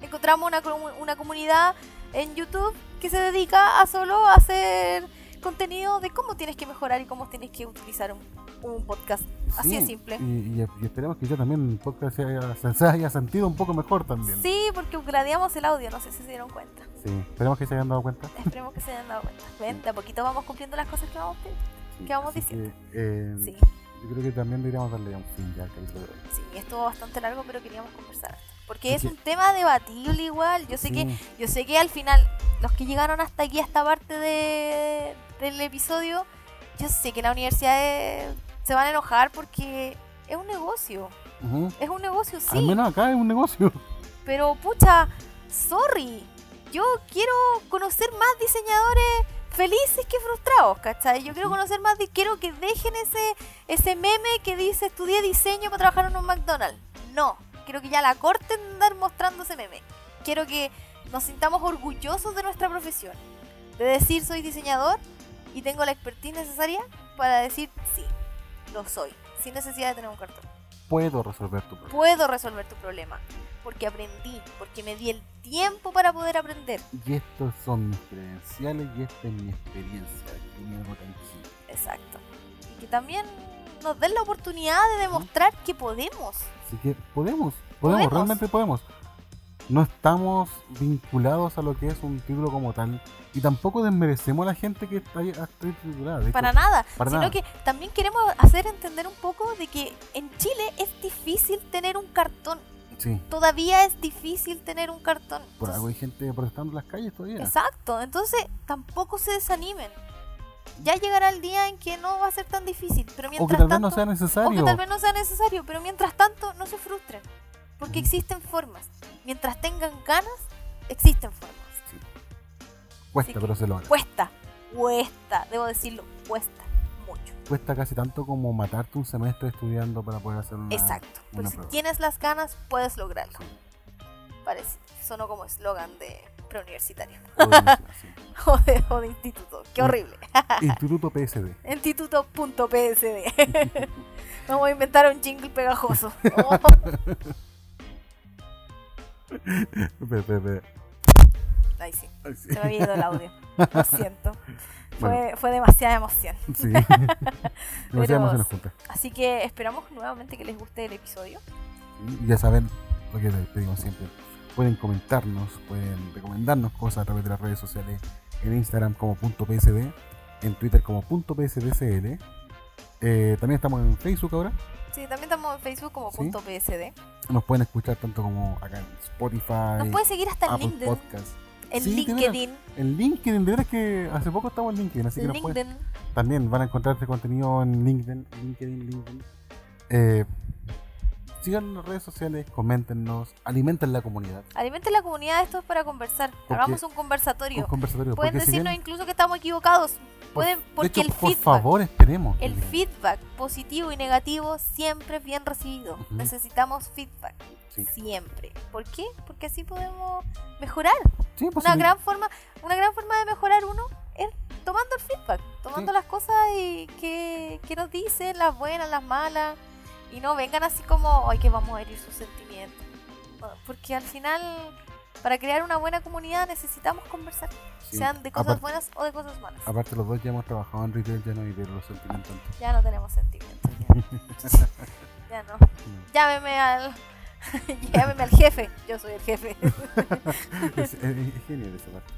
Encontramos una, una comunidad en YouTube que se dedica a solo hacer contenido de cómo tienes que mejorar y cómo tienes que utilizar un, un podcast. Así Sí, de simple. Y, y- y esperemos que ya también el podcast se haya, se- haya sentido un poco mejor también. Sí, porque upgradeamos el audio, no sé si se dieron cuenta. Sí, esperemos que se hayan dado cuenta. Esperemos que se hayan dado cuenta. Ven, de a poquito vamos cumpliendo las cosas que vamos, que vamos diciendo. que, eh, Sí, Yo creo que también deberíamos darle un fin ya al capítulo de hoy. sí, estuvo bastante largo, pero queríamos conversar. Porque es que- un tema debatible igual. Yo sé Sí. que yo sé que al final los que llegaron hasta aquí a esta parte de, del episodio, yo sé que la universidad es- se van a enojar porque es un negocio. Es un negocio, sí. Al menos acá es un negocio. Pero pucha, sorry. Yo quiero conocer más diseñadores felices que frustrados, ¿cachai? Yo quiero conocer más, quiero que dejen ese, ese meme que dice estudié diseño para trabajar en un McDonald's. No, quiero que ya la corten de andar mostrando ese meme. Quiero que nos sintamos orgullosos de nuestra profesión. De decir soy diseñador y tengo la expertise necesaria para decir sí, lo soy, sin necesidad de tener un cartón Puedo resolver tu problema. puedo resolver tu problema. Porque aprendí, porque me di el tiempo para poder aprender. Y estos son mis credenciales y esta es mi experiencia. que me hago tangible. Exacto. Y que también nos den la oportunidad de demostrar que podemos. Así que podemos, podemos, Podemos. realmente podemos. No estamos vinculados a lo que es un título como tal. Y tampoco desmerecemos a la gente que está ahí está titulada. De hecho, Para nada. para sino nada. que también queremos hacer entender un poco de que en Chile es difícil tener un cartón. Sí, Todavía es difícil tener un cartón. por Entonces- algo hay gente protestando en las calles todavía. Exacto. Entonces tampoco se desanimen. Ya llegará el día en que no va a ser tan difícil. Pero O mientras que tal vez tanto, no sea O que necesario. tal vez no sea necesario, pero mientras tanto no se frustren, porque existen formas. Mientras tengan ganas, existen formas. Cuesta, que- pero se logra. Cuesta, cuesta, debo decirlo, cuesta mucho. Cuesta casi tanto como matarte un semestre estudiando para poder hacer una. Exacto. Pero una si prueba. tienes las ganas, puedes lograrlo. Parece, sonó como eslogan de preuniversitario sí. o de, o de instituto. Qué horrible. Instituto PSD. Instituto.psd. Vamos a inventar un jingle pegajoso. Ahí sí. Ay, sí. Se me había ido el audio. Lo siento. Fue, Bueno. fue demasiada emoción. Sí. Demasiadas emociones juntas. Así que esperamos nuevamente que les guste el episodio. Ya saben lo que les pedimos siempre. Pueden comentarnos, pueden recomendarnos cosas a través de las redes sociales. En Instagram como punto .psd, en Twitter como punto .psdcl. Eh, también estamos en Facebook ahora. Sí, también estamos en Facebook como punto .psd. Nos pueden escuchar tanto como acá en Spotify, Nos pueden seguir hasta en LinkedIn. Podcast. En Sí, LinkedIn. En LinkedIn, de verdad que hace poco estamos en LinkedIn, así que nos pueden- LinkedIn. también van a encontrar este contenido en LinkedIn, LinkedIn, LinkedIn. Eh, sigan las redes sociales, coméntenos, alimenten la comunidad. Alimenten la comunidad, esto es para conversar. Hagamos un conversatorio. Con conversatorios. Pueden si decirnos incluso que estamos equivocados. Pueden, de porque hecho, el por feedback, favor, esperemos. el feedback positivo y negativo siempre es bien recibido. Necesitamos feedback. Sí. Siempre. ¿Por qué? Porque así podemos mejorar. Sí, pues, una sí, gran forma una gran forma de mejorar uno es tomando el feedback tomando las cosas y que, que nos dicen las buenas las malas y no vengan así como ay que vamos a herir sus sentimientos No, porque al final para crear una buena comunidad necesitamos conversar sí. sean de cosas Aparte- buenas o de cosas malas. Aparte, los dos ya hemos trabajado en retail, ya no hay de los sentimientos. ya no tenemos sentimientos ya, ya no. Llámeme al llámeme al jefe. Yo soy el jefe. Es, es- es genial esa parte.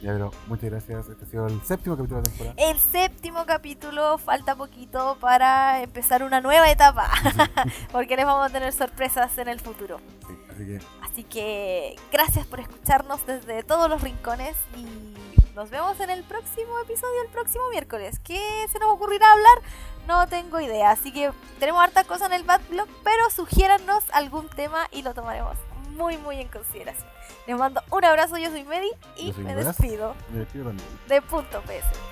Ya, pero muchas gracias. Este ha sido el séptimo capítulo de la temporada. El séptimo capítulo, falta poquito para empezar una nueva etapa, porque les vamos a tener sorpresas en el futuro. Sí, así que Así que gracias por escucharnos desde todos los rincones y nos vemos en el próximo episodio el próximo miércoles. ¿Qué se nos ocurrirá hablar? No tengo idea. Así que tenemos harta cosa en el backlog, pero sugiérannos algún tema y lo tomaremos muy muy en consideración. Les mando un abrazo, yo soy Medi y soy me despido me despido también. de punto PS.